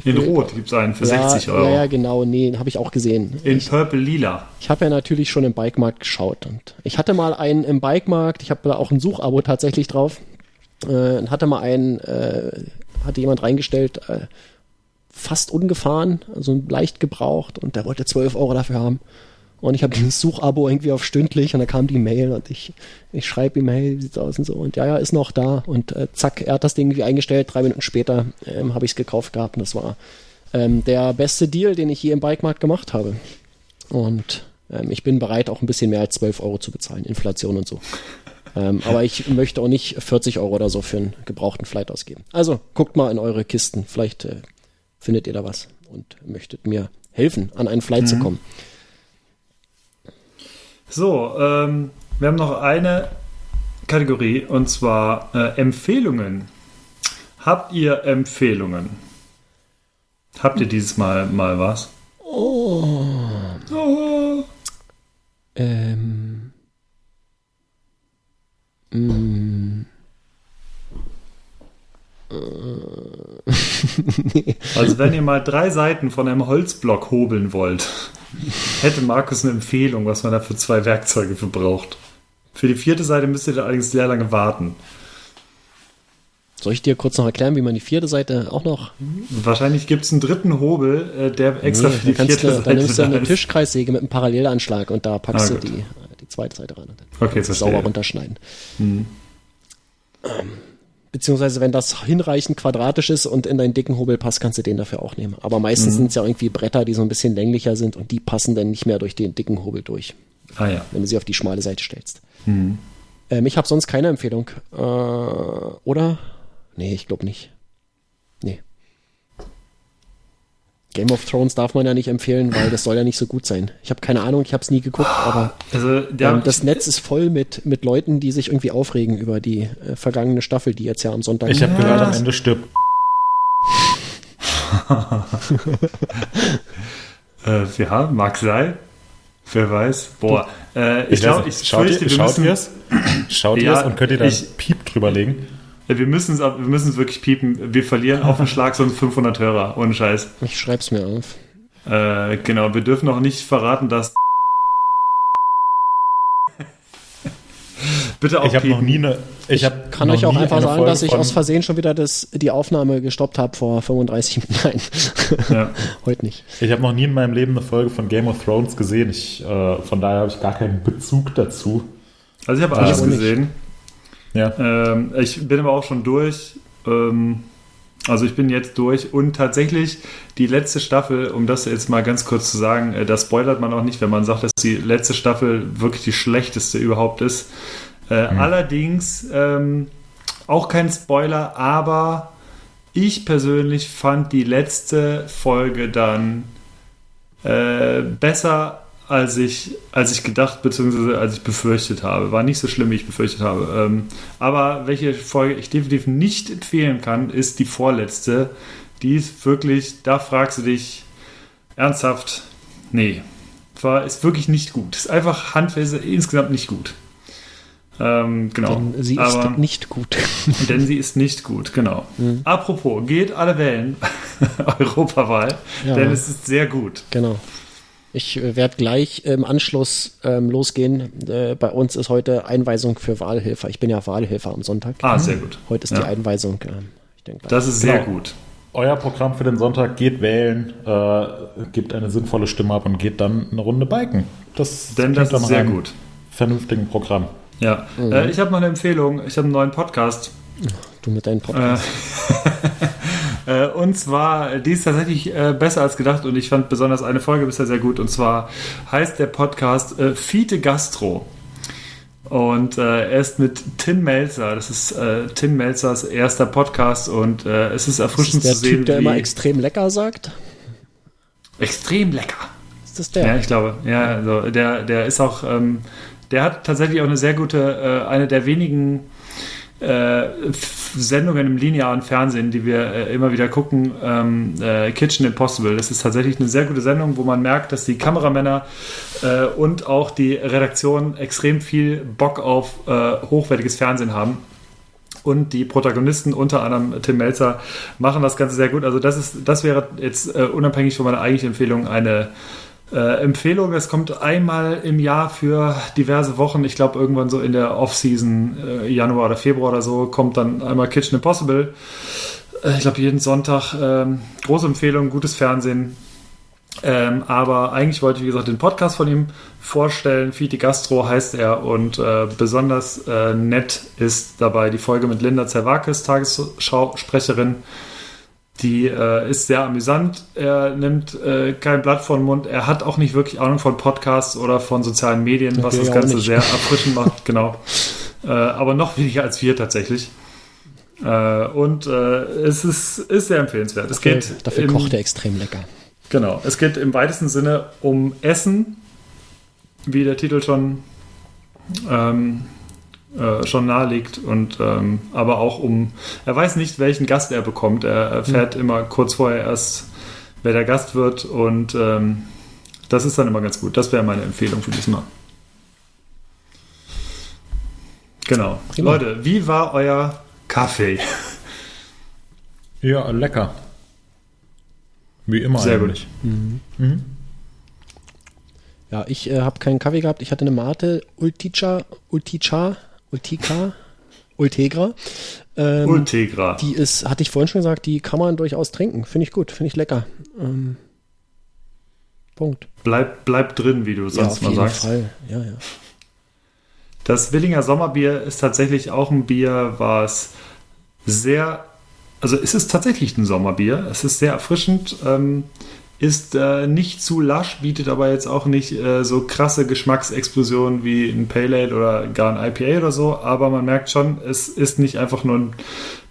In Rot gibt es einen für ja, 60 Euro. Ja, ja, genau, nee, habe ich auch gesehen. In ich, Purple Lila. Ich habe ja natürlich schon im Bikemarkt geschaut und ich hatte mal einen im Bikemarkt, ich habe da auch ein Suchabo tatsächlich drauf, äh, hatte mal einen, äh, hatte jemand reingestellt, äh, fast ungefahren, also leicht gebraucht und der wollte 12 Euro dafür haben. Und ich habe dieses Suchabo irgendwie auf stündlich und da kam die Mail und ich, ich schreibe ihm, hey, wie sieht's aus und so. Und ja, ja, ist noch da. Und äh, zack, er hat das Ding irgendwie eingestellt. Drei Minuten später ähm, habe ich es gekauft gehabt und das war ähm, der beste Deal, den ich je im Bikemarkt gemacht habe. Und ähm, ich bin bereit, auch ein bisschen mehr als 12 Euro zu bezahlen, Inflation und so. Ähm, aber ich möchte auch nicht 40 Euro oder so für einen gebrauchten Flight ausgeben. Also guckt mal in eure Kisten. Vielleicht äh, findet ihr da was und möchtet mir helfen, an einen Flight mhm. zu kommen. So, ähm, wir haben noch eine Kategorie und zwar äh, Empfehlungen. Habt ihr Empfehlungen? Habt ihr dieses Mal mal was? Oh. oh. Ähm. Mm. nee. Also wenn ihr mal drei Seiten von einem Holzblock hobeln wollt, hätte Markus eine Empfehlung, was man da für zwei Werkzeuge für braucht. Für die vierte Seite müsst ihr da allerdings sehr lange warten. Soll ich dir kurz noch erklären, wie man die vierte Seite auch noch. Wahrscheinlich gibt es einen dritten Hobel, äh, der extra nee, für die vierte du, Seite. Dann nimmst du eine Tischkreissäge mit einem Parallelanschlag und da packst ah, du die, die zweite Seite ran. Okay, sauber runterschneiden. Hm. Ähm, Beziehungsweise, wenn das hinreichend quadratisch ist und in deinen dicken Hobel passt, kannst du den dafür auch nehmen. Aber meistens mhm. sind es ja irgendwie Bretter, die so ein bisschen länglicher sind und die passen dann nicht mehr durch den dicken Hobel durch. Ah ja. Wenn du sie auf die schmale Seite stellst. Mhm. Ähm, ich habe sonst keine Empfehlung. Äh, oder? Nee, ich glaube nicht. Nee. Game of Thrones darf man ja nicht empfehlen, weil das soll ja nicht so gut sein. Ich habe keine Ahnung, ich habe es nie geguckt, aber also, ähm, das Netz ist voll mit, mit Leuten, die sich irgendwie aufregen über die äh, vergangene Staffel, die jetzt ja am Sonntag. Ich habe gehört, am Ende stirbt. äh, ja, mag sein. Wer weiß. Boah, äh, ich Ich glaube, ich schaut fürchte, ihr wir schaut müssen, ihr's? Schaut Ja, ihr's und könnt ihr da ich- Piep drüber legen? Wir müssen es wir müssen es wirklich piepen. Wir verlieren auf den Schlag so 500 Hörer, ohne Scheiß. Ich schreib's mir auf. Äh, genau, wir dürfen noch nicht verraten, dass Bitte auch Ich habe noch piepen. nie eine. Ich hab Kann noch euch auch einfach sagen, Folge dass ich aus Versehen schon wieder das, die Aufnahme gestoppt habe vor 35 Nein, Ja. heute nicht. Ich habe noch nie in meinem Leben eine Folge von Game of Thrones gesehen. Ich, äh, von daher habe ich gar keinen Bezug dazu. Also ich habe alles ich auch nicht. Ja. Ähm, ich bin aber auch schon durch. Ähm, also ich bin jetzt durch und tatsächlich die letzte Staffel, um das jetzt mal ganz kurz zu sagen, äh, das spoilert man auch nicht, wenn man sagt, dass die letzte Staffel wirklich die schlechteste überhaupt ist. Äh, Allerdings ähm, auch kein Spoiler, aber ich persönlich fand die letzte Folge dann äh, besser, als ich, als ich gedacht bzw. als ich befürchtet habe. War nicht so schlimm, wie ich befürchtet habe. Ähm, aber welche Folge ich definitiv nicht empfehlen kann, ist die vorletzte. Die ist wirklich, da fragst du dich ernsthaft, nee, war, ist wirklich nicht gut. Ist einfach handfest insgesamt nicht gut. Ähm, genau. Denn sie Aber- ist nicht gut. denn sie ist nicht gut, genau. Apropos, geht alle wählen. Europawahl. Ja. Denn es ist sehr gut. Genau. Ich äh, werde gleich im Anschluss ähm, losgehen. Äh, bei uns ist heute Einweisung für Wahlhelfer. Ich bin ja Wahlhelfer am Sonntag. Ah, sehr gut. Heute ist Ja. die Einweisung. ähm, ich denke, Das ist sehr Genau. gut. Euer Programm für den Sonntag geht wählen, äh, gibt eine sinnvolle Stimme ab und geht dann eine Runde biken. Das Denn das ist sehr gut. Vernünftigen Programm. Ja. Äh, ich habe noch eine Empfehlung. Ich habe einen neuen Podcast. du mit deinen Podcast. Äh, und zwar, die ist tatsächlich äh, besser als gedacht und ich fand besonders eine Folge bisher sehr gut. Und zwar heißt der Podcast äh, Fiete Gastro. Und äh, er ist mit Tim Melzer. Das ist äh, Tim Melzers erster Podcast und äh, es ist erfrischend ist der zu sehen. Typ, der wie immer extrem lecker sagt. extrem lecker. Ist das der? Ja, ich glaube, ja, also der, der ist auch, ähm, der hat tatsächlich auch eine sehr gute, äh, eine der wenigen äh, Sendungen im linearen Fernsehen, die wir äh, immer wieder gucken, ähm, äh, Kitchen Impossible. Das ist tatsächlich eine sehr gute Sendung, wo man merkt, dass die Kameramänner äh, und auch die Redaktion extrem viel Bock auf äh, hochwertiges Fernsehen haben. Und die Protagonisten, unter anderem Tim Melzer, machen das Ganze sehr gut. Also das ist, das wäre jetzt unabhängig von meiner eigentlichen Empfehlung eine äh, Empfehlung. Es kommt einmal im Jahr für diverse Wochen. Ich glaube irgendwann so in der Off-Season, äh, Januar oder Februar oder so, kommt dann einmal Kitchen Impossible. Äh, ich glaube jeden Sonntag. Ähm, große Empfehlung, gutes Fernsehen. Ähm, aber eigentlich wollte ich, wie gesagt, den Podcast von ihm vorstellen. Fiti Gastro heißt er und äh, besonders äh, nett ist dabei die Folge mit Linda Zerwakis, Tagesschausprecherin. Die äh, ist sehr amüsant. Er nimmt äh, kein Blatt vor den Mund. Er hat auch nicht wirklich Ahnung von Podcasts oder von sozialen Medien, was wir das Ganze nicht. sehr erfrischend macht. Genau. Äh, aber noch weniger als wir tatsächlich. Äh, und äh, es ist, ist sehr empfehlenswert. Es Dafür, geht dafür im- kocht er extrem lecker. Genau, es geht im weitesten Sinne um Essen, wie der Titel schon, ähm, äh, schon nahelegt, und ähm, aber auch um, er weiß nicht, welchen Gast er bekommt. Er erfährt immer kurz vorher erst, wer der Gast wird, und ähm, das ist dann immer ganz gut. Das wäre meine Empfehlung für diesmal. Genau. Prima. Leute, wie war euer Kaffee? Ja, lecker. Wie immer Sehr eigentlich. Ja, ich äh, habe keinen Kaffee gehabt. Ich hatte eine Mate Ultica, Ultica, Ultica, Ultegra. Ähm, Ultegra. Die ist, hatte ich vorhin schon gesagt, die kann man durchaus trinken. Finde ich gut, finde ich lecker. Ähm, Punkt. Bleib, bleib drin, wie du Ja, sonst auf mal jeden sagst. Fall. Ja, ja. Das Willinger Sommerbier ist tatsächlich auch ein Bier, was sehr, also es ist tatsächlich ein Sommerbier. Es ist sehr erfrischend, ähm, ist äh, nicht zu lasch, bietet aber jetzt auch nicht äh, so krasse Geschmacksexplosionen wie ein Pale Ale oder gar ein IPA oder so. Aber man merkt schon, es ist nicht einfach nur ein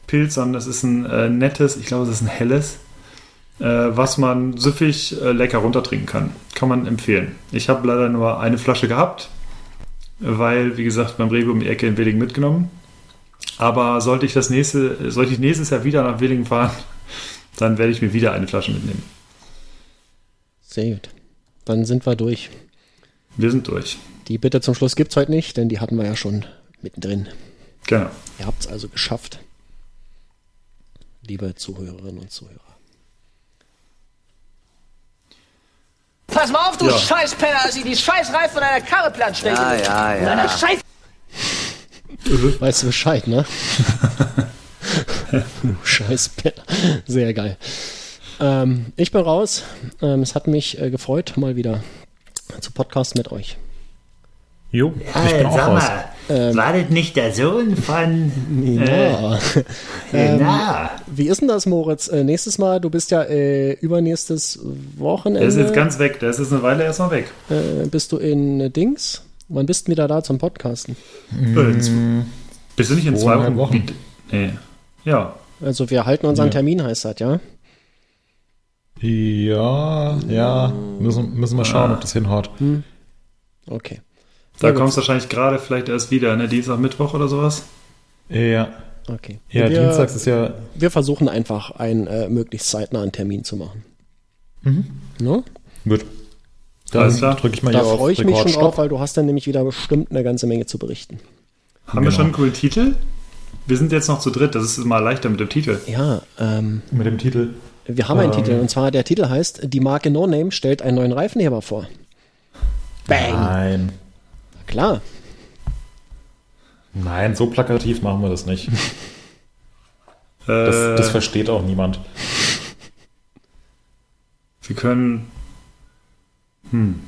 Pilz, sondern es ist ein äh, nettes, ich glaube, es ist ein helles, äh, was man süffig äh, lecker runtertrinken kann. Kann man empfehlen. Ich habe leider nur eine Flasche gehabt weil, wie gesagt, beim Rewe um die Ecke in Willingen mitgenommen. Aber sollte ich das nächste, sollte ich nächstes Jahr wieder nach Willingen fahren, dann werde ich mir wieder eine Flasche mitnehmen. Sehr gut. Dann sind wir durch. Wir sind durch. Die Bitte zum Schluss gibt's heute nicht, denn die hatten wir ja schon mittendrin. Genau. Ihr habt's also geschafft. Liebe Zuhörerinnen und Zuhörer. Pass mal auf, du Ja. Scheißpenner, dass ich die Scheißreifen von deiner Karre platt. Ja, ja, ja. Deine Scheiß... Weißt du Bescheid, ne? Du Scheiß Penner. Sehr geil. Ähm, ich bin raus. Ähm, es hat mich äh, gefreut, mal wieder zu Podcast mit euch. Jo, ich bin Äh, auch sag raus. mal, war das nicht der Sohn von Ja. Na, Wie ist denn das, Moritz? Äh, nächstes Mal, du bist ja äh, übernächstes Wochenende. Der ist jetzt ganz weg. Der ist jetzt eine Weile erstmal weg. äh, bist du in äh, Dings? Wann bist du wieder da zum Podcasten? Äh, z- Bist du nicht in zwei Wochen? Wochen. Nee. Ja. Also wir halten unseren Ja. Termin, heißt das, ja? Ja, ja, müssen, müssen wir schauen, ob das hinhaut. Okay. Da kommst du wahrscheinlich gerade vielleicht erst wieder, ne? Dienstag, Mittwoch oder sowas. Ja, Okay. ja wir, Dienstags ist ja, wir versuchen einfach einen äh, möglichst zeitnahen Termin zu machen. Mhm. Ne? gut. Dann Alles klar. drücke ich mal Da hier auf freue ich mich schon drauf, weil du hast dann nämlich wieder bestimmt eine ganze Menge zu berichten. Haben wir Genau. schon einen coolen Titel? Wir sind jetzt noch zu dritt. Das ist mal leichter mit dem Titel. Ja, ähm, Mit dem Titel. Wir haben einen Ähm. Titel und zwar der Titel heißt Die Marke No Name stellt einen neuen Reifenheber vor. Bang! Nein. Klar. Nein, so plakativ machen wir das nicht. Äh, Das, das versteht auch niemand. wir können. Hm.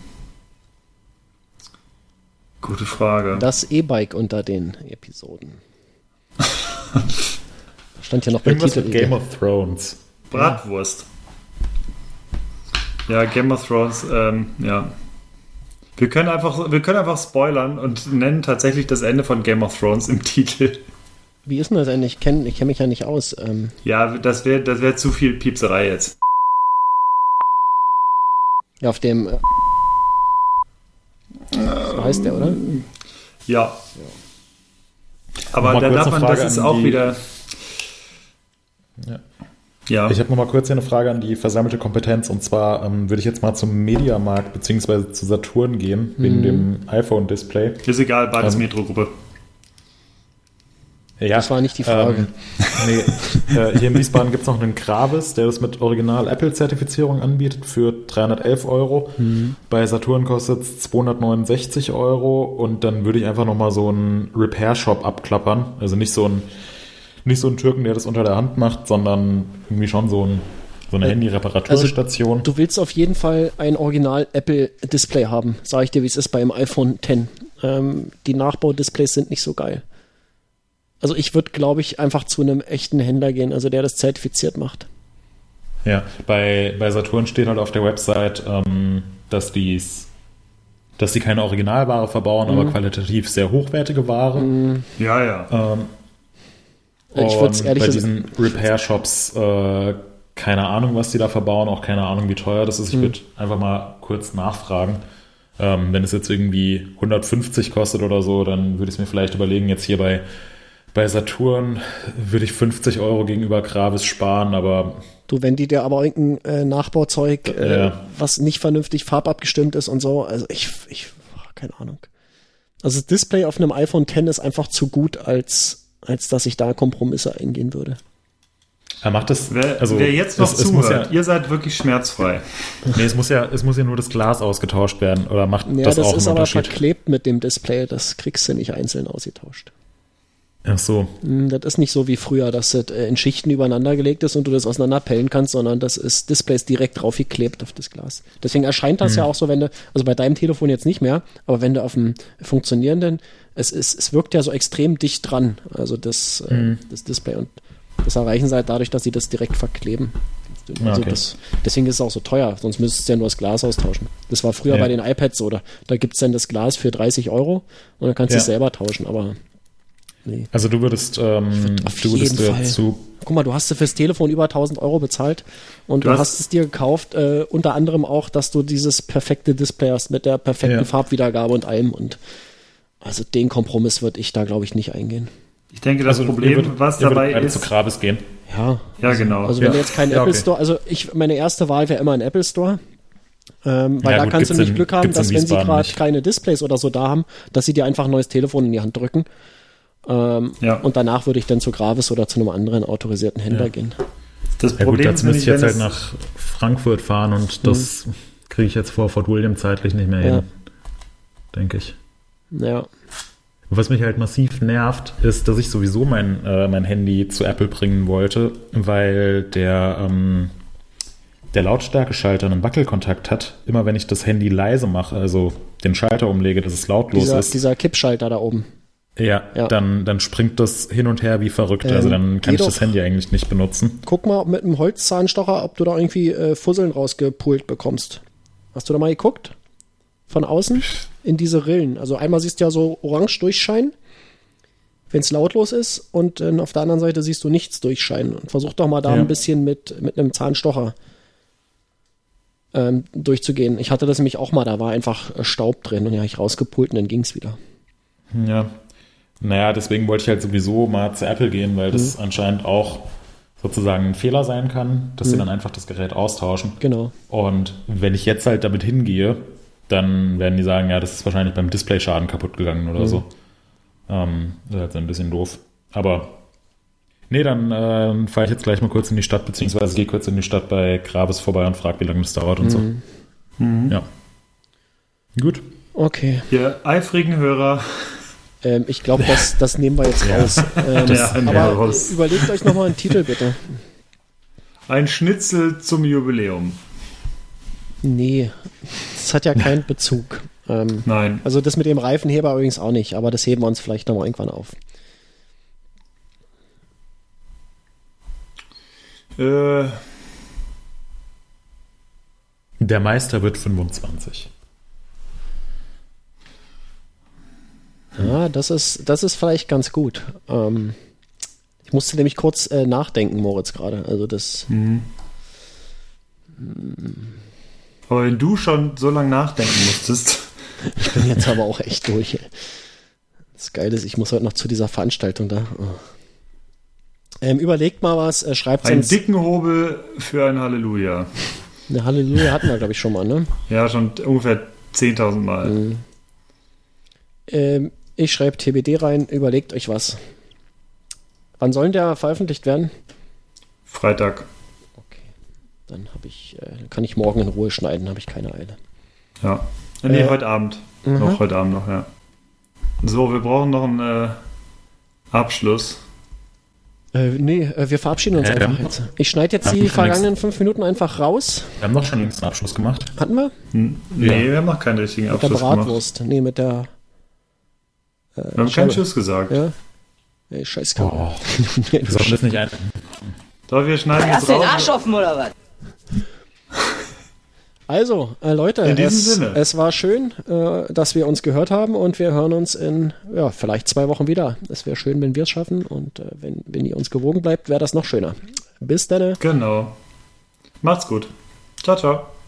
Gute Frage. Das E-Bike unter den Episoden. Da stand ja noch bei Titel. Game of Thrones. Bratwurst. Ja, Game of Thrones, ähm, ja. Wir können, einfach, wir können einfach spoilern und nennen tatsächlich das Ende von Game of Thrones im Titel. Wie ist denn das eigentlich? Ich kenne ich kenn mich ja nicht aus. Ähm, Ja, das wäre das wär zu viel Piepserei jetzt. ja, auf dem. Äh, so heißt der, oder? Ja. Aber Nochmal da darf man, Frage das ist auch wieder. Ja. Ja. Ich habe noch mal kurz hier eine Frage an die versammelte Kompetenz. Und zwar ähm, würde ich jetzt mal zum Mediamarkt bzw. zu Saturn gehen, Mhm. wegen dem iPhone-Display. ist egal, beides Ähm, Metro-Gruppe. Ja, Das war nicht die Frage. Ähm, nee, äh, hier in Wiesbaden gibt es noch einen Gravis, der das mit Original-Apple-Zertifizierung anbietet für 311 Euro. Mhm. Bei Saturn kostet es 269 Euro und dann würde ich einfach noch mal so einen Repair-Shop abklappern. Also nicht so ein nicht so ein Türken, der das unter der Hand macht, sondern irgendwie schon so, ein, so eine Handy-Reparaturstation. Du willst auf jeden Fall ein Original Apple Display haben, sage ich dir, wie es ist beim iPhone X. Ähm, die Nachbaudisplays sind nicht so geil. Also ich würde, glaube ich, einfach zu einem echten Händler gehen, also der das zertifiziert macht. Ja, bei, bei Saturn steht halt auf der Website, ähm, dass die's, dass die keine Originalware verbauen, Mhm. aber qualitativ sehr hochwertige Ware. Ja, ja. Ähm, Ich würde es ehrlich bei diesen Repair-Shops äh, keine Ahnung, was die da verbauen, auch keine Ahnung, wie teuer das ist. Ich würde einfach mal kurz nachfragen. Ähm, wenn es jetzt irgendwie 150 kostet oder so, dann würde ich es mir vielleicht überlegen. Jetzt hier bei, bei Saturn würde ich 50 Euro gegenüber Gravis sparen, aber Du, wenn die dir aber irgendein äh, Nachbauzeug, äh, Ja. was nicht vernünftig farbabgestimmt ist und so, also ich, ich, keine Ahnung. Also das Display auf einem iPhone X ist einfach zu gut, als, als dass ich da Kompromisse eingehen würde. er macht das. Wer, also, wer jetzt noch es, es muss zuhört, ja, ihr seid wirklich schmerzfrei. nee, es muss ja, es muss ja nur das Glas ausgetauscht werden oder macht Ja, das, das, auch ist einen aber Unterschied? verklebt mit dem Display, das kriegst du nicht einzeln ausgetauscht. Ach so. Hm, Das ist nicht so wie früher, dass das äh, in Schichten übereinander gelegt ist und du das auseinanderpellen kannst, sondern das ist Displays direkt draufgeklebt auf das Glas. Deswegen erscheint das ja auch so, wenn du, also bei deinem Telefon jetzt nicht mehr, aber wenn du auf dem funktionierenden, es ist, es wirkt ja so extrem dicht dran, also das, äh, das Display und das erreichen sie halt dadurch, dass sie das direkt verkleben. Also Okay. das, deswegen ist es auch so teuer, sonst müsstest du ja nur das Glas austauschen. Das war früher Ja. bei den iPads so, da, da gibt's dann das Glas für 30 Euro und dann kannst du Ja. es selber tauschen, aber nee. Also du würdest, ähm, auf du würdest jeden Fall. zu Guck mal, du hast fürs Telefon über 1000 Euro bezahlt und du, Du hast- hast, es dir gekauft, äh, unter anderem auch, dass du dieses perfekte Display hast mit der perfekten Ja. Farbwiedergabe und allem und also den Kompromiss würde ich da, glaube ich, nicht eingehen. Ich denke, das Also, Problem, würdet- was dabei ist. zu Gravis gehen. Ja, Ja, genau. also wenn Ja. du jetzt keinen Ja, Apple okay. Store, also ich, meine erste Wahl wäre immer ein Apple Store. Ähm, weil Ja, da gut, kannst du nicht in- Glück haben, dass wenn sie gerade keine Displays oder so da haben, dass sie dir einfach ein neues Telefon in die Hand drücken. Ähm, Ja. Und danach würde ich dann zu Gravis oder zu einem anderen autorisierten Händler gehen. Das Ja gut, Problem dazu finde müsste ich jetzt halt nach Frankfurt fahren und das kriege ich jetzt vor Fort William zeitlich nicht mehr Ja. hin. Denke ich. Ja. Was mich halt massiv nervt, ist, dass ich sowieso mein, äh, mein Handy zu Apple bringen wollte, weil der, ähm, der Lautstärkeschalter einen Wackelkontakt hat. Immer wenn ich das Handy leise mache, also den Schalter umlege, dass es lautlos Dieser, ist, dieser Kippschalter da oben. ja, Ja. Dann, dann springt das hin und her wie verrückt. Ähm, also dann kann ich das doch- Handy eigentlich nicht benutzen. Guck mal mit einem Holzzahnstocher, ob du da irgendwie äh, Fusseln rausgepult bekommst. Hast du da mal geguckt? Von außen? In diese Rillen. Also einmal siehst du ja so orange durchscheinen, wenn es lautlos ist, und äh, auf der anderen Seite siehst du nichts durchscheinen. Und versuch doch mal da Ja. ein bisschen mit, mit einem Zahnstocher ähm, durchzugehen. Ich hatte das nämlich auch mal, da war einfach äh, Staub drin und ja, ich rausgepult und dann ging's wieder. Ja. Naja, deswegen wollte ich halt sowieso mal zu Apple gehen, weil das Mhm. anscheinend auch sozusagen ein Fehler sein kann, dass sie dann einfach das Gerät austauschen. Mhm. Genau. Und wenn ich jetzt halt damit hingehe, dann werden die sagen, ja, das ist wahrscheinlich beim Displayschaden kaputt gegangen oder so. Ähm, das ist halt so ein bisschen doof. Aber nee, dann äh, fahre ich jetzt gleich mal kurz in die Stadt, beziehungsweise gehe kurz in die Stadt bei Gravis vorbei und frage, wie lange das dauert und so. Ja. Gut. Okay. Ihr eifrigen Hörer. Ähm, ich glaube, das, das nehmen wir jetzt raus. Ähm, Ja, aber raus. überlegt euch nochmal einen Titel, bitte. Ein Schnitzel zum Jubiläum. Nee, das hat ja keinen Bezug. Ähm, Nein. also das mit dem Reifenheber übrigens auch nicht, aber das heben wir uns vielleicht nochmal irgendwann auf. Äh, Der Meister wird 25. Ja, das ist, das ist vielleicht ganz gut. Ähm, ich musste nämlich kurz äh, nachdenken, Moritz, gerade. Also das, aber wenn du schon so lange nachdenken musstest. ich bin jetzt aber auch echt durch. Das Geile ist, ich muss heute noch zu dieser Veranstaltung da. Oh. Ähm, überlegt mal was, äh, schreibt Einen dicken Hobel für ein Halleluja. Eine Halleluja hatten wir, glaube ich, schon mal, ne? Ja, schon ungefähr 10.000 Mal. Ähm, ich schreibe TBD rein, überlegt euch was. Wann soll der veröffentlicht werden? Freitag. Dann habe ich, äh, kann ich morgen in Ruhe schneiden, habe ich keine Eile. Ja. Äh, Nee, Äh, heute Abend. mhm. Noch heute Abend noch, ja. So, wir brauchen noch einen äh, Abschluss. Äh, nee, äh, wir verabschieden uns Äh, einfach ja. jetzt. Ich schneide jetzt Ja, die nix. vergangenen fünf Minuten einfach raus. Wir haben doch schon einen Abschluss gemacht. Hatten wir? Hm, Nee, wir haben noch keinen richtigen Mit der Abschluss gemacht. Bratwurst. Nee, mit der. Wir haben Scheibe. keinen Tschüss gesagt. Ja. Ey, scheiß Oh, nee, wir sollten das nicht ein. Doch, wir schneiden Hast jetzt du den Arsch raus. offen oder was? Also, äh, Leute, In diesem es, Sinne. es war schön, äh, dass wir uns gehört haben und wir hören uns in ja, vielleicht zwei Wochen wieder. Es wäre schön, wenn wir es schaffen und äh, wenn, wenn ihr uns gewogen bleibt, wäre das noch schöner. Bis dann. Genau. Macht's gut. Ciao, ciao.